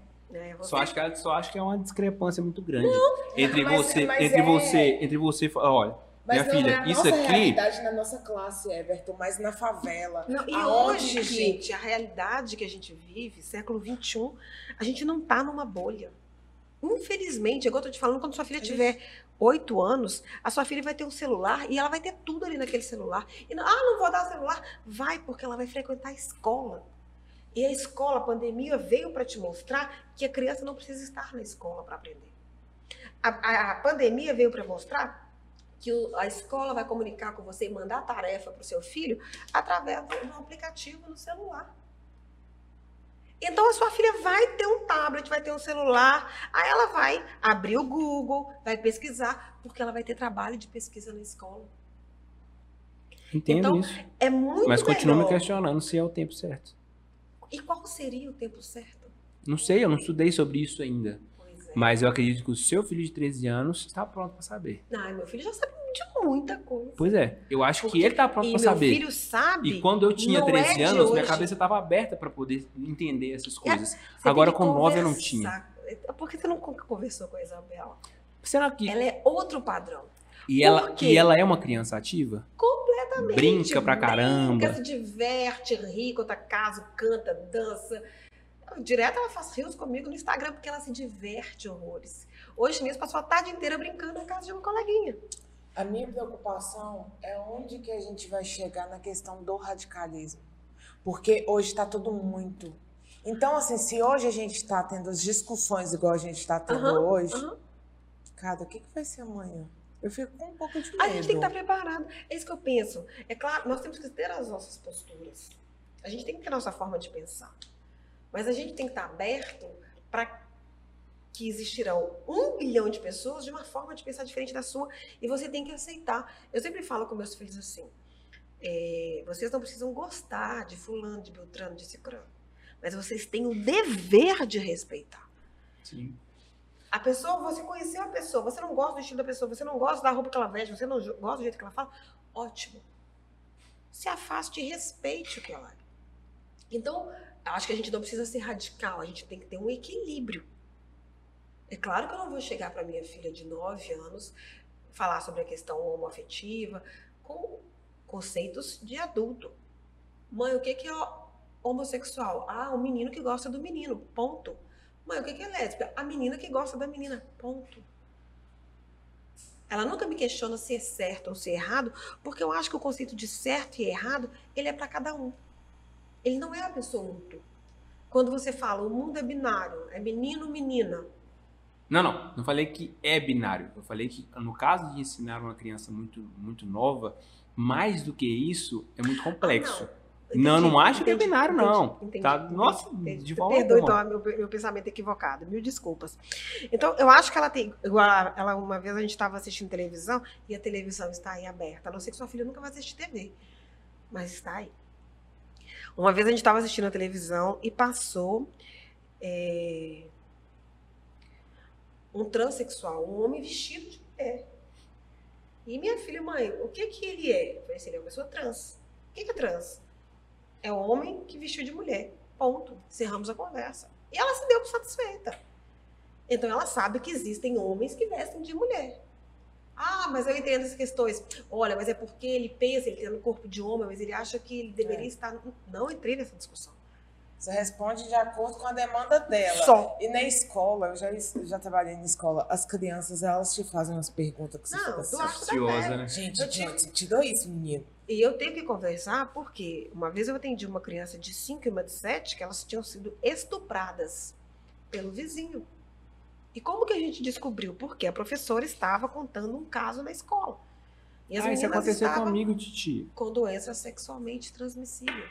Você Só acho, que, é- só acho que é uma discrepância muito grande entre mas- você, mas entre é- você, entre você, e olha, Mas minha não filha, é a isso nossa aqui, realidade na nossa classe, Everton, mas na favela. Não, e hoje, que- gente, a realidade que a gente vive, século XXI, a gente não tá numa bolha. Infelizmente, igual eu tô te falando, quando sua filha tiver oito anos, a sua filha vai ter um celular e ela vai ter tudo ali naquele celular. E não, ah, não vou dar o celular. Vai, porque ela vai frequentar a escola. E a escola, a pandemia veio para te mostrar que a criança não precisa estar na escola para aprender. A, a- a pandemia veio para mostrar que o- a escola vai comunicar com você e mandar tarefa para o seu filho através de um aplicativo no celular. Então a sua filha vai ter um tablet, vai ter um celular, aí ela vai abrir o Google, vai pesquisar, porque ela vai ter trabalho de pesquisa na escola. entendo então, isso, É muito mas continuo me questionando se é o tempo certo. E qual seria o tempo certo? Não sei, eu não estudei sobre isso ainda, Pois é. mas eu acredito que o seu filho de 13 anos está pronto para saber. Ai, meu filho já sabe de muita coisa. Pois é, eu acho Porque- que ele tá pronto e para meu saber. filho sabe. E quando eu tinha não é 13 de anos, minha hoje. cabeça estava aberta para poder entender essas coisas. Você Agora com 9 eu não tinha. Por que você não con- conversou com a Isabela? Será que Ela é outro padrão. e ela e ela é uma criança ativa? Completamente. Brinca pra caramba. Brinca, se diverte, ri, conta caso, canta, dança. Direto ela faz rios comigo no Instagram porque ela se diverte horrores. Hoje mesmo passou a tarde inteira brincando na casa de uma coleguinha. A minha preocupação é onde que a gente vai chegar na questão do radicalismo. Porque hoje está tudo muito. Então, assim, se hoje a gente está tendo as discussões igual a gente está tendo Aham, hoje, aham. cara, o que, que vai ser amanhã? Eu fico com um pouco de medo. A gente tem que estar preparado. É isso que eu penso. É claro, nós temos que ter as nossas posturas. A gente tem que ter a nossa forma de pensar. Mas a gente tem que estar aberto para que existirão um bilhão de pessoas de uma forma de pensar diferente da sua e você tem que aceitar. Eu sempre falo com meus filhos assim: é, vocês não precisam gostar de fulano, de Beltrano, de Cicrano, mas vocês têm o dever de respeitar. Sim. A pessoa, você conheceu a pessoa, você não gosta do estilo da pessoa, você não gosta da roupa que ela veste, você não gosta do jeito que ela fala, ótimo. Se afaste e respeite o que ela é. Então, acho que a gente não precisa ser radical, a gente tem que ter um equilíbrio. É claro que eu não vou chegar para minha filha de 9 anos falar sobre a questão homoafetiva com conceitos de adulto. Mãe, o que é homossexual? Ah, o menino que gosta do menino, ponto. Mãe, o que que é lésbica? A menina que gosta da menina, ponto. Ela nunca me questiona se é certo ou se é errado, porque eu acho que o conceito de certo e errado, ele é para cada um. Ele não é absoluto. Quando você fala, o mundo é binário, é menino, menina. Não, não. Não falei que é binário. Eu falei que, no caso de ensinar uma criança muito, muito nova, mais do que isso, é muito complexo. Ah, não, não, não acho que é binário, não. Entendi, tá? entendi, Nossa, entendi. de forma Perdoe, então, meu, meu pensamento equivocado. Mil desculpas. Então, eu acho que ela tem. igual Ela, uma vez a gente estava assistindo televisão e a televisão está aí aberta. A não ser que sua filha nunca vai assistir TV. Mas está aí. Uma vez a gente estava assistindo a televisão e passou é, um transexual, um homem vestido de mulher. E minha filha, mãe, o que que ele é? Eu falei assim, ele é uma pessoa trans. O que que é trans? É homem que vestiu de mulher. Ponto. Encerramos a conversa. E ela se deu por satisfeita. Então ela sabe que existem homens que vestem de mulher. Ah, mas eu entendo essas questões. Olha, mas é porque ele pensa, ele tem no corpo de homem, mas ele acha que ele deveria É. estar. Não entrei nessa discussão. Você responde de acordo com a demanda dela. Só. E na escola, eu já, eu já trabalhei na escola, as crianças, elas te fazem umas perguntas que você Não, fica do assim. Ansiosa, né? Gente, Eu tive- gente, tirou isso, menino. E eu tenho que conversar porque uma vez eu atendi uma criança de 5 e uma de 7 que elas tinham sido estupradas pelo vizinho. E como que a gente descobriu? Porque a professora estava contando um caso na escola. E as Ah, isso aconteceu comigo, Titi. com doença sexualmente transmissível.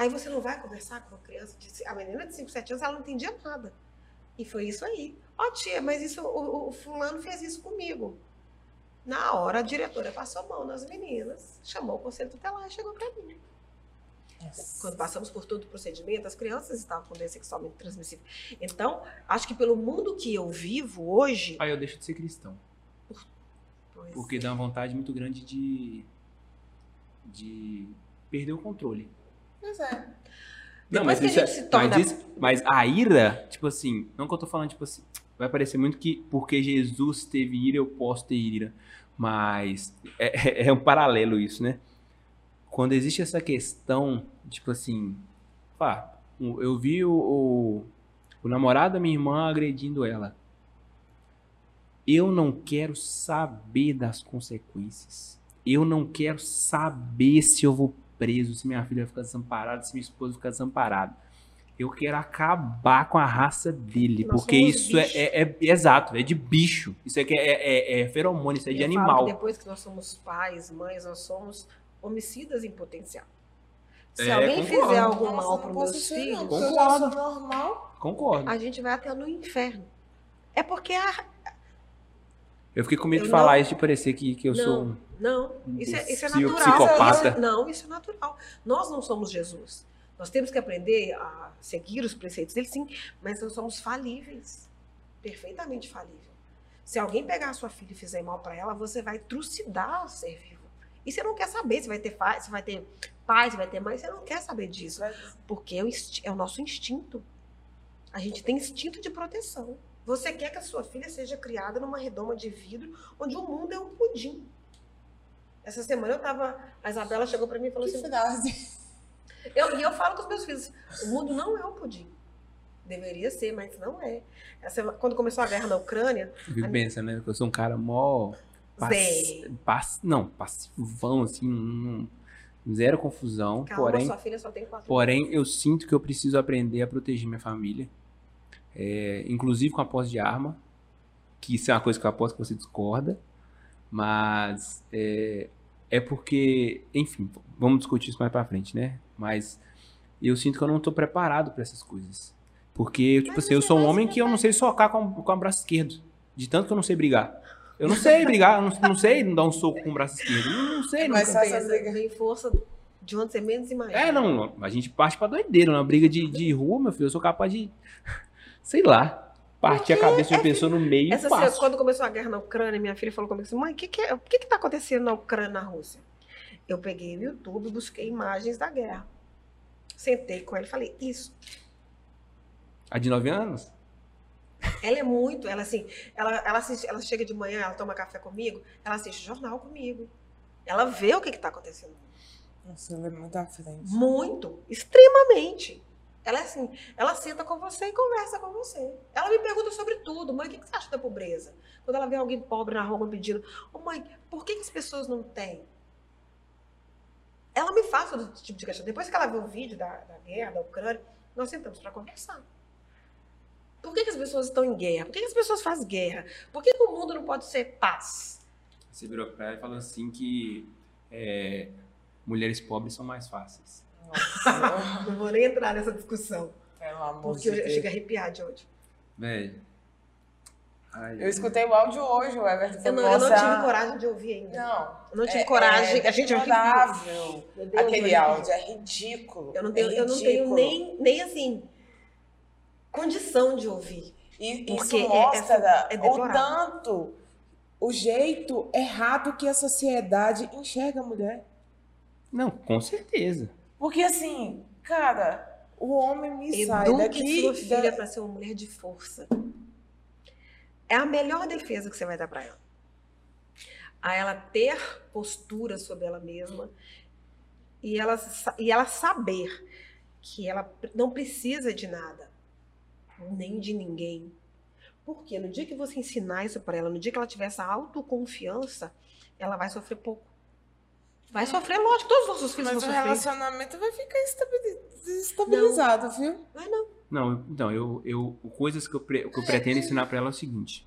Aí você não vai conversar com uma criança de. A menina de 5, 7 anos, ela não entendia nada. E foi isso aí. Ó, tia, mas isso, o, o fulano fez isso comigo. Na hora, a diretora passou a mão nas meninas, chamou o conselho tutelar e chegou para mim. Quando passamos por todo o procedimento, as crianças estavam com doença sexualmente transmissível. Então, acho que pelo mundo que eu vivo hoje. Aí eu deixo de ser cristão. pois Porque dá uma vontade muito grande de. de perder o controle. Pois é. Não, Depois mas que a isso é- gente se torna- mas, isso- mas a ira, tipo assim, não que eu tô falando, tipo assim, vai parecer muito que porque Jesus teve ira, eu posso ter ira. Mas é, é- é um paralelo isso, né? Quando existe essa questão, tipo assim, pá, eu vi o, o, o namorado da minha irmã agredindo ela. Eu não quero saber das consequências. Eu não quero saber se eu vou preso, se minha filha fica desamparada, se minha esposa fica desamparada. Eu quero acabar com a raça dele, Nós porque isso é, é- é- exato, é de bicho. Isso aqui é, é, é feromônio, isso é de Eu falo animal. que depois que nós somos pais, mães, nós somos homicidas em potencial. Se É, alguém concordo. fizer algum Nossa, mal para meus ser, filhos, Concordo. normal. Concordo. a gente vai até no inferno. É porque a. Eu fiquei com medo Eu de falar não- isso de parecer que, que eu Não. sou um Não, isso é, isso é natural. psicopata. Isso- não, isso é natural. Nós não somos Jesus. Nós temos que aprender a seguir os preceitos dele, sim, mas nós somos falíveis. Perfeitamente falível. Se alguém pegar a sua filha e fizer mal para ela, você vai trucidar o ser vivo. E você não quer saber se vai ter pai, se vai ter pai, se vai ter mãe, você não quer saber disso. Porque é o, é o nosso instinto. A gente tem instinto de proteção. Você quer que a sua filha seja criada numa redoma de vidro onde o mundo é um pudim. Essa semana eu tava. A Isabela chegou pra mim e falou Que assim. frase. Eu, e eu falo com os meus filhos: o mundo não é um pudim. Deveria ser, mas não é. Essa, quando começou a guerra na Ucrânia, Eu fico pensando, né? Que eu sou um cara mó. pass- pass- não, passivão, assim, um- zero confusão. calma, porém, sua filha só tem quatro porém, eu sinto que eu preciso aprender a proteger minha família. É, inclusive com a posse de arma. Que isso é uma coisa que eu aposto que você discorda. Mas é, é porque, enfim, vamos discutir isso mais pra frente, né? Mas eu sinto que eu não tô preparado pra essas coisas. Porque, tipo Mas assim, eu sou um homem que eu não sei socar com, com o braço esquerdo. De tanto que eu não sei brigar. Eu não sei brigar, eu não, não sei dar um soco com o braço esquerdo. Não, não sei, Mas nunca. briga. Tem força de onde você menos imagina. É, não, não, a gente parte pra doideira. Uma briga de, de rua, meu filho, eu sou capaz de, sei lá, partir a cabeça de uma pessoa no meio Essa, fácil. quando começou a guerra na Ucrânia, minha filha falou comigo assim: mãe, o que, que, é- o que, que tá acontecendo na Ucrânia e na Rússia? Eu peguei o YouTube e busquei imagens da guerra. Sentei com ela e falei: Isso. A de 9 anos? Ela é muito, ela assim, ela, ela, assiste, ela chega de manhã, ela toma café comigo, ela assiste jornal comigo. Ela vê o que está acontecendo. Nossa, ela é muito à frente. Muito, extremamente. Ela é assim, ela senta com você e conversa com você. Ela me pergunta sobre tudo. Mãe, o que você acha da pobreza? Quando ela vê alguém pobre na rua pedindo, oh, mãe, por que, as pessoas não têm? Ela me faz todo tipo de questão. Depois que ela vê o vídeo da, da guerra, da Ucrânia, nós sentamos para conversar. Por que, que, as pessoas estão em guerra? Por que, que as pessoas fazem guerra? Por que, que, o mundo não pode ser paz? Você virou para ela e falou assim que é, mulheres pobres são mais fáceis. Nossa, não vou nem entrar nessa discussão. Pelo amor porque de eu, eu chego a arrepiar de hoje. Velho. eu escutei o áudio hoje, o Everton. Eu não, eu não tive coragem de ouvir ainda. Não. Eu não tive é, coragem. É a gente é Aquele áudio é ridículo. Eu não tenho, é eu não tenho nem, nem assim condição de ouvir. E isso é mostra é, é o tanto, o jeito errado que a sociedade enxerga a mulher. Não, com certeza. Porque assim, cara, o homem me Eduque sai daqui... sua filha da... para ser uma mulher de força. É a melhor defesa que você vai dar para ela. A ela ter postura sobre ela mesma e ela, e ela saber que ela não precisa de nada nem de ninguém. Porque no dia que você ensinar isso para ela, no dia que ela tiver essa autoconfiança, ela vai sofrer pouco. Vai sofrer, lógico, todos os nossos filhos Mas vão sofrer. Mas o relacionamento vai ficar estabilizado, não. viu? Vai não. Não, então, eu, eu, coisas que eu, pre, que eu pretendo ensinar para ela é o seguinte.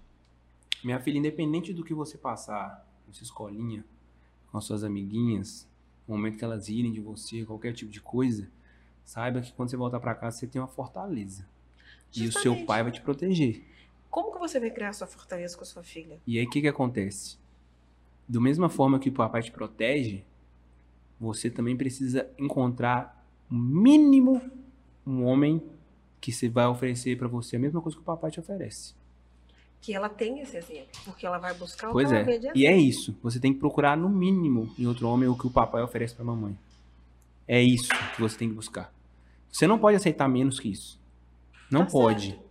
Minha filha, independente do que você passar na sua escolinha, com as suas amiguinhas, no momento que elas irem de você, qualquer tipo de coisa, saiba que quando você voltar para casa, você tem uma fortaleza. E o seu pai vai te proteger. Como que você vai criar sua fortaleza com a sua filha? E aí o que, que acontece? Do mesma forma que o papai te protege, você também precisa encontrar um mínimo um homem que você vai oferecer para você a mesma coisa que o papai te oferece. Que ela tem esse exemplo, porque ela vai buscar o pois que é. ela vê de E é isso. Você tem que procurar no mínimo em outro homem o que o papai oferece para a mamãe. É isso que você tem que buscar. Você não pode aceitar menos que isso. Não tá pode. Certo.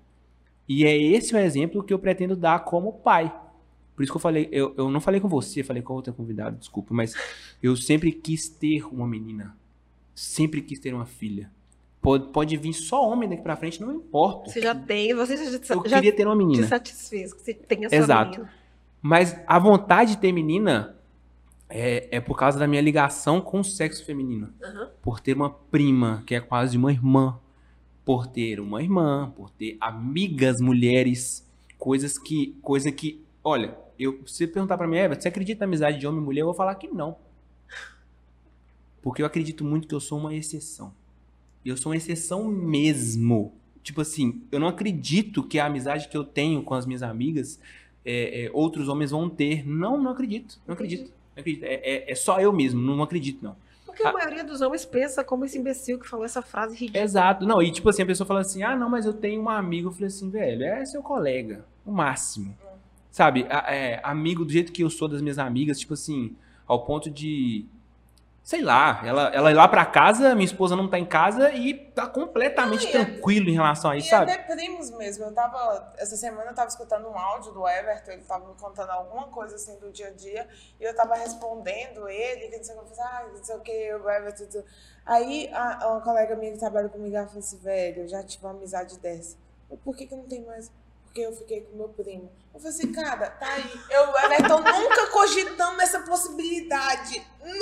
E é esse o exemplo que eu pretendo dar como pai. Por isso que eu falei, eu, eu não falei com você, falei com outra convidada, desculpa, mas eu sempre quis ter uma menina. Sempre quis ter uma filha. Pode, pode vir só homem daqui pra frente, não importa. Você já tem, você já, eu já queria ter uma menina. te satisfez, que você tenha sua Exato. menina. Mas a vontade de ter menina é, é por causa da minha ligação com o sexo feminino. Uhum. Por ter uma prima, que é quase uma irmã por ter uma irmã, por ter amigas mulheres, coisas que, coisa que, olha, eu, se você perguntar para mim, Eva, você acredita na amizade de homem e mulher? Eu vou falar que não. Porque eu acredito muito que eu sou uma exceção. Eu sou uma exceção mesmo. Tipo assim, eu não acredito que a amizade que eu tenho com as minhas amigas, é, é, outros homens vão ter. Não, não acredito. Não acredito. Não acredito. É, é, é só eu mesmo, não acredito, não. Porque a, a maioria dos homens pensa como esse imbecil que falou essa frase ridícula. Exato. Não, e tipo assim, a pessoa fala assim: ah, não, mas eu tenho um amigo. Eu falei assim, velho, é seu colega, o máximo. Sabe, é, amigo do jeito que eu sou das minhas amigas, tipo assim, ao ponto de sei lá, ela, ela ir lá pra casa, minha esposa não tá em casa e tá completamente não, tranquilo é, em relação a isso, e sabe? É primos mesmo. Eu tava, essa semana eu tava escutando um áudio do Everton, ele tava me contando alguma coisa assim do dia a dia, e eu tava respondendo ele, que não sei o que, ah, não sei o que, o Everton. Tudo. Aí a, uma colega minha que trabalha comigo, ela falou assim, velho, eu já tive uma amizade dessa. Por que que não tem mais? Porque eu fiquei com meu primo. Eu falei assim, cara, tá aí. Eu, Everton, nunca cogitamos essa possibilidade. Nunca!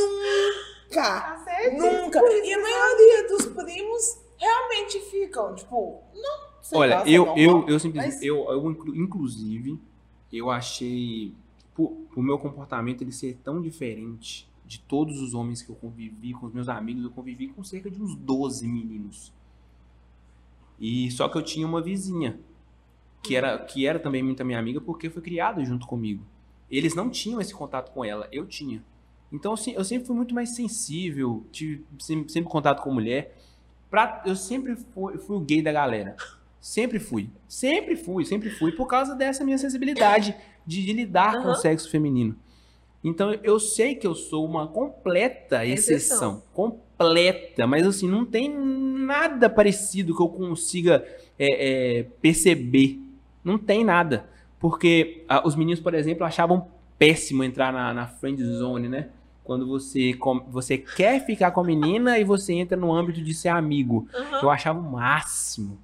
Nunca! Tá nunca! E a maioria dos primos realmente ficam, tipo, não. Olha, lá, eu, eu, eu simplesmente, mas... eu, eu, inclusive, eu achei, por, por meu comportamento ele ser tão diferente de todos os homens que eu convivi, com os meus amigos, eu convivi com cerca de uns 12 meninos. E só que eu tinha uma vizinha, que era, que era também muita minha amiga, porque foi criada junto comigo. Eles não tinham esse contato com ela, eu tinha. Então, assim, eu sempre fui muito mais sensível, tive sempre, sempre contato com mulher. Pra, eu sempre fui, fui o gay da galera. Sempre fui. Sempre fui, sempre fui, por causa dessa minha sensibilidade de, de lidar uhum. com o sexo feminino. Então, eu sei que eu sou uma completa exceção. exceção. Completa. Mas, assim, não tem nada parecido que eu consiga é, é, perceber. Não tem nada. Porque ah, os meninos, por exemplo, achavam péssimo entrar na, na friend zone, né? quando você, com- você quer ficar com a menina e você entra no âmbito de ser amigo. Aham. Eu achava o máximo.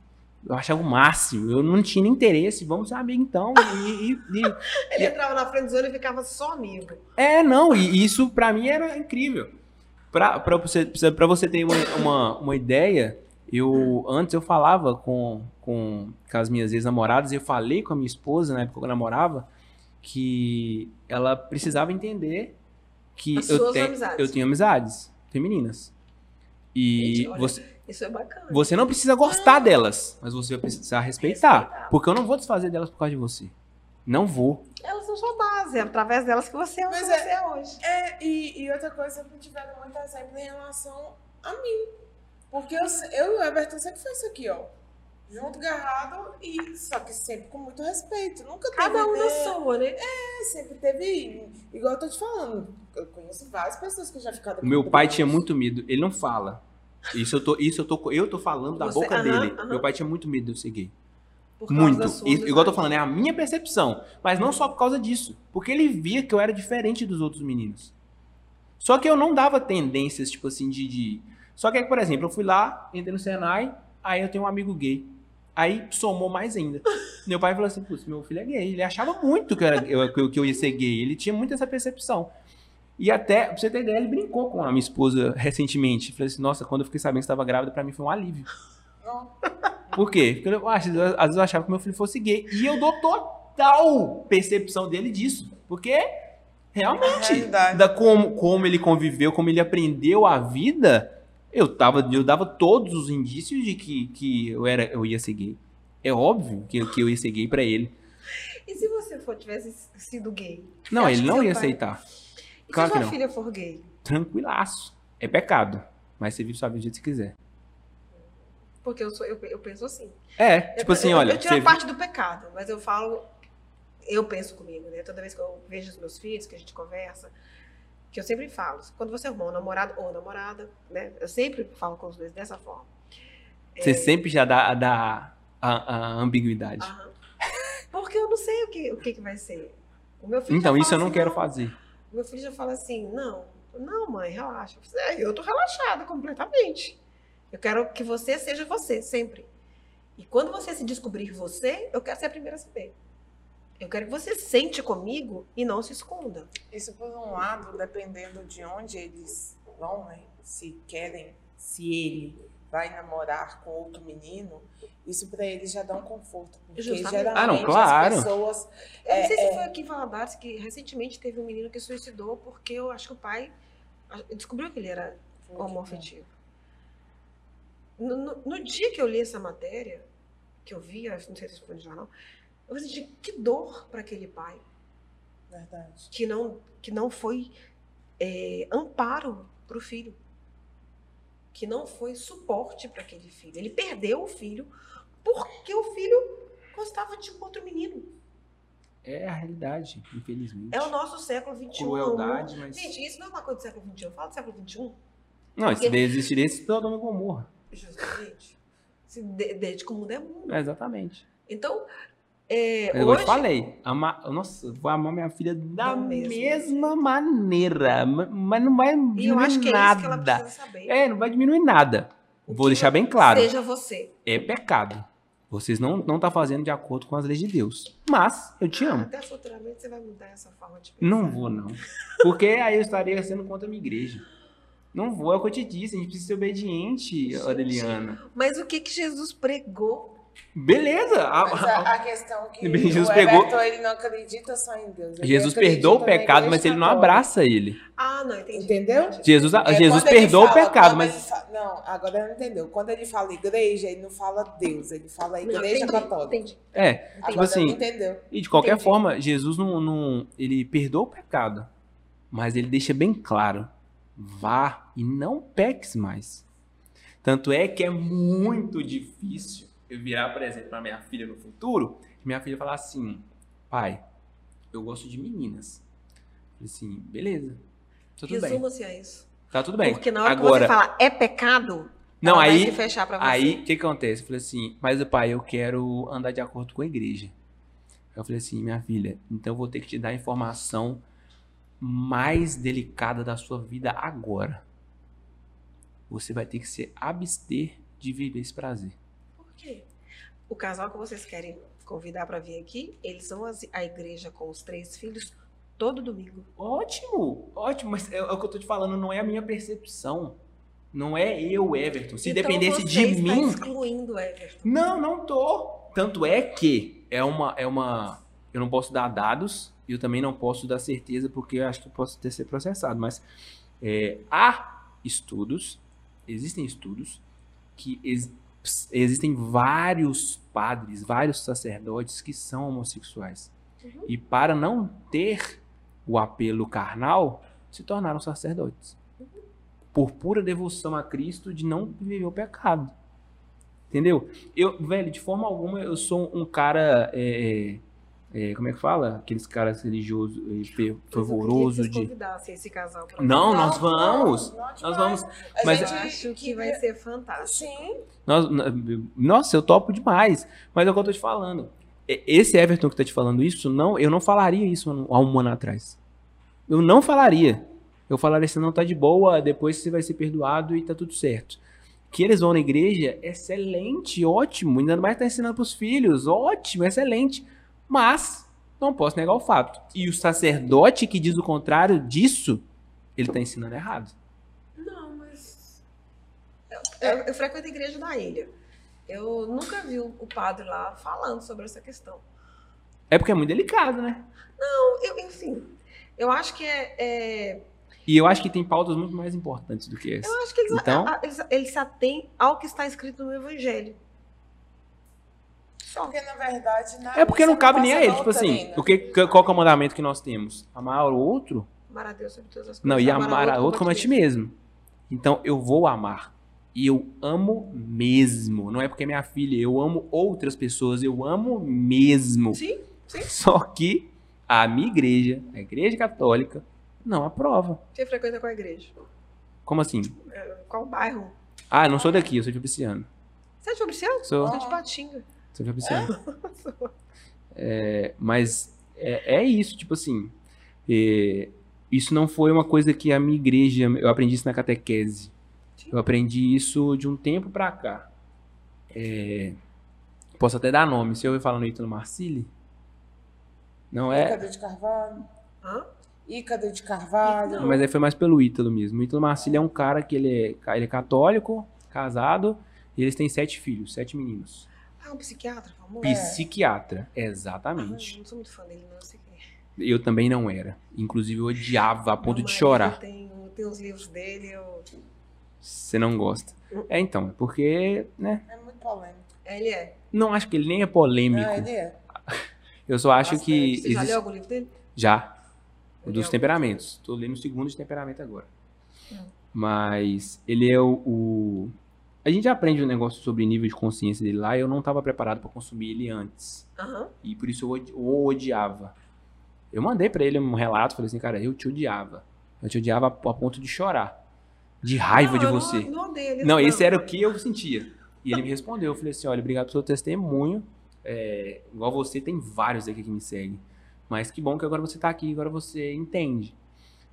Eu achava o máximo. Eu não tinha interesse. Vamos ser amigo então. E, e- e- [laughs] Ele entrava na friendzone e ficava só amigo. É, não. E isso pra mim era incrível. Pra, pra, você, pra você ter uma, uma, uma ideia, eu antes eu falava com, com, com as minhas ex-namoradas, eu falei com a minha esposa, na época que eu namorava, que ela precisava entender que As eu, suas tenho, amizades. eu tenho amizades femininas. E Gente, olha, você, Isso é bacana. você não precisa gostar delas, mas você vai precisar respeitar. Respeitar. Porque eu não vou desfazer delas por causa de você. Não vou. Elas são sua base, é através delas que você é o que você é- é hoje. É, e, e outra coisa, sempre tiveram muito exemplo em relação a mim. Porque eu, eu e o Everton sempre foi isso aqui, ó. Junto, agarrado, e só que sempre com muito respeito. Nunca teve Cada um na sua, né? É, sempre teve. Igual eu tô te falando, eu conheço várias pessoas que já ficaram O meu pai tinha muito medo. Ele não fala. Isso eu tô, isso eu tô, eu tô falando da Você- boca aham, dele. aham. Meu pai tinha muito medo de eu ser gay. Muito. Isso, igual eu tô falando, é a minha percepção. Mas não só por causa disso. Porque ele via que eu era diferente dos outros meninos. Só que eu não dava tendências, tipo assim, de. de... Só que, por exemplo, eu fui lá, entrei no Senai, aí eu tenho um amigo gay. Aí somou mais ainda. [laughs] Meu pai falou assim, putz, meu filho é gay. Ele achava muito que eu, era, eu- que eu- ia ser gay. Ele tinha muito essa percepção. E até, pra você ter ideia, ele brincou com a minha esposa recentemente. Falei assim, nossa, quando eu fiquei sabendo que você estava grávida, pra mim foi um alívio. [laughs] Por quê? Porque eu, às vezes eu achava que meu filho fosse gay. E eu dou total percepção dele disso. Porque realmente, Realidade. da como, como ele conviveu, como ele aprendeu a vida, eu, tava, eu dava todos os indícios de que, que eu, era, eu ia ser gay. É óbvio que, que eu ia ser gay pra ele. E se você for, tivesse sido gay? Não, ele não ia pai- aceitar. E Claro se sua filha for gay? Tranquilaço. É pecado. Mas você vive sua vida do jeito que você quiser. Porque eu, sou, eu, eu penso assim. É, tipo Eu- assim, eu, olha. Eu tiro você a parte do pecado, mas eu falo. Eu penso comigo, né? Toda vez que eu vejo os meus filhos, que a gente conversa, que eu sempre falo. Quando você arrumar um namorado ou namorada, né? Eu sempre falo com os dois dessa forma. Você sempre já dá, dá a, a ambiguidade. Aham. Porque eu não sei o que, o que, que vai ser. O meu filho então, isso eu não assim, quero fazer. O meu filho já fala assim: não, não, mãe, relaxa. "É, Eu tô relaxada completamente. Eu quero que você seja você, sempre. E quando você se descobrir você, eu quero ser a primeira a saber. Eu quero que você sente comigo e não se esconda. Isso por um lado, dependendo de onde eles vão, né? Se querem, se ele vai namorar com outro menino, isso pra eles já dá um conforto. Porque Justamente. geralmente Ah, não, claro. as pessoas. Eu não É, sei se é. foi aqui em Valadares que recentemente teve um menino que suicidou porque eu acho que o pai descobriu que ele era homoafetivo. No, no- no dia que eu li essa matéria, que eu vi, acho- não sei se foi no jornal, eu senti que dor para aquele pai, Verdade. que não, que não foi é, amparo para o filho, que não foi suporte para aquele filho. Ele perdeu o filho porque o filho gostava de um outro menino. É a realidade, infelizmente. É o nosso século XXI. Crueldade, mas. Gente, isso não é uma coisa do século XXI. Fala do século XXI. Não, se porque- existiria esse todo mundo Gomorra. Justamente. Se de- Desde que o mundo é mundo. É, exatamente. Então, é, Eu hoje... te falei, ama... nossa, vou amar minha filha da Da mesma mesma maneira, ma- mas não vai E eu diminuir acho que é nada. isso que ela precisa saber. É, não vai diminuir nada. Vou deixar bem claro. Seja você. É pecado. Vocês não não tá fazendo de acordo com as leis de Deus. Mas eu te amo. Até futuramente você vai mudar essa forma de pensar. Não vou não. Porque aí eu estaria sendo contra a minha igreja. Não vou, é o que eu te disse, a gente precisa ser obediente, Gente. Aureliana. Mas o que que Jesus pregou? Beleza. a- Mas a- a, questão que [laughs] Jesus o pegou- Everton, ele não acredita só em Deus. ele Jesus perdoa o pecado, mas ele não abraça ele. Ah, não, entendi. Entendeu? Jesus, É, Jesus quando ele perdoa o fala- pecado, quando mas ele fa- Não, agora ele não entendeu. Quando ele fala igreja, ele não fala Deus, ele fala Não, igreja entendi, católica. entendi. é, tipo Agora assim, entendeu. E de qualquer Entendi. forma, Jesus não, não- ele perdoa o pecado, mas ele deixa bem claro: vá e não peques mais. Tanto é que é muito difícil eu virar, por exemplo, para minha filha no futuro, minha filha falar assim: pai, eu gosto de meninas. Eu falei assim, beleza. Tá tudo. Resuma-se a isso. Tá tudo bem. Porque na hora Agora, que você fala é pecado, não, aí, se fechar pra você. Aí, o que acontece? Eu falei assim, mas pai, eu quero andar de acordo com a igreja. Eu falei assim, minha filha, então eu vou ter que te dar informação mais delicada da sua vida agora. Você vai ter que se abster de viver esse prazer. O casal que vocês querem convidar para vir aqui, eles vão à igreja com os três filhos todo domingo. Ótimo, ótimo, mas é, é o que eu tô te falando, não é a minha percepção. Não é eu, Everton. Se Então dependesse você de está mim. excluindo o Everton. Não, não tô. Tanto é que é uma, é uma. Eu não posso dar dados e eu também não posso dar certeza porque eu acho que eu posso ter ser processado. Mas é, há estudos, existem estudos que ex- existem vários padres, vários sacerdotes que são homossexuais. Uhum. E para não ter o apelo carnal, se tornaram sacerdotes. Por pura devoção a Cristo de não viver o pecado. Entendeu? Eu, velho, de forma alguma eu sou um cara. é, é, como é que fala? Aqueles caras religiosos, fe- fervoroso Eu queria que vocês de. esse casal pra Não, vir. nós vamos! não, Nós demais. vamos. A Mas- acho que vai ser fantástico. Sim. Nós- nossa, eu topo demais. Mas é o que eu tô te falando. Esse Everton que tá te falando isso, não, eu não falaria isso há um ano atrás. Eu não falaria. Eu falaria assim, não, tá de boa, depois você vai ser perdoado e tá tudo certo. Que eles vão na igreja, excelente, ótimo. Ainda mais tá ensinando pros filhos, ótimo, excelente. Mas, não posso negar o fato. E o sacerdote que diz o contrário disso, ele tá ensinando errado. Não, mas. Eu, eu, eu frequento a igreja da ilha. Eu nunca vi o o padre lá falando sobre essa questão. É porque é muito delicado, né? Não, eu, enfim. Eu acho que é. é- E eu acho que tem pautas muito mais importantes do que essa. eu acho que eles, Então? a- a- eles, eles se atêm ao que está escrito no Evangelho. Só. Porque, na verdade, na É porque não cabe nem a ele. Tipo assim, doutrina. o que, qual que é o mandamento que nós temos? Amar o outro? Amar a Deus sobre todas as coisas. Não, e amar a outro como a ti mesmo. Então, eu vou amar. E eu amo mesmo. Não é porque é minha filha. Eu amo outras pessoas. Eu amo mesmo. Sim, sim. Só que a minha igreja, a igreja católica, não aprova. Você frequenta qual igreja? Como assim? É, Qual bairro? Ah, eu não sou daqui. Eu sou de Fabriciano. Você é de Fabriciano? Sou, Eu sou de Patinga. Fabriciano. [laughs] É, mas é, é isso, tipo assim. é, isso não foi uma coisa que a minha igreja. Eu aprendi isso na catequese. Eu aprendi isso de um tempo pra cá. É, posso até dar nome. Se eu ouvir falar no Ítalo Marcili. Não é. Ícaro de Carvalho. Hã? Ícaro de Carvalho. Não. Mas aí foi mais pelo Ítalo mesmo. O Ítalo Marcili é um cara que ele é, ele é católico, casado, e eles têm sete filhos, sete meninos. Ah, um psiquiatra famoso? Psiquiatra, Ah, exatamente. não sou muito fã dele, não sei quem é. Eu também não era. Inclusive, eu odiava a ponto de chorar. Tem, tem os livros dele, eu... Você não gosta. É, então, porque, né? É muito polêmico. ele é. Não acho que ele nem é polêmico. Ah, ele é. [laughs] Eu só acho que. Você já existe- leu algum livro dele? Já. O dos é o- temperamentos. Tô lendo o segundo de temperamento agora. Hum. Mas ele é o, o- A gente aprende um negócio sobre nível de consciência dele lá e eu não estava preparado para consumir ele antes. Aham. E por isso eu o odiava. Eu mandei para ele um relato, falei assim, cara, eu te odiava. Eu te odiava a ponto de chorar. De raiva Não, de eu não- você. Não, odeio. Não, esse era o que eu sentia. E ele me respondeu. Eu falei assim: olha, obrigado pelo seu testemunho. É, igual você, tem vários aqui que me seguem. Mas que bom que agora você tá aqui, agora você entende.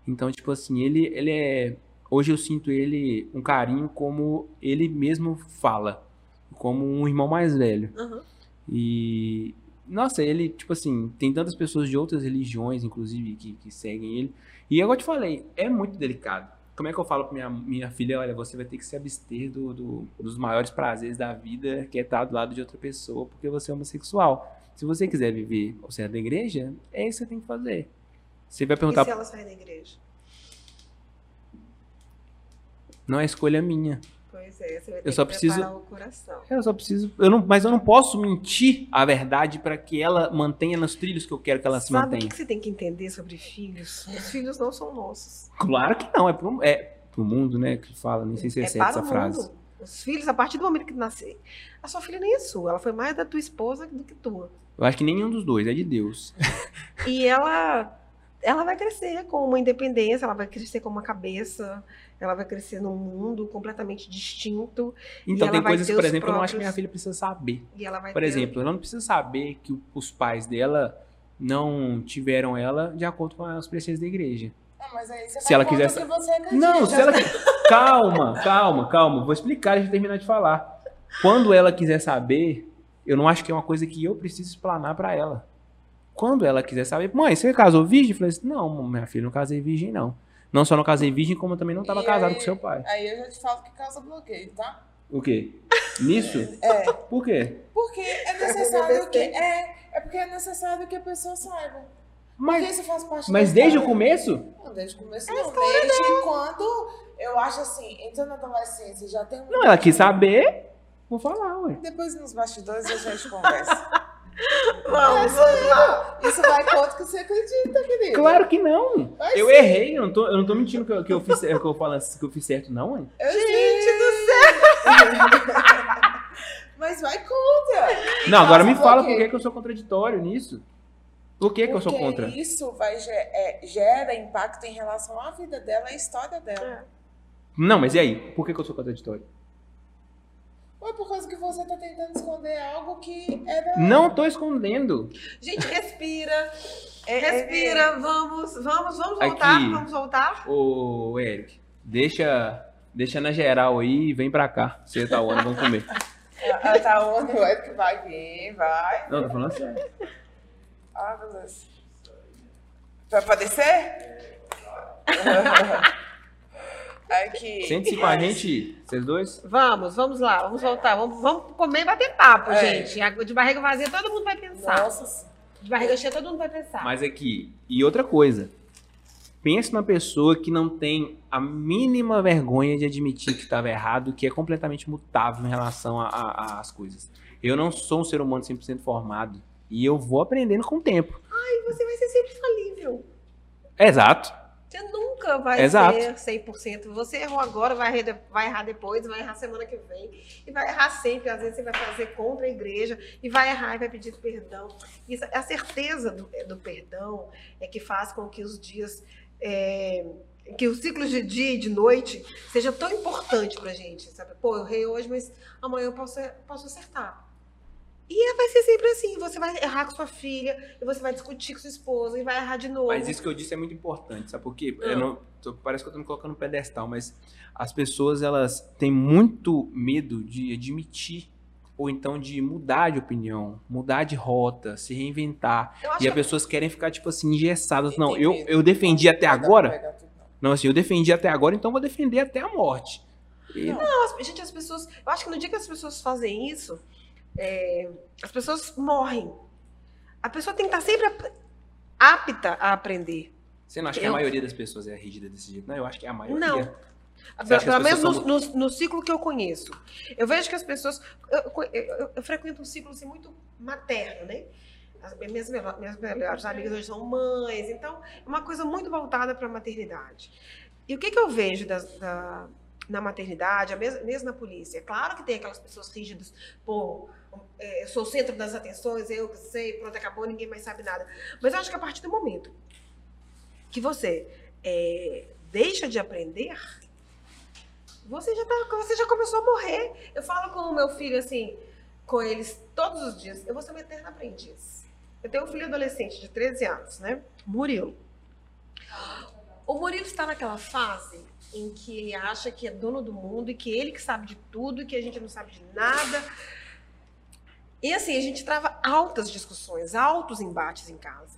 Então, tipo assim, ele, ele é. Hoje eu sinto ele um carinho como ele mesmo fala. Como um irmão mais velho. Aham. E. Nossa, ele, tipo assim, tem tantas pessoas de outras religiões, inclusive, que, que seguem ele. E igual eu te falei, é muito delicado. Como é que eu falo pra minha, minha filha, olha, você vai ter que se abster do, do- dos maiores prazeres da vida, que é estar do lado de outra pessoa, porque você é homossexual. Se você quiser viver o certo da igreja, é isso que você tem que fazer. Você vai E perguntar, se ela sair da igreja? Não é escolha minha. Pois é, você vai ter Eu só que preciso- o coração. Eu só preciso. Eu não, mas eu não posso mentir a verdade para que ela mantenha nos trilhos que eu quero que ela se Sabe o mantenha. que você tem que entender sobre filhos? Os filhos não são nossos. Claro que não, é pro, é pro mundo, né? Que fala, nem sei se é, é certa para essa o frase. mundo. Os filhos, a partir do momento que nascer, a sua filha nem é sua, ela foi mais da tua esposa do que tua. Eu acho que nenhum dos dois, é de Deus. E ela, ela vai crescer com uma independência, ela vai crescer com uma cabeça, ela vai crescer num mundo completamente distinto Então ela tem vai coisas, ter por exemplo, que eu não acho que minha próprios- filha precisa saber. e ela vai Por ter- exemplo, ela não precisa saber que os pais dela não tiveram ela de acordo com os preceitos da igreja. Ah, mas aí você Se vai ela quiser. Não, se ela. [laughs] Calma, calma, calma. Vou explicar, deixa eu terminar de falar. Quando ela quiser saber, eu não acho que é uma coisa que eu preciso explanar pra ela. Quando ela quiser saber, mãe, você casou virgem? Eu falei assim, não, minha filha, não casei virgem, não. Não só não casei virgem, como também não estava E casado aí- com seu pai. Aí eu já te falo que causa bloqueio, tá? O quê? Nisso? É. Por quê? Porque é necessário que. É, é porque é necessário que a pessoa saiba. Porque Mas, isso faz parte mas da desde o começo? Não, desde o começo não. Desde quando eu acho assim, entrando na adolescência, já tem um. Não, ela quis saber. Vou falar, ué. Depois nos bastidores a gente conversa. [laughs] Vamos, vamos lá. Isso vai contra o que você acredita, querido. Claro que não. Vai Eu sim. errei, eu não tô, eu não tô mentindo que eu, que eu fiz, que eu falo assim, que eu fiz certo, não. Eu Gente do [laughs] céu! Mas vai contra. Não, agora me Causa fala por que, que eu sou contraditório nisso. Por que, que eu sou Porque contra? Isso vai, é, gera impacto em relação à vida dela, à história dela. Não, mas e aí? Por que, que eu sou contraditório? Ou é por causa que você tá tentando esconder algo que era. Não tô escondendo. Gente, respira. [laughs] É, Respira, vamos, vamos, vamos voltar, Aqui. vamos voltar. Ô, Eric, deixa, deixa na geral aí e vem pra cá. Você tá onda, vamos comer. [laughs] Tá onde o Eric vai vir, vai. Não, tô falando sério. Ah, meu Deus. Vai padecer? [laughs] Aqui. Sente-se com a gente, vocês dois. Vamos, vamos lá, vamos voltar. Vamos, vamos comer e bater papo, É. gente. De barriga vazia, todo mundo vai pensar. Nossa. De barriga cheia, todo mundo vai pensar. Mas aqui, e outra coisa. Pense na pessoa que não tem a mínima vergonha de admitir que estava errado, que é completamente mutável em relação às coisas. Eu não sou um ser humano 100% formado. E eu vou aprendendo com o tempo. E você vai ser sempre falível. Exato. Você nunca vai Exato. ser 100%. Você errou agora, vai errar, vai errar depois, vai errar semana que vem. E vai errar sempre. Às vezes você vai fazer contra a igreja e vai errar e vai pedir perdão. Isso, a certeza do, do perdão é que faz com que os dias. é, que os ciclos de dia e de noite seja tão importante pra gente, sabe? Pô, eu errei hoje, mas amanhã eu posso, posso acertar. E vai ser sempre assim, você vai errar com sua filha, e você vai discutir com sua esposa, e vai errar de novo. Mas isso que eu disse é muito importante, sabe por quê? Ah. Não- parece que eu tô me colocando no pedestal, mas as pessoas elas têm muito medo de admitir ou então de mudar de opinião, mudar de rota, se reinventar. E as que pessoas querem ficar tipo assim engessadas. Não, eu, eu defendi até agora. não. Assim, eu defendi até agora, então vou defender até a morte. E- Não. Gente, as pessoas. Eu acho que no dia que as pessoas fazem isso, é, as pessoas morrem. A pessoa tem que estar sempre ap- apta a aprender. Você não acha que Eu- a maioria das pessoas é rígida desse jeito? Não, eu acho que é a maioria. Não. Que Pelo menos no, são no- no ciclo que eu conheço. Eu vejo que as pessoas. Eu, eu- eu- eu frequento um ciclo assim, muito materno, né? As minhas, minhas melhores amigas hoje são mães, então é uma coisa muito voltada para a maternidade. E o que, que eu vejo das- da- na maternidade, a mes- mesmo na polícia? É claro que tem aquelas pessoas rígidas, pô, é, eu sou o centro das atenções, eu que sei, pronto, acabou, ninguém mais sabe nada. Mas eu acho que a partir do momento que você é, deixa de aprender, você já, tá, você já começou a morrer. Eu falo com o meu filho assim, com eles todos os dias, eu vou ser uma eterna aprendiz. Eu tenho um filho adolescente de 13 anos, né? Murilo. O Murilo está naquela fase em que ele acha que é dono do mundo e que ele que sabe de tudo e que a gente não sabe de nada. E assim, a gente trava altas discussões, altos embates em casa.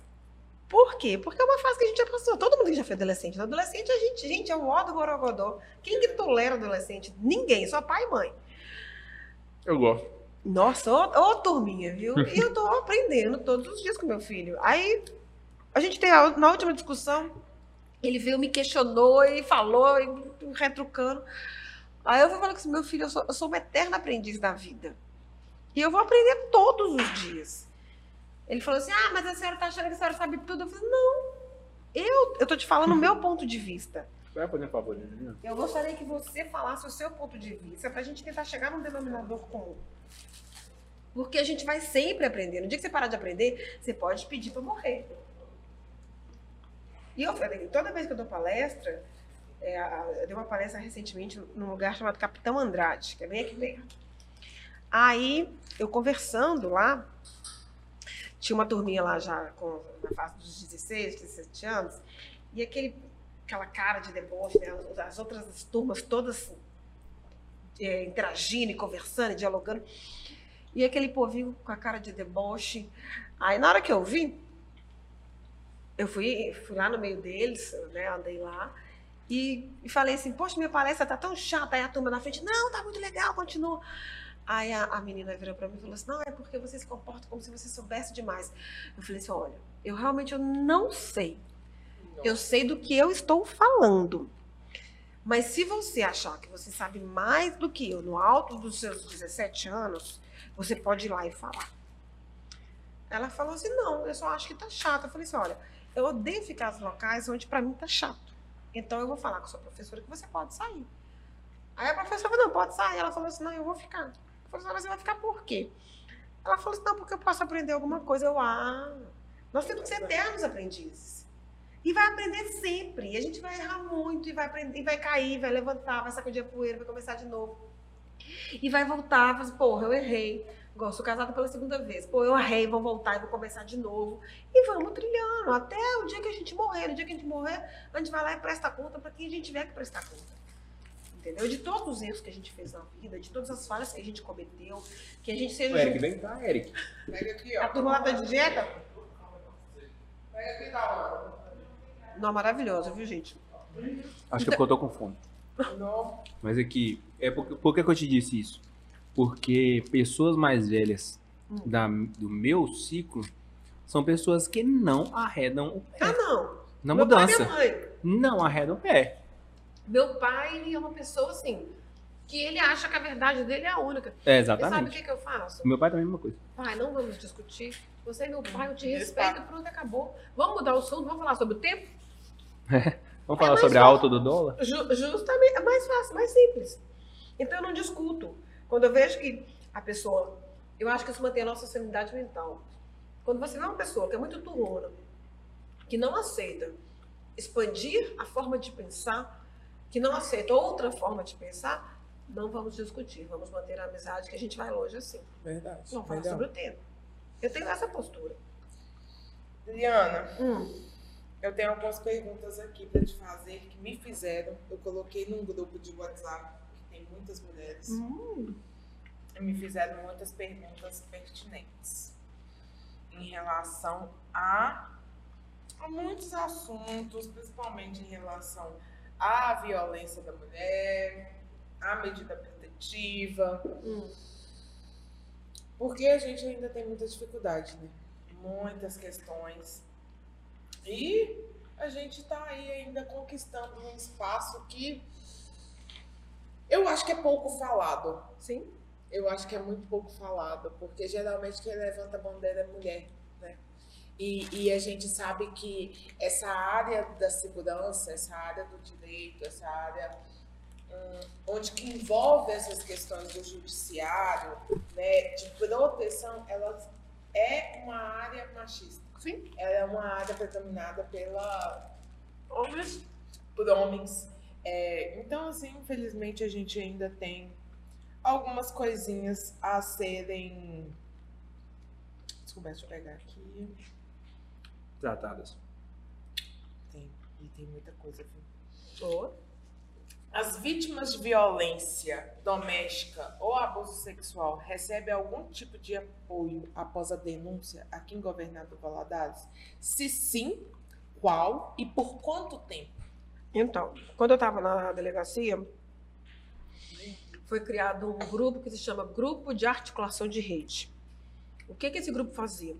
Por quê? Porque é uma fase que a gente já passou. Todo mundo que já foi adolescente. Adolescente, a gente, gente, é o ó do gorogodó. Quem que tolera adolescente? Ninguém, só pai e mãe. Eu gosto. Nossa, ô, ô turminha, viu? [laughs] E eu tô aprendendo todos os dias com meu filho. Aí, a gente tem a, na última discussão, ele veio, me questionou e falou, e retrucando. Aí eu fui falar com esse meu filho, eu sou, eu sou uma eterna aprendiz da vida. E eu vou aprender todos os dias. Ele falou assim, ah, mas a senhora tá achando que a senhora sabe tudo? Eu falei, não. Eu, eu tô te falando o meu [laughs] ponto de vista. Vai fazer um favor, né? Eu gostaria que você falasse o seu ponto de vista para a gente tentar chegar num denominador comum. Porque a gente vai sempre aprender. No dia que você parar de aprender, você pode pedir para morrer. E eu falei, toda vez que eu dou palestra, é, eu dei uma palestra recentemente num lugar chamado Capitão Andrade, que é bem aqui perto. Aí, eu conversando lá, tinha uma turminha lá já com fase dos 16, 17 anos, e aquele, aquela cara de deboche, né? as outras turmas todas é, interagindo e conversando e dialogando, e aquele povinho com a cara de deboche. Aí na hora que eu vi, eu fui, fui lá no meio deles, né, andei lá, e, e falei assim, poxa, minha palestra tá tão chata, aí a turma na frente, não, tá muito legal, continua. Aí a, a menina virou para mim e falou assim: Não, é porque você se comporta como se você soubesse demais. Eu falei assim: Olha, eu realmente eu não sei. Eu sei do que eu estou falando. Mas se você achar que você sabe mais do que eu no alto dos seus 17 anos, você pode ir lá e falar. Ela falou assim: Não, eu só acho que tá chato. Eu falei assim: Olha, eu odeio ficar nos locais onde para mim tá chato. Então eu vou falar com a sua professora que você pode sair. Aí a professora falou: Não, pode sair. Ela falou assim: Não, eu vou ficar. Falei, você vai ficar por quê? Ela falou assim, não, porque eu posso aprender alguma coisa. Eu, ah, nós temos que ser eternos aprendizes. E vai aprender sempre. E a gente vai errar muito, e vai aprender, e vai cair, vai levantar, vai sacudir a poeira, vai começar de novo. E vai voltar, vai assim, porra, eu errei. Igual, sou casada pela segunda vez. Pô, eu errei, vou voltar e vou começar de novo. E vamos trilhando, até o dia que a gente morrer. No dia que a gente morrer, a gente vai lá e presta conta para quem a gente tiver que prestar conta entendeu? De todos os erros que a gente fez na vida, de todas as falhas que a gente cometeu, que a gente seja. O Eric, vem cá, Eric. Pega aqui, ó. A turma lá tá de dieta? Pega aqui, tá, Não, maravilhosa, viu, gente? Acho que é porque eu tô com fome. Não. Mas é que. É por, por que, que eu te disse isso? Porque pessoas mais velhas Hum. da, do meu ciclo são pessoas que não arredam o pé. Ah, não. Na Meu pai mudança. minha mãe. Não arredam o pé. Meu pai, ele é uma pessoa assim, que ele acha que a verdade dele é a única. É, E sabe o exatamente. que, que eu faço? O meu pai também é a mesma coisa. Pai, não vamos discutir. Você é meu pai, eu te Respeito. respeito, pronto, acabou. Vamos mudar o assunto, vamos falar sobre o tempo? [laughs] Vamos falar mais sobre a fácil. alta do dólar? Ju- justamente, é mais fácil, mais simples. Então eu não discuto. Quando eu vejo que a pessoa, eu acho que isso mantém a nossa sanidade mental. Quando você vê uma pessoa que é muito turrona, que não aceita expandir a forma de pensar, que não aceita outra forma de pensar, não vamos discutir, vamos manter a amizade que a gente vai longe assim. Verdade. Não falar sobre o tempo. Eu tenho essa postura. Liana, Hum, eu tenho algumas perguntas aqui para te fazer que me fizeram. Eu coloquei num grupo de WhatsApp que tem muitas mulheres. hum, E me fizeram muitas perguntas pertinentes em relação a, a muitos assuntos, principalmente em relação à violência da mulher, à medida protetiva, hum. porque a gente ainda tem muita dificuldade, né? Muitas questões. E a gente está aí ainda conquistando um espaço que eu acho que é pouco falado. Sim. Eu acho que é muito pouco falado, porque geralmente quem levanta a bandeira é mulher? E, e a gente sabe que essa área da segurança, essa área do direito, essa área hum, onde que envolve essas questões do judiciário, né, de proteção, ela é uma área machista. Sim. Ela é uma área predominada pela Homens. por homens. É, então, assim, infelizmente a gente ainda tem algumas coisinhas a serem. Desculpa, deixa eu pegar aqui. Tratadas. Tem, e tem muita coisa. Boa. As vítimas de violência doméstica ou abuso sexual recebem algum tipo de apoio após a denúncia aqui em Governador Valadares? Se sim, qual e por quanto tempo? Então, quando eu estava na delegacia, foi criado um grupo que se chama Grupo de Articulação de Rede. O que, que esse grupo fazia?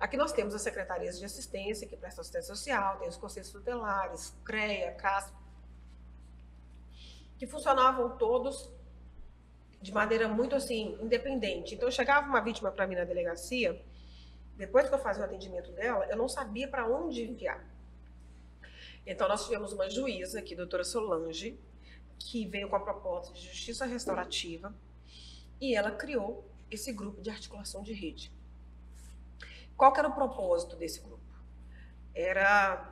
Aqui nós temos as secretarias de assistência, que prestam assistência social, tem os conselhos tutelares, CREA, CASP, que funcionavam todos de maneira muito assim, independente. Então, chegava uma vítima para mim na delegacia, depois que eu fazia o atendimento dela, eu não sabia para onde enviar. Então, nós tivemos uma juíza aqui, doutora Solange, que veio com a proposta de justiça restaurativa e ela criou esse grupo de articulação de rede. Qual era o propósito desse grupo? Era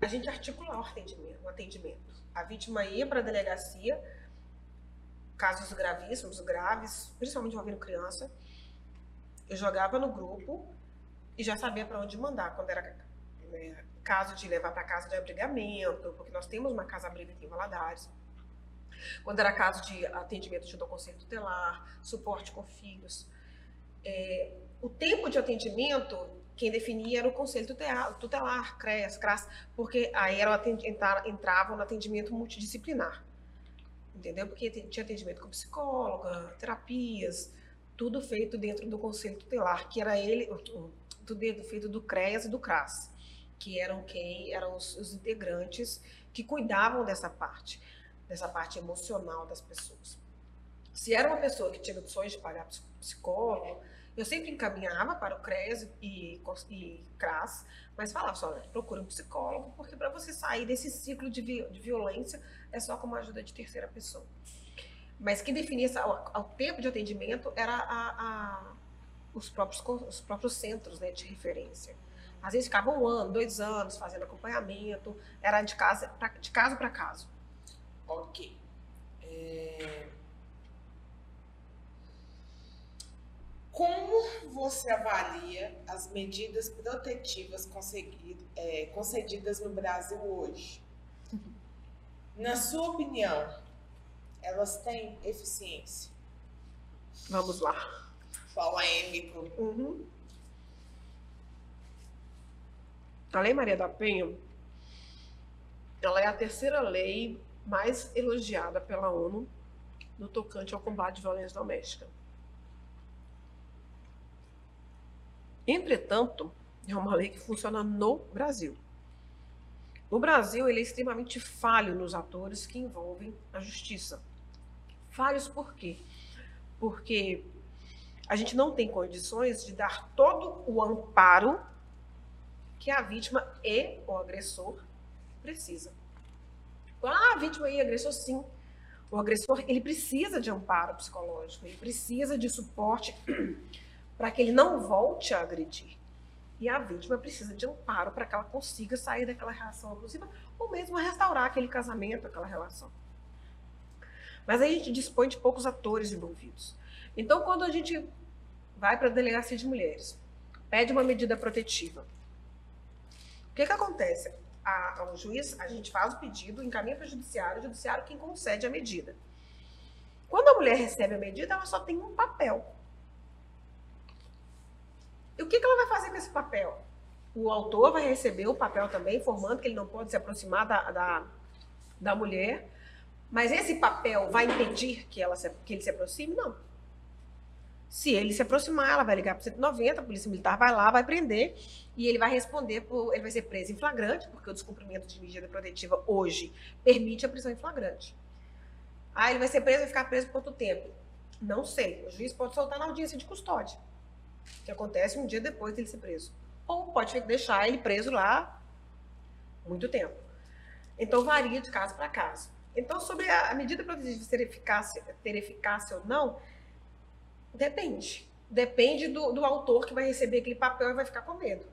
a gente articular o atendimento. O atendimento. A vítima ia para a delegacia, casos gravíssimos, graves, principalmente envolvendo criança. Eu jogava no grupo e já sabia para onde mandar quando era né, caso de levar para casa de abrigamento, porque nós temos uma casa abriga aqui em Valadares. Quando era caso de atendimento junto ao conselho tutelar, suporte com filhos. É, o tempo de atendimento, quem definia era o conselho tutelar, tutelar CREAS, CRAS, porque aí era entravam no atendimento multidisciplinar. Entendeu? Porque tinha atendimento com psicóloga, terapias, tudo feito dentro do conselho tutelar, que era ele, tudo feito do CREAS e do CRAS que eram quem eram os, os integrantes que cuidavam dessa parte, dessa parte emocional das pessoas. Se era uma pessoa que tinha condições de pagar psicólogo, eu sempre encaminhava para o CRES e, e CRAS, mas falava só, procure um psicólogo, porque para você sair desse ciclo de, de, violência é só com uma ajuda de terceira pessoa. Mas quem definia o, tempo de atendimento era a, a, os, próprios, os próprios centros né, de referência. Às vezes ficava um ano, dois anos fazendo acompanhamento, era de casa de para caso. Ok. É... Como você avalia as medidas protetivas é, concedidas no Brasil hoje? Na sua opinião, elas têm eficiência? Vamos lá. Polêmico. Uhum. A Lei Maria da Penha, ela é a terceira lei mais elogiada pela ONU no tocante ao combate à violência doméstica. Entretanto, é uma lei que funciona no Brasil. No Brasil, ele é extremamente falho nos atores que envolvem a justiça. Falhos por quê? Porque a gente não tem condições de dar todo o amparo que a vítima e o agressor precisa. Ah, a vítima e o agressor, sim. O agressor, ele precisa de amparo psicológico, ele precisa de suporte para que ele não volte a agredir. E a vítima precisa de amparo para que ela consiga sair daquela relação abusiva ou mesmo restaurar aquele casamento, aquela relação. Mas aí a gente dispõe de poucos atores envolvidos. Então, quando a gente vai para a delegacia de mulheres, pede uma medida protetiva, que, que acontece? A, o juiz, a gente faz o pedido, encaminha para o judiciário, o judiciário quem concede a medida. Quando a mulher recebe a medida, ela só tem um papel. E o que, que ela vai fazer com esse papel? O autor vai receber o papel também, informando que ele não pode se aproximar da, da, da mulher. Mas esse papel vai impedir que, ela se, que ele se aproxime? Não. Se ele se aproximar, ela vai ligar para 190, a polícia militar vai lá, vai prender e ele vai responder por, ele vai ser preso em flagrante, porque o descumprimento de medida protetiva hoje permite a prisão em flagrante. Ah, ele vai ser preso e ficar preso por quanto tempo? Não sei. O juiz pode soltar na audiência de custódia, que acontece um dia depois dele ser preso. Ou pode deixar ele preso lá muito tempo. Então varia de caso para caso. Então, sobre a medida protetiva ter eficácia, ter eficácia ou não, Depende. Depende do, do autor que vai receber aquele papel e vai ficar com medo.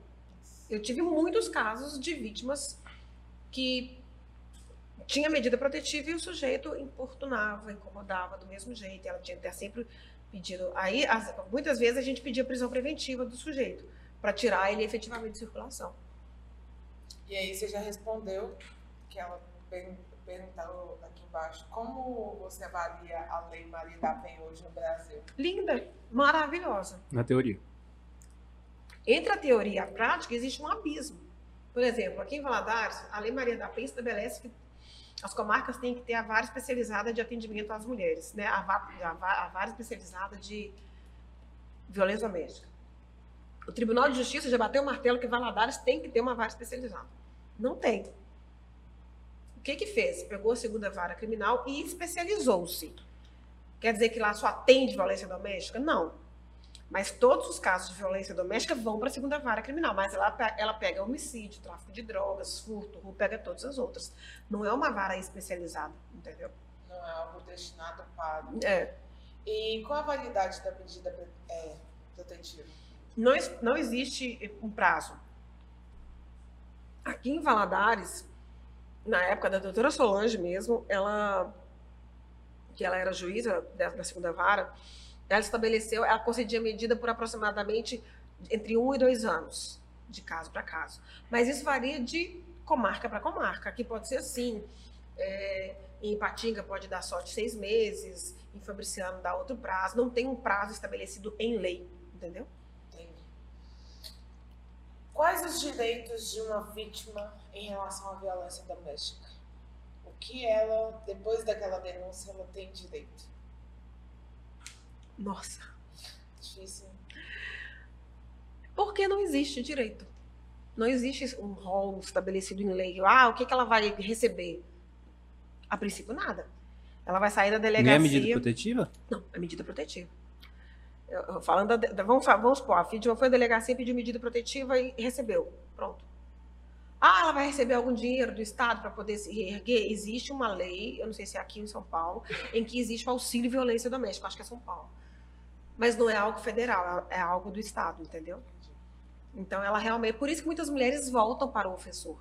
Eu tive muitos casos de vítimas que tinha medida protetiva e o sujeito importunava, incomodava do mesmo jeito. Ela tinha até sempre pedido. Aí, as, muitas vezes, a gente pedia prisão preventiva do sujeito para tirar ele efetivamente de circulação. E aí você já respondeu que ela perguntaram aqui embaixo, como você avalia a Lei Maria da Penha hoje no Brasil? Linda, maravilhosa. Na teoria. Entre a teoria e a prática existe um abismo. Por exemplo, aqui em Valadares, a Lei Maria da Penha estabelece que as comarcas têm que ter a vara especializada de atendimento às mulheres, né? a, vara, a vara especializada de violência doméstica. O Tribunal de Justiça já bateu o martelo que Valadares tem que ter uma vara especializada. Não tem que que fez? Pegou a segunda vara criminal e especializou-se. Quer dizer que lá só atende violência doméstica? Não. Mas todos os casos de violência doméstica vão para a segunda vara criminal. Mas ela, ela pega homicídio, tráfico de drogas, furto, pega todas as outras. Não é uma vara especializada, entendeu? Não é algo destinado para. É. E qual a validade da medida é, protetiva? Não, não existe um prazo. Aqui em Valadares, na época da doutora Solange mesmo, ela, que ela era juíza da, da segunda vara, ela estabeleceu, ela concedia medida por aproximadamente entre um e dois anos, de caso para caso. Mas isso varia de comarca para comarca. Aqui pode ser assim. É, em Patinga pode dar sorte seis meses, em Fabriciano dá outro prazo. Não tem um prazo estabelecido em lei, entendeu? Entendi. Quais os direitos de uma vítima em relação à violência doméstica? O que ela, depois daquela denúncia, ela tem direito? Nossa. Difícil. Porque não existe direito. Não existe um rol estabelecido em lei. Ah, o que, que ela vai receber? A princípio, nada. Ela vai sair da delegacia. Nem é medida protetiva? Não, é medida protetiva. Eu, eu, falando da, da, vamos, vamos supor, a vítima foi à delegacia, pediu medida protetiva e recebeu. Pronto. Ah, ela vai receber algum dinheiro do Estado para poder se reerguer? Existe uma lei, eu não sei se é aqui em São Paulo, em que existe o auxílio violência doméstica, acho que é São Paulo. Mas não é algo federal, é algo do Estado, entendeu? Então ela realmente. Por isso que muitas mulheres voltam para o ofensor.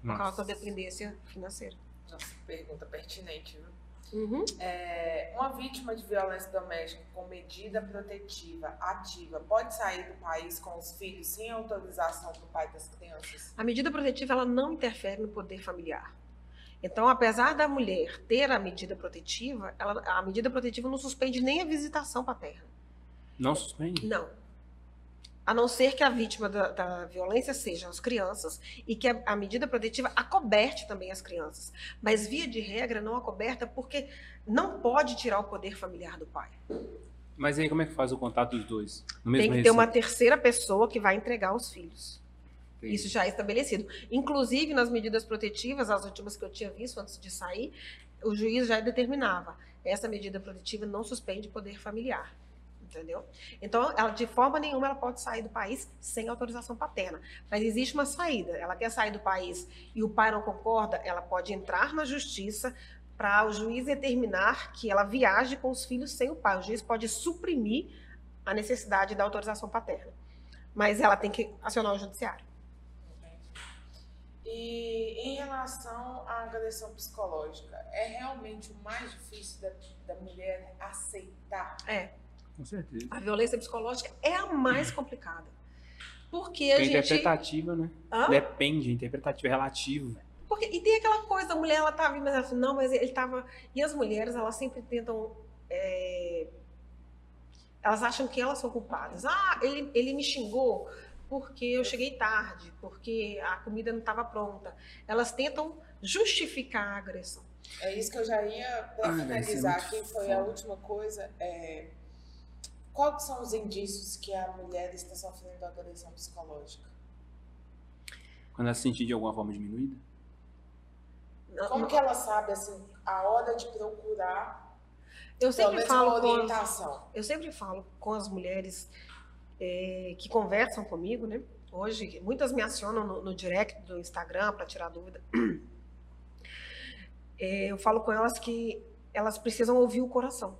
Por Nossa. causa da dependência financeira. Nossa, pergunta pertinente, viu? Uhum. É, uma vítima de violência doméstica com medida protetiva ativa pode sair do país com os filhos sem autorização do pai das crianças? A medida protetiva ela não interfere no poder familiar. Então, apesar da mulher ter a medida protetiva, ela, a medida protetiva não suspende nem a visitação paterna. Não suspende? Não. A não ser que a vítima da, da violência sejam as crianças e que a, a medida protetiva acoberte também as crianças. Mas, via de regra, não acoberta porque não pode tirar o poder familiar do pai. Mas aí como é que faz o contato dos dois? Tem que ter uma terceira pessoa que vai entregar os filhos. Entendi. Isso já é estabelecido. Inclusive, nas medidas protetivas, as últimas que eu tinha visto antes de sair, o juiz já determinava. Essa medida protetiva não suspende poder familiar. Entendeu? Então, ela, de forma nenhuma, ela pode sair do país sem autorização paterna. Mas existe uma saída. Ela quer sair do país e o pai não concorda, ela pode entrar na justiça para o juiz determinar que ela viaje com os filhos sem o pai. O juiz pode suprimir a necessidade da autorização paterna. Mas ela tem que acionar o judiciário. E em relação à agressão psicológica, é realmente o mais difícil da, da mulher aceitar? É. Com certeza. A violência psicológica é a mais complicada. Porque a é gente. interpretativa, né? Hã? Depende, interpretativo é relativo. Porque, e tem aquela coisa, a mulher ela tá vindo, mas ela não, mas ele tava. E as mulheres, elas sempre tentam. é, Elas acham que elas são culpadas. Ah, ele, ele me xingou porque eu cheguei tarde, porque a comida não estava pronta. Elas tentam justificar a agressão. É isso que eu já ia pra Ah, ser finalizar aqui, foi a foda. última coisa. É, quais são os indícios que a mulher está sofrendo agressão psicológica? Quando ela se sentir de alguma forma diminuída. Como que ela sabe assim a hora de procurar Eu sempre falo com as- orientação? Eu sempre falo com as mulheres eh, que conversam comigo, né? Hoje, muitas me acionam no, no direct do Instagram para tirar dúvida. [clears throat] Eh, eu falo com elas que elas precisam ouvir o coração.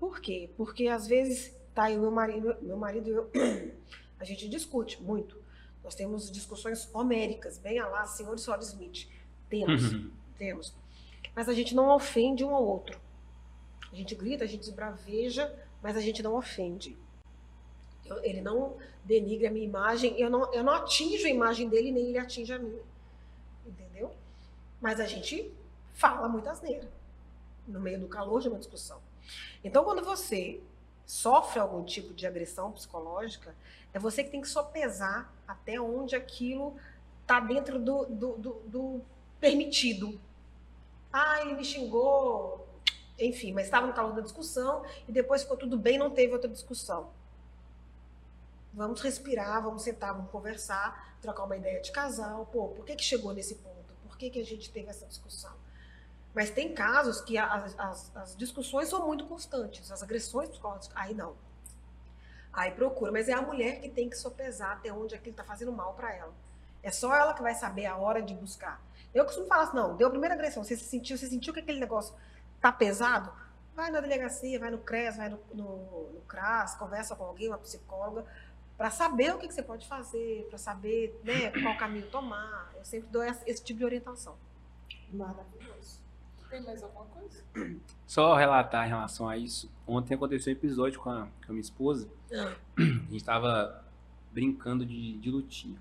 Por quê? Porque às vezes, tá, eu, meu marido, meu marido e eu, [clears throat] a gente discute muito. Nós temos discussões homéricas, bem a lá, senhor e senhora Smith. Temos. Temos. Mas a gente não ofende um ao outro. A gente grita, a gente esbraveja, mas a gente não ofende. Eu- ele não denigre a minha imagem, eu não, eu não atinjo a imagem dele, nem ele atinge a minha. Entendeu? Mas a gente fala muita asneira no meio do calor de uma discussão. Então, quando você sofre algum tipo de agressão psicológica, é você que tem que sopesar até onde aquilo está dentro do, do, do, do permitido. Ah, ele me xingou, enfim, mas estava no calor da discussão e depois ficou tudo bem, não teve outra discussão. Vamos respirar, vamos sentar, vamos conversar, trocar uma ideia de casal. Pô, por que, que chegou nesse ponto? Por que, que a gente teve essa discussão? Mas tem casos que as, as, as discussões são muito constantes, as agressões psicológicas, aí não. Aí procura, mas é a mulher que tem que sopesar até onde aquilo está fazendo mal para ela. É só ela que vai saber a hora de buscar. Eu costumo falar assim, não, deu a primeira agressão, você se sentiu, você sentiu que aquele negócio tá pesado? Vai na delegacia, vai no CRES, vai no, no, no CRAS, conversa com alguém, uma psicóloga, para saber o que, que você pode fazer, para saber né, qual caminho tomar. Eu sempre dou esse, esse tipo de orientação. Maravilhoso. Tem mais alguma coisa? Só relatar em relação a isso. Ontem aconteceu um episódio com a, com a minha esposa. Ah. [clears throat] A gente tava brincando de, de lutinha.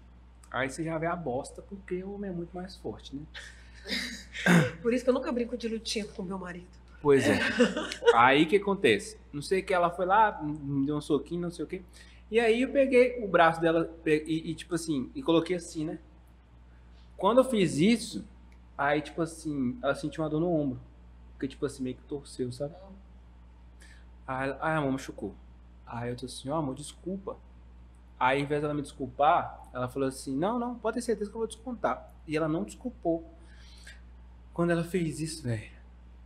Aí você já vê a bosta, porque o homem é muito mais forte, né? [laughs] Por isso que eu nunca brinco de lutinha com meu marido. Pois é. [laughs] aí o que acontece? Não sei o que, ela foi lá, me deu um soquinho, não sei o que. E aí eu peguei o braço dela e, e, tipo assim, e coloquei assim, né? Quando eu fiz isso, aí tipo assim, ela sentiu uma dor no ombro. Porque tipo assim, meio que torceu, sabe? Aí, aí a amor machucou. Aí eu tô assim, ó, oh, amor, desculpa. Aí, ao invés dela me desculpar, ela falou assim: Não, não, pode ter certeza que eu vou descontar. E ela não desculpou. Quando ela fez isso, velho,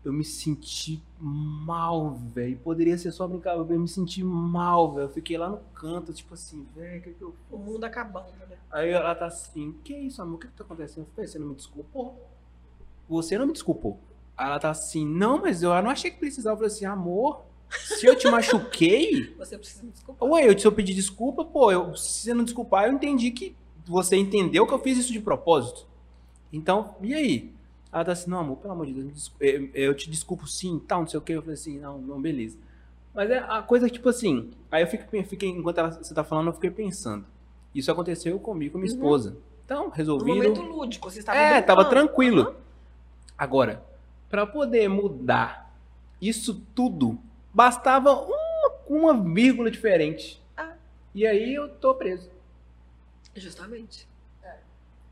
eu me senti mal, velho. Poderia ser só brincar, eu me senti mal, velho. Eu fiquei lá no canto, tipo assim, velho, o que, que eu? O mundo acabando, né? Aí ela tá assim: Que isso, amor? O que, que tá acontecendo? Eu falei: Você não me desculpou? Você não me desculpou. Aí ela tá assim: Não, mas eu não achei que precisava. Eu falei assim: Amor se eu te machuquei. [laughs] Você precisa me desculpar. Ué, eu, se eu pedir desculpa, pô, eu, se você não desculpar, eu entendi que você entendeu que eu fiz isso de propósito. Então, e aí? Ela tá assim, não, amor, pelo amor de Deus, eu, eu te desculpo sim, tal, não sei o que. Eu falei assim, não, não, beleza. Mas é a coisa tipo assim, aí eu fiquei, fiquei enquanto ela, você tá falando, eu fiquei pensando. Isso aconteceu comigo, com minha uhum. esposa. Então, resolvi. Um momento lúdico, você estava É, brincando. tava tranquilo. Uhum. Agora, para poder mudar isso tudo Bastava uma, uma vírgula diferente. Ah. E aí eu tô preso. Justamente. É.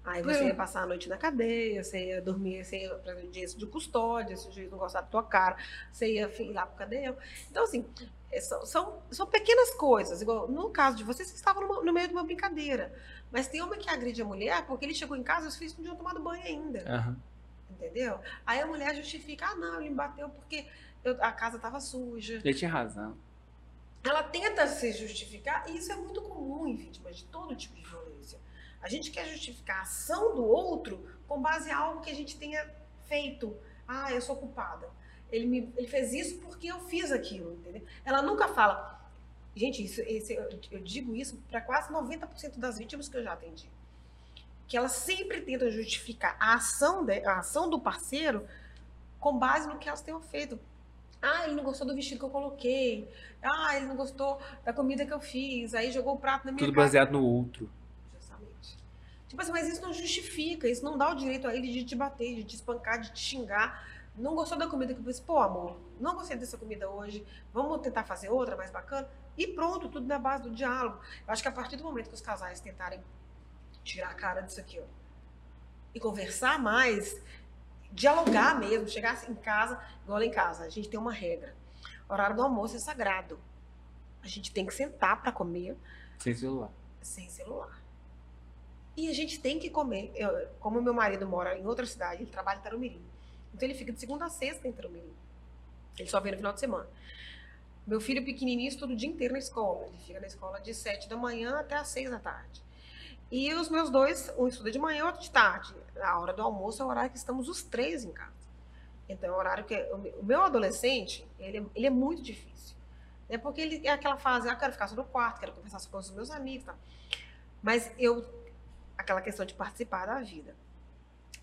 Aí você é. ia passar a noite na cadeia, você ia dormir, você ia para audiência de custódia, se o juiz não gostar da tua cara, você ia ir lá pro cadeia. Então, assim, é, são, são, são, pequenas coisas. Igual no caso de vocês, vocês estavam no, no meio de uma brincadeira. Mas tem homem que agride a mulher porque ele chegou em casa e os filhos não tinham tomado banho ainda. Uhum. Entendeu? Aí a mulher justifica, ah, não, ele me bateu porque eu, a casa estava suja. Ele tinha razão. Ela tenta se justificar, e isso é muito comum em vítimas de todo tipo de violência. A gente quer justificar a ação do outro com base em algo que a gente tenha feito. Ah, eu sou culpada. Ele, me, ele fez isso porque eu fiz aquilo, entendeu? Ela nunca fala. Gente, isso, esse, eu, eu digo isso para quase 90% das vítimas que eu já atendi. Que elas sempre tentam justificar a ação, de, a ação do parceiro com base no que elas tenham feito. Ah, ele não gostou do vestido que eu coloquei. Ah, ele não gostou da comida que eu fiz. Aí jogou o prato na minha Tudo baseado no outro. Justamente. Tipo assim, mas isso não justifica. Isso não dá o direito a ele de te bater, de te espancar, de te xingar. Não gostou da comida que eu fiz. Pô, amor, não gostei dessa comida hoje. Vamos tentar fazer outra mais bacana? E pronto, tudo na base do diálogo. Eu acho que a partir do momento que os casais tentarem tirar a cara disso aqui, ó, e conversar mais, dialogar mesmo, chegar em casa, igual lá em casa, a gente tem uma regra. O horário do almoço é sagrado. A gente tem que sentar para comer. Sem celular. Sem celular. E a gente tem que comer. Eu, como meu marido mora em outra cidade, ele trabalha em Tarumirim. Então ele fica de segunda a sexta em Tarumirim. Ele só vem no final de semana. Meu filho pequenininho estuda o dia inteiro na escola. Ele fica na escola de sete da manhã até às seis da tarde. E os meus dois, um estuda de manhã, outro de tarde. A hora do almoço é o horário que estamos os três em casa. Então, é o horário que. O meu adolescente, ele, é, ele é muito difícil. É porque ele é aquela fase, ah, quero ficar só no quarto, quero conversar com os meus amigos. Tá? Mas eu. Aquela questão de participar da vida.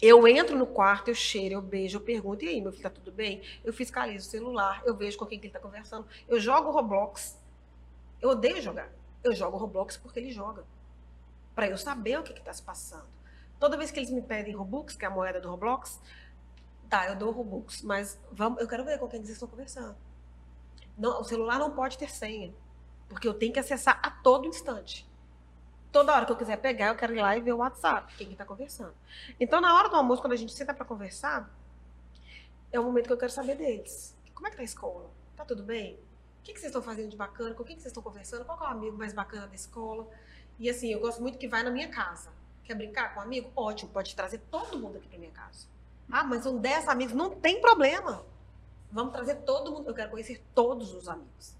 Eu entro no quarto, eu cheiro, eu beijo, eu pergunto, e aí, meu filho, tá tudo bem? Eu fiscalizo o celular, eu vejo com quem que ele tá conversando. Eu jogo Roblox. Eu odeio jogar. Eu jogo Roblox porque ele joga para eu saber o que está se passando. Toda vez que eles me pedem Robux, que é a moeda do Roblox, tá, eu dou Robux, mas vamos, eu quero ver com quem vocês estão conversando. Não, o celular não pode ter senha, porque eu tenho que acessar a todo instante. Toda hora que eu quiser pegar, eu quero ir lá e ver o WhatsApp, quem está conversando. Então, na hora do almoço, quando a gente senta para conversar, é o momento que eu quero saber deles. Como é que tá a escola? Tá tudo bem? O que, que vocês estão fazendo de bacana? Com quem que vocês estão conversando? Qual é o amigo mais bacana da escola? E assim, eu gosto muito que vai na minha casa. Quer brincar com um amigo? Ótimo, pode trazer todo mundo aqui para minha casa. Ah, mas são 10 amigos, não tem problema. Vamos trazer todo mundo. Eu quero conhecer todos os amigos.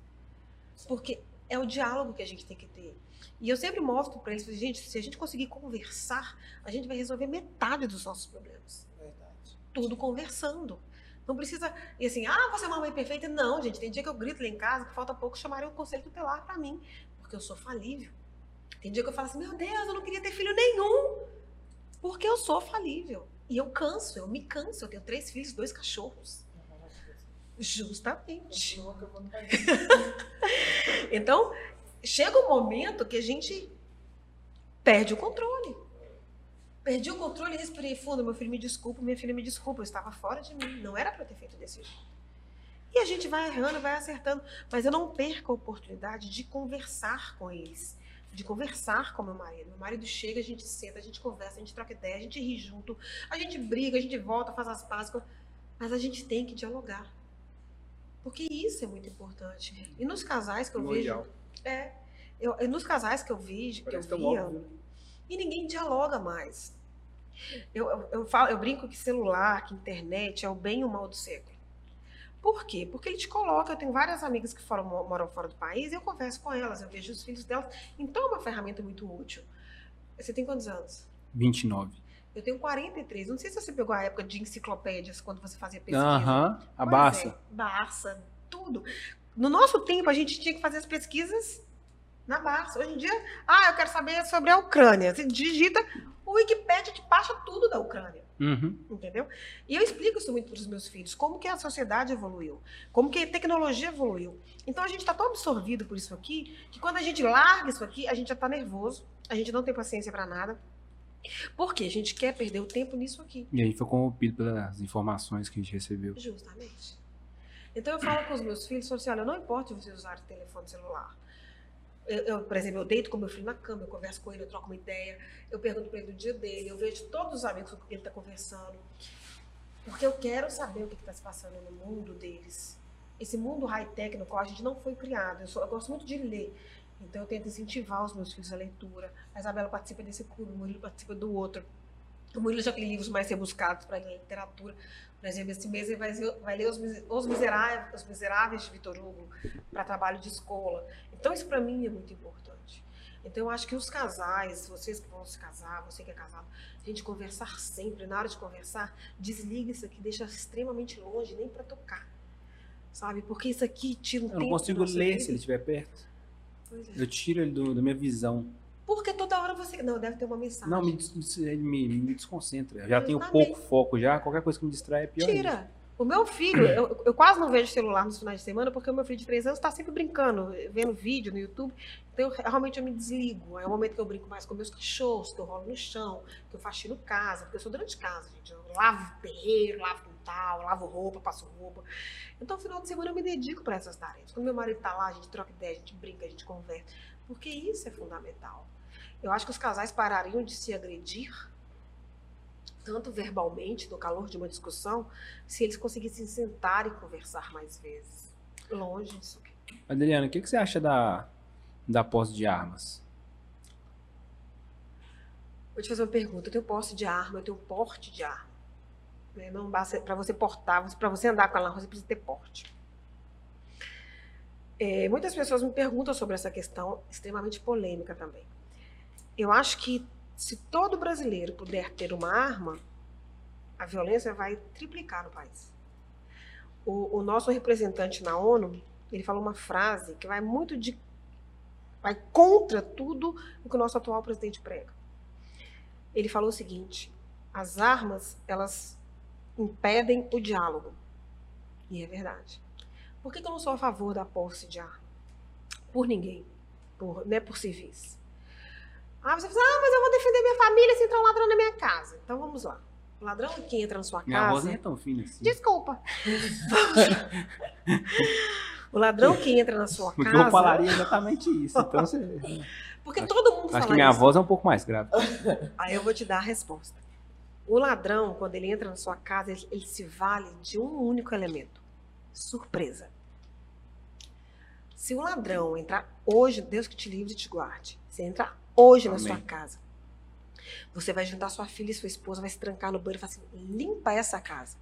Porque é o diálogo que a gente tem que ter. E eu sempre mostro para eles, gente, se a gente conseguir conversar, a gente vai resolver metade dos nossos problemas. Verdade. Tudo conversando. Não precisa, e assim, ah, você é uma mãe perfeita. Não, gente, tem dia que eu grito lá em casa que falta pouco chamarem o conselho tutelar para mim, porque eu sou falível. Tem dia que eu falo assim, meu Deus, eu não queria ter filho nenhum. Porque eu sou falível. E eu canso, eu me canso. Eu tenho três filhos, dois cachorros. Justamente. [laughs] então, chega um momento que a gente perde o controle. Perdi o controle, respirei fundo. Meu filho me desculpa, minha filha me desculpa. Eu estava fora de mim. Não era para ter feito desse jeito. E a gente vai errando, vai acertando. Mas eu não perco a oportunidade de conversar com eles. De conversar com meu marido. Meu marido chega, a gente senta, a gente conversa, a gente troca ideia, a gente ri junto, a gente briga, a gente volta, faz as pazes. Mas a gente tem que dialogar. Porque isso é muito importante. E nos casais que eu vejo. É. Eu, nos casais que eu vejo, que eu via, óbvio. Né? e ninguém dialoga mais. Eu, eu, eu, falo, eu brinco que celular, que internet é o bem e o mal do século. Por quê? Porque ele te coloca. Eu tenho várias amigas que foram, moram fora do país e eu converso com elas, eu vejo os filhos delas. Então é uma ferramenta muito útil. Você tem quantos anos? 29. Eu tenho 43. Não sei se você pegou a época de enciclopédias quando você fazia pesquisa. Aham, uh -huh. a Barça. É, Barça, tudo. No nosso tempo, a gente tinha que fazer as pesquisas na Barça. Hoje em dia, ah, eu quero saber sobre a Ucrânia. Você digita, o Wikipedia te passa tudo da Ucrânia. Uhum. Entendeu? E eu explico isso muito para os meus filhos, como que a sociedade evoluiu, como que a tecnologia evoluiu. Então a gente está tão absorvido por isso aqui, que quando a gente larga isso aqui, a gente já está nervoso, a gente não tem paciência para nada. Porque a gente quer perder o tempo nisso aqui. E a gente foi corrompido pelas informações que a gente recebeu. Justamente. Então eu falo com os meus filhos, falo assim, olha, não importa vocês usarem telefone celular. Eu, eu, por exemplo, eu deito com meu filho na cama, eu converso com ele, eu troco uma ideia, eu pergunto para ele do dia dele, eu vejo todos os amigos com quem ele está conversando. Porque eu quero saber o que está se passando no mundo deles. Esse mundo high-tech no qual a gente não foi criado. Eu, sou, eu gosto muito de ler. Então eu tento incentivar os meus filhos à leitura. A Isabela participa desse clube, o Murilo participa do outro. O Murilo já tem livros mais rebuscados para literatura. Por exemplo, esse mês ele vai, vai ler Os, os, Miseráveis, os Miseráveis de Vitor Hugo para trabalho de escola. Então, isso para mim é muito importante. Então, eu acho que os casais, vocês que vão se casar, você que é casado, a gente conversar sempre. Na hora de conversar, desliga isso aqui, deixa extremamente longe, nem para tocar. Sabe? Porque isso aqui tira um eu tempo. Eu não consigo ler se ele estiver perto. É. Eu tiro ele do, da minha visão. Porque toda hora você. Não, deve ter uma mensagem. Não, me, ele me, me desconcentra. Eu já tenho pouco foco já. Qualquer coisa que me distrai é pior. Tira. Ainda. O meu filho, eu, eu, quase não vejo celular nos finais de semana, porque o meu filho de três anos está sempre brincando, vendo vídeo no YouTube. Então, eu, realmente, eu me desligo. É o momento que eu brinco mais com meus cachorros, que eu rolo no chão, que eu faxino casa, porque eu sou dona de casa, gente. Eu lavo terreiro, lavo quintal, lavo roupa, passo roupa. Então, no final de semana, eu me dedico para essas tarefas. Quando meu marido está lá, a gente troca ideia, a gente brinca, a gente conversa. Porque isso é fundamental. Eu acho que os casais parariam de se agredir, tanto verbalmente, no calor de uma discussão, se eles conseguissem sentar e conversar mais vezes. Longe disso. Adriana, o que, que você acha da, da posse de armas? Vou te fazer uma pergunta. Eu tenho posse de arma, eu tenho porte de arma. Né? Não basta para você portar, para você andar com ela, você precisa ter porte. É, muitas pessoas me perguntam sobre essa questão, extremamente polêmica também eu acho que se todo brasileiro puder ter uma arma, a violência vai triplicar no país. O, o, nosso representante na ONU, ele falou uma frase que vai muito de vai contra tudo o que o nosso atual presidente prega. Ele falou o seguinte: as armas elas impedem o diálogo. E é verdade. Por que, que eu não sou a favor da posse de arma? Por ninguém, por, não é por civis. Ah, você fala, ah, mas eu vou defender minha família se entrar um ladrão na minha casa. Então vamos lá. O ladrão que entra na sua minha casa. Minha voz não é tão fina assim. Desculpa. [laughs] o ladrão que entra na sua Porque casa. Eu falaria exatamente isso. Então você. [laughs] Porque acho, todo mundo acho fala que minha isso. voz é um pouco mais grave. [laughs] Aí eu vou te dar a resposta. O ladrão, quando ele entra na sua casa, ele, ele se vale de um único elemento: surpresa. Se o ladrão entrar hoje, Deus que te livre e te guarde. Se entrar hoje Amém. na sua casa. Você vai juntar sua filha e sua esposa, vai se trancar no banheiro e falar assim: limpa essa casa.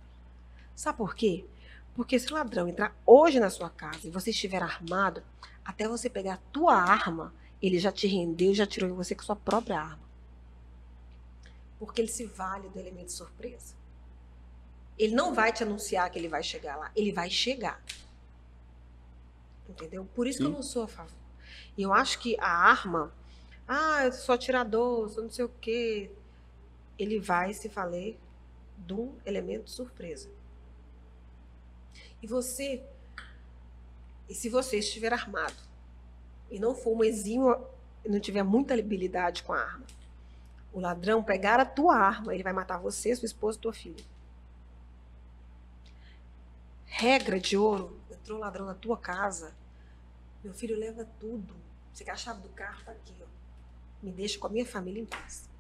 Sabe por quê? Porque se o ladrão entrar hoje na sua casa e você estiver armado, até você pegar a tua arma, ele já te rendeu, já tirou em você com sua própria arma. Porque ele se vale do elemento surpresa. Ele não vai te anunciar que ele vai chegar lá, ele vai chegar. Entendeu? Por isso Sim. que eu não sou a favor. E eu acho que a arma, ah, eu sou atirador, sou não sei o quê. Ele vai se valer de um elemento surpresa. E você, e se você estiver armado e não for um exímio não tiver muita habilidade com a arma, o ladrão pegar a tua arma, ele vai matar você, sua esposa tua filha. Regra de ouro, entrou um ladrão na tua casa, meu filho leva tudo. Você quer a chave do carro? Tá aqui, ó. Me deixa com a minha família em paz.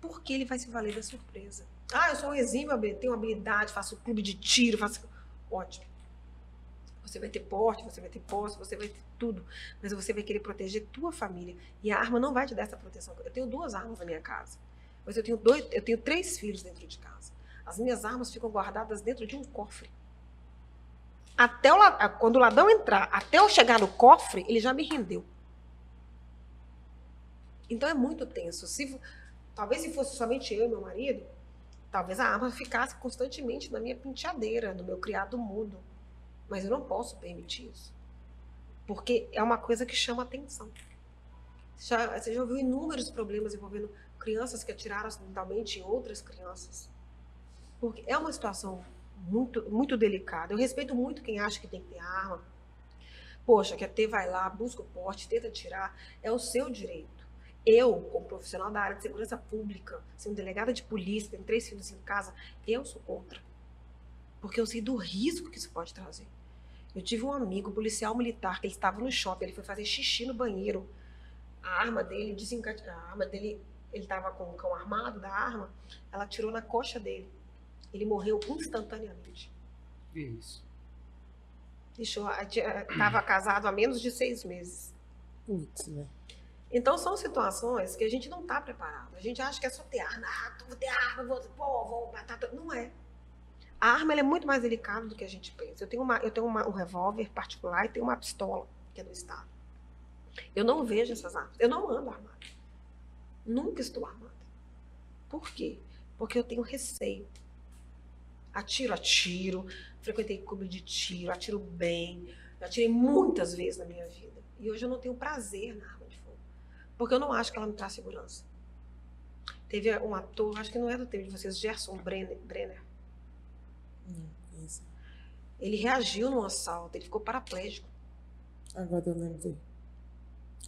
Porque ele vai se valer da surpresa. Ah, eu sou um exímio, tenho habilidade, faço clube de tiro, faço. Ótimo. Você vai ter porte, você vai ter posse, você vai ter tudo. Mas você vai querer proteger tua família. E a arma não vai te dar essa proteção. Eu tenho duas armas na minha casa. Mas eu tenho, dois, eu tenho três filhos dentro de casa. As minhas armas ficam guardadas dentro de um cofre. Até o, quando o ladrão entrar, até eu chegar no cofre, ele já me rendeu. Então é muito tenso. Se, talvez se fosse somente eu e meu marido, talvez a arma ficasse constantemente na minha penteadeira, no meu criado mudo. Mas eu não posso permitir isso. Porque é uma coisa que chama atenção. Já, você já ouviu inúmeros problemas envolvendo crianças que atiraram acidentalmente em outras crianças. Porque é uma situação muito, muito delicada. Eu respeito muito quem acha que tem que ter arma. Poxa, quer ter, vai lá, busca o porte, tenta tirar. É o seu direito. Eu, como profissional da área de segurança pública, sendo delegada de polícia, tenho três filhos em casa, eu sou contra. Porque eu sei do risco que isso pode trazer. Eu tive um amigo, policial militar, que ele estava no shopping, ele foi fazer xixi no banheiro. A arma dele, desencadeou, a arma dele, ele estava com o cão armado da arma, ela tirou na coxa dele. Ele morreu instantaneamente. Isso. Deixou, estava casado há menos de seis meses. Putz, né? Então são situações que a gente não está preparado. A gente acha que é só ter arma, ah, vou ter arma, vou, pô, vou matar. Não é. A arma é muito mais delicada do que a gente pensa. Eu tenho, uma, eu tenho uma, um revólver particular e tenho uma pistola, que é do Estado. Eu não vejo essas armas. Eu não ando armada. Nunca estou armada. Por quê? Porque eu tenho receio. Atiro, atiro. Frequentei clube de tiro, atiro bem. Eu atirei muitas vezes na minha vida. E hoje eu não tenho prazer na arma. Porque eu não acho que ela me traz segurança. Teve um ator, acho que não é do tempo de vocês, Gerson Brenner, Brenner. Ele reagiu no assalto, ele ficou paraplégico. Agora eu lembrei.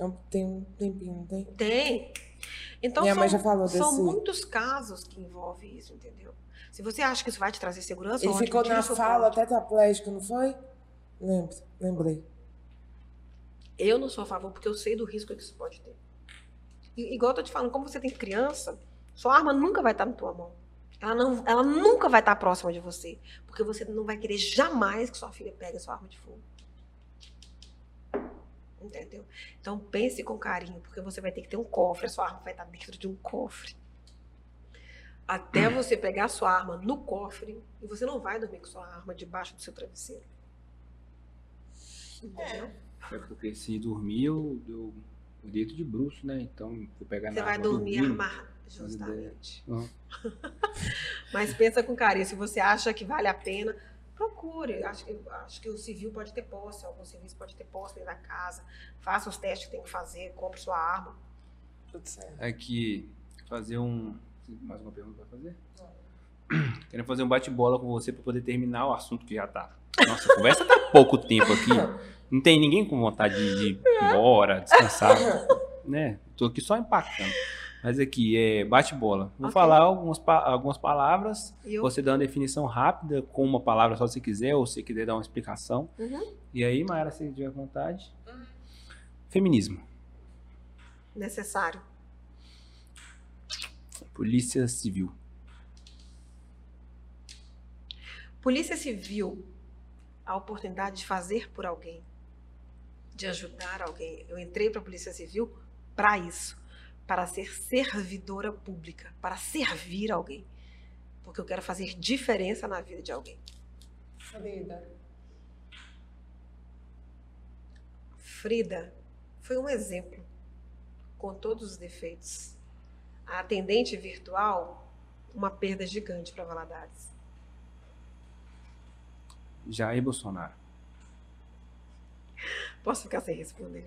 É tem um tempinho, não tem? Tem. Então Minha são, mãe já falou são desse- muitos casos que envolvem isso, entendeu? Se você acha que isso vai te trazer segurança, Ele ficou na fala ponto. tetraplégico, não foi? Lembro, lembrei. Eu não sou a favor porque eu sei do risco que isso pode ter. E, igual eu tô te falando, como você tem criança, sua arma nunca vai estar na tua mão. Ela, não, ela nunca vai estar próxima de você. Porque você não vai querer jamais que sua filha pegue a sua arma de fogo. Entendeu? Então pense com carinho, porque você vai ter que ter um cofre, a sua arma vai estar dentro de um cofre. Até [clears throat] você pegar a sua arma no cofre, e você não vai dormir com sua arma debaixo do seu travesseiro. Entendeu? É porque se dormir, eu, eu deito de bruxo, né? Então, se eu pegar Você na vai dormir dormindo, armado. mas Justamente. Uhum. Mas pensa com carinho. Se você acha que vale a pena, procure. Acho que, acho que o civil pode ter posse, algum serviço pode ter posse dentro da casa. Faça os testes que tem que fazer, compre sua arma. Tudo certo. Aqui, fazer um. Mais uma pergunta pra fazer? [clears throat] Quero fazer um bate-bola com você pra poder terminar o assunto que já tá. Nossa, a conversa tá pouco tempo aqui. Não tem ninguém com vontade de, ir embora, descansar, [laughs] né? Tô aqui só empacando. Mas aqui, é bate-bola. Vou Ok. falar algumas, pa- algumas palavras. Eu, Você dá uma definição rápida, com uma palavra só se quiser, ou se quiser dar uma explicação. Uhum. E aí, Mayara, se tiver vontade. Feminismo. necessário. Polícia Civil. Polícia Civil, a oportunidade de fazer por alguém, de ajudar alguém. Eu entrei para a Polícia Civil para isso, para ser servidora pública, para servir alguém. Porque eu quero fazer diferença na vida de alguém. Frida. Frida foi um exemplo, com todos os defeitos. A atendente virtual, uma perda gigante para Valadares. Jair Bolsonaro. Posso ficar sem responder?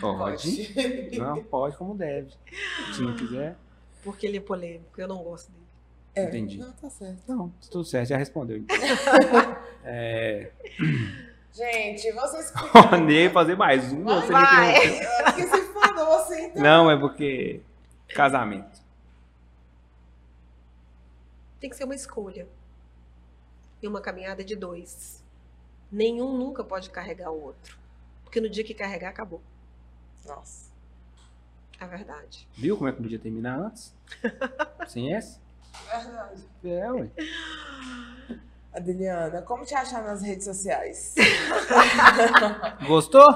Pode. Não, pode como deve. Se não quiser. Porque ele é polêmico, eu não gosto dele. É, Entendi. Não, tá certo. Não, tudo certo, já respondeu. então. [laughs] É, Gente, vocês [laughs] que Nem fazer mais um. Vai. você Vai. interrompeu. que se falou assim, então. Não, é porque. Casamento. Tem que ser uma escolha. E uma caminhada de dois. Nenhum nunca pode carregar o outro. Porque no dia que carregar, acabou. Nossa. É verdade. Viu como é que podia terminar antes? [laughs] Sem essa? Verdade. É, ué. Adeliana, como te achar nas redes sociais? [laughs] Gostou?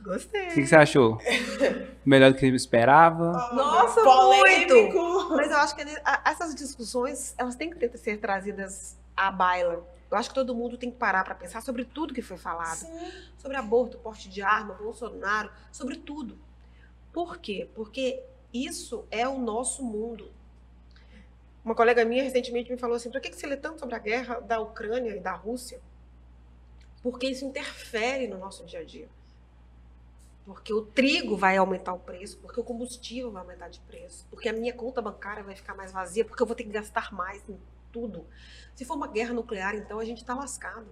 O Gostei. que, que você achou? Melhor do que eu esperava? Nossa, Polêmico. Mas eu acho que essas discussões, elas têm que ter- ser trazidas à baila. Eu acho que todo mundo tem que parar para pensar sobre tudo que foi falado. Sim. Sobre aborto, porte de arma, Bolsonaro, sobre tudo. Por quê? Porque isso é o nosso mundo. Uma colega minha recentemente me falou assim: por que que você lê tanto sobre a guerra da Ucrânia e da Rússia? Porque isso interfere no nosso dia a dia. Porque o trigo vai aumentar o preço, porque o combustível vai aumentar de preço, porque a minha conta bancária vai ficar mais vazia, porque eu vou ter que gastar mais em tudo. Se for uma guerra nuclear, então a gente está lascado.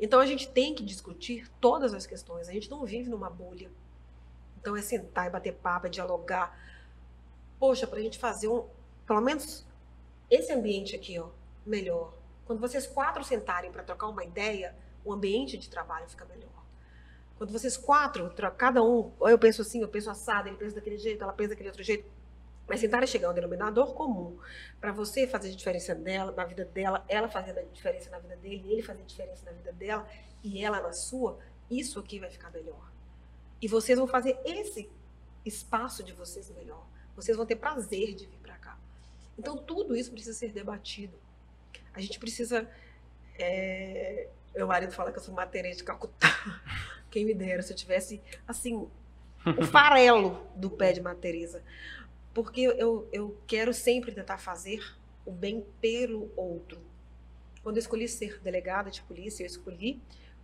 Então a gente tem que discutir todas as questões. A gente não vive numa bolha. Então é sentar e bater papo, é dialogar. Poxa, para a gente fazer um, pelo menos esse ambiente aqui, ó, melhor. Quando vocês quatro sentarem para trocar uma ideia, o ambiente de trabalho fica melhor. Quando vocês quatro, tro- cada um, eu penso assim, eu penso assado, ele pensa daquele jeito, ela pensa daquele outro jeito, mas sentarem chegar a um denominador comum para você fazer diferença dela, na vida dela, ela fazendo a diferença na vida dele, ele fazer diferença na vida dela e ela na sua, isso aqui vai ficar melhor. E vocês vão fazer esse espaço de vocês melhor. Vocês vão ter prazer de vir para cá. Então tudo isso precisa ser debatido. A gente precisa. é, Meu marido fala que eu sou uma de Calcutá. [laughs] Quem me dera se eu tivesse assim o farelo do pé de Madre Teresa. Porque eu, eu quero sempre tentar fazer o bem pelo outro. Quando eu escolhi ser delegada de polícia, eu escolhi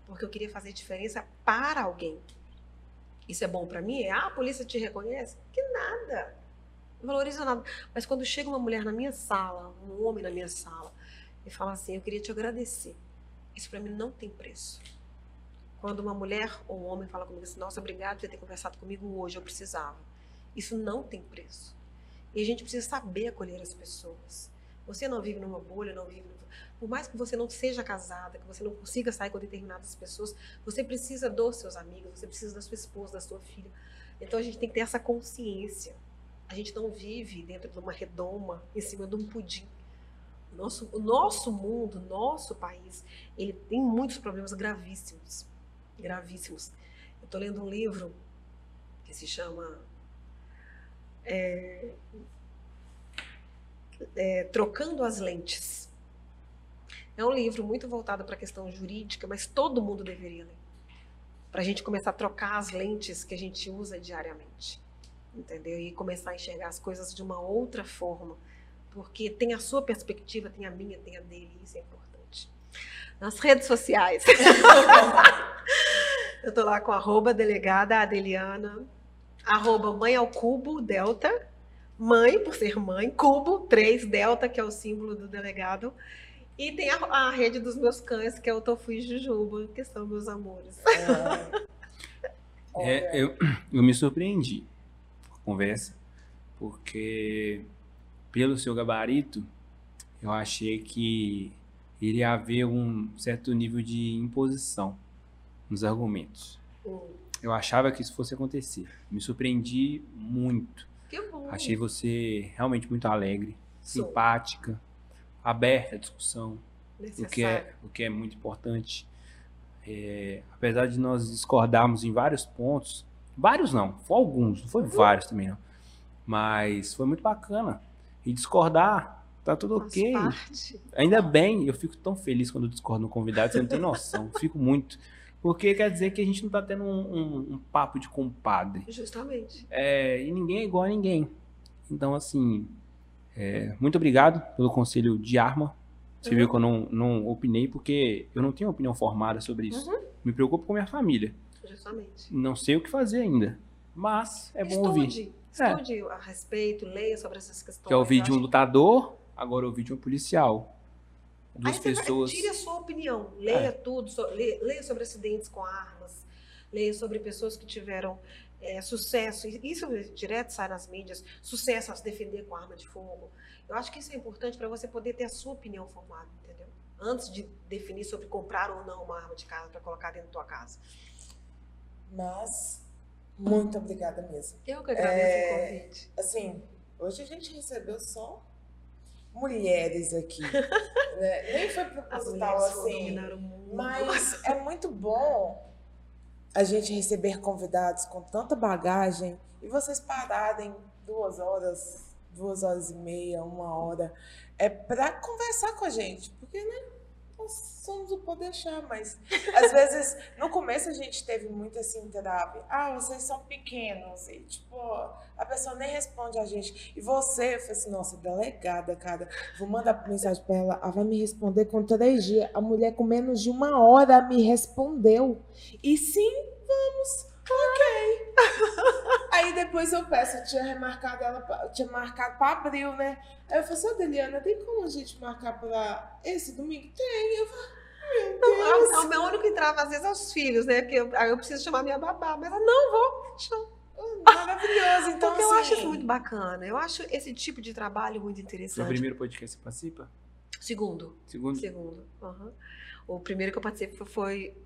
porque eu queria fazer diferença para alguém. Isso é bom para mim? É, ah, a polícia te reconhece? Que nada. Não valoriza nada. Mas quando chega uma mulher na minha sala, um homem na minha sala, e fala assim: Eu queria te agradecer. Isso para mim não tem preço. Quando uma mulher ou um homem fala comigo assim: Nossa, obrigado por ter conversado comigo hoje, eu precisava. Isso não tem preço. E a gente precisa saber acolher as pessoas. Você não vive numa bolha, não vive. Por mais que você não seja casada, que você não consiga sair com determinadas pessoas, você precisa dos seus amigos, você precisa da sua esposa, da sua filha. Então a gente tem que ter essa consciência. A gente não vive dentro de uma redoma, em cima de um pudim. O nosso, o nosso mundo, nosso país, ele tem muitos problemas gravíssimos. Gravíssimos. Eu estou lendo um livro que se chama é, é, Trocando as Lentes. É um livro muito voltado para a questão jurídica, mas todo mundo deveria ler. Para a gente começar a trocar as lentes que a gente usa diariamente. Entendeu? E começar a enxergar as coisas de uma outra forma. Porque tem a sua perspectiva, tem a minha, tem a dele, e isso é importante. Nas redes sociais. [laughs] Eu tô lá com arroba delegada Adeliana, arroba mãe ao cubo, delta, mãe, por ser mãe, cubo, 3, delta, que é o símbolo do delegado. E tem a, a rede dos meus cães, que é o Tofu e Jujuba, que são meus amores. Olha, [laughs] É, eu, eu me surpreendi com a conversa, porque pelo seu gabarito, eu achei que iria haver um certo nível de imposição nos argumentos. Hum, Eu achava que isso fosse acontecer. Me surpreendi muito. que bom. Achei você realmente muito alegre, Sou simpática, aberta à discussão, o que é, o que é muito importante. É, apesar de nós discordarmos em vários pontos, vários não, foi alguns, não foi vários também não, mas foi muito bacana. E discordar, tá tudo Faz ok. parte. Ainda bem, eu fico tão feliz quando discordo no convidado, você não tem noção, [laughs] fico muito. Porque quer dizer que a gente não tá tendo um, um- um papo de compadre. Justamente. É, e ninguém é igual a ninguém. Então, assim, é, muito obrigado pelo conselho de arma. Você Uhum. viu que eu não, não opinei porque eu não tenho opinião formada sobre isso. Uhum. Me preocupo com minha família. Justamente. Não sei o que fazer ainda. Mas é bom ouvir. Estude, É. estude a respeito, leia sobre essas questões. Que é ouvir de um lutador, agora ouvir de um policial. Duas Aí você vai- pessoas. tire a sua opinião, leia É. tudo, so- le- leia sobre acidentes com armas, leia sobre pessoas que tiveram é, sucesso, e isso direto sai nas mídias, sucesso a se defender com arma de fogo. Eu acho que isso é importante para você poder ter a sua opinião formada, entendeu? Antes de definir sobre comprar ou não uma arma de casa para colocar dentro da tua casa. Mas, muito obrigada mesmo. Eu que agradeço É, o convite. Assim, hoje a gente recebeu só mulheres aqui. [laughs] né? Nem foi proposital assim. Mas [laughs] é muito bom a gente receber convidados com tanta bagagem e vocês pararem duas horas, duas horas e meia, uma hora, é para conversar com a gente, porque né, nós somos o poder chá, mas às vezes no começo a gente teve muito assim trave. Ah, vocês são pequenos e tipo a pessoa nem responde a gente. E você, eu falei assim, nossa, delegada, cara, vou mandar mensagem para ela, ela vai me responder com três dias. A mulher com menos de uma hora me respondeu. E sim, vamos, ok. [laughs] Aí depois eu peço, eu tinha remarcado ela, pra- eu tinha marcado para abril, né? Aí eu falei assim, ô Deliana, tem como a gente marcar para esse domingo? Tem. Eu falei, meu Deus. Não, o meu único entrave às vezes é os filhos, né? Que eu, aí eu preciso chamar minha babá, mas ela não vou. Maravilhoso. Então, Porque eu assim, acho isso muito bacana. Eu acho esse tipo de trabalho muito No interessante. primeiro podcast você participa? Segundo. Segundo? Segundo. aham. O primeiro que eu participei foi, foi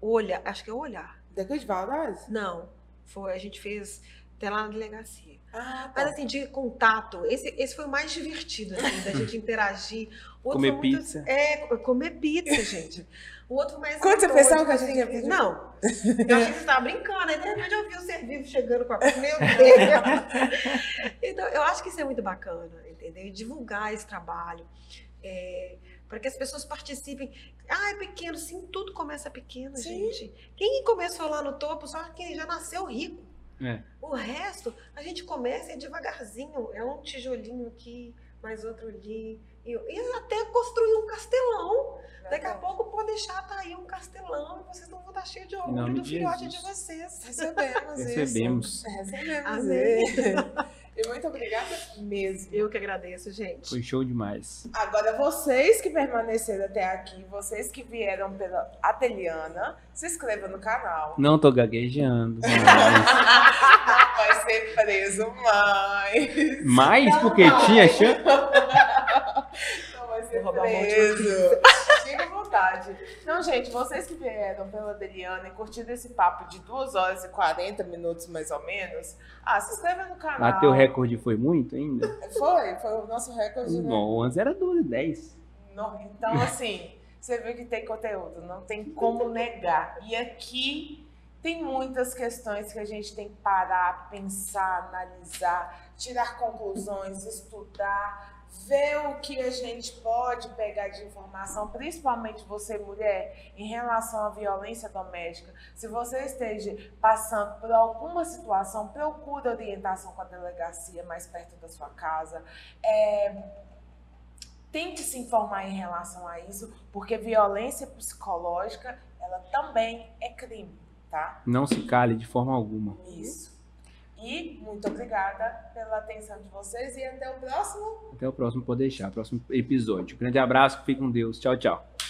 o olhar. Acho que é o olhar. De Valadares? Não. Foi, a gente fez até lá na delegacia. Ah, Mas tá. assim, de contato, esse, esse foi o mais divertido, assim, da gente [laughs] interagir. O outro Comer foi muito- pizza. É, co- comer pizza, gente. O outro foi mais. Quando você pensava que a gente assim, ia pedir? Não. Eu achei que você estava brincando, aí de repente eu vi o ser vivo chegando com a pizza. [laughs] Meu Deus! Então, eu acho que isso é muito bacana, entendeu? E divulgar esse trabalho. é, para que as pessoas participem. Ah, é pequeno, sim, tudo começa pequeno, Sim. gente. Quem começou lá no topo, só quem já nasceu rico. É. O resto, a gente começa devagarzinho. É um tijolinho aqui, mais outro ali. E, e até construir um castelão. Daqui a pouco pode deixar tá aí um castelão e vocês não vão estar cheios de orgulho do de filhote de vocês. Recebemos isso. Recebemos. Recebemos Amém. E muito obrigada mesmo. Eu que agradeço, gente. Foi show demais. Agora, vocês que permaneceram até aqui, vocês que vieram pela Ateliana, se inscreva no canal. Não tô gaguejando. [laughs] Mas, Não vai ser preso mais. Não porque tinha chance. [laughs] Vou roubar um monte de preso. [laughs] Fique à vontade. Então, gente, vocês que vieram pela Adeliana e curtiram esse papo de 2 horas e 40 minutos, mais ou menos, ah, se inscreva no canal. Até o recorde foi muito ainda? Foi, foi o nosso recorde, né? Não, antes era 12, 10. Não, então, assim, você viu que tem conteúdo, não tem como negar. E aqui tem muitas questões que a gente tem que parar, pensar, analisar, tirar conclusões, estudar, ver o que a gente pode pegar de informação, principalmente você, mulher, em relação à violência doméstica. Se você esteja passando por alguma situação, procure orientação com a delegacia mais perto da sua casa. É, tente se informar em relação a isso, porque violência psicológica, ela também é crime, tá? Não se cale de forma alguma. Isso. E muito obrigada pela atenção de vocês e até o próximo Até o próximo Pode Deixar, próximo episódio. Grande abraço, fique com Deus. Tchau, tchau.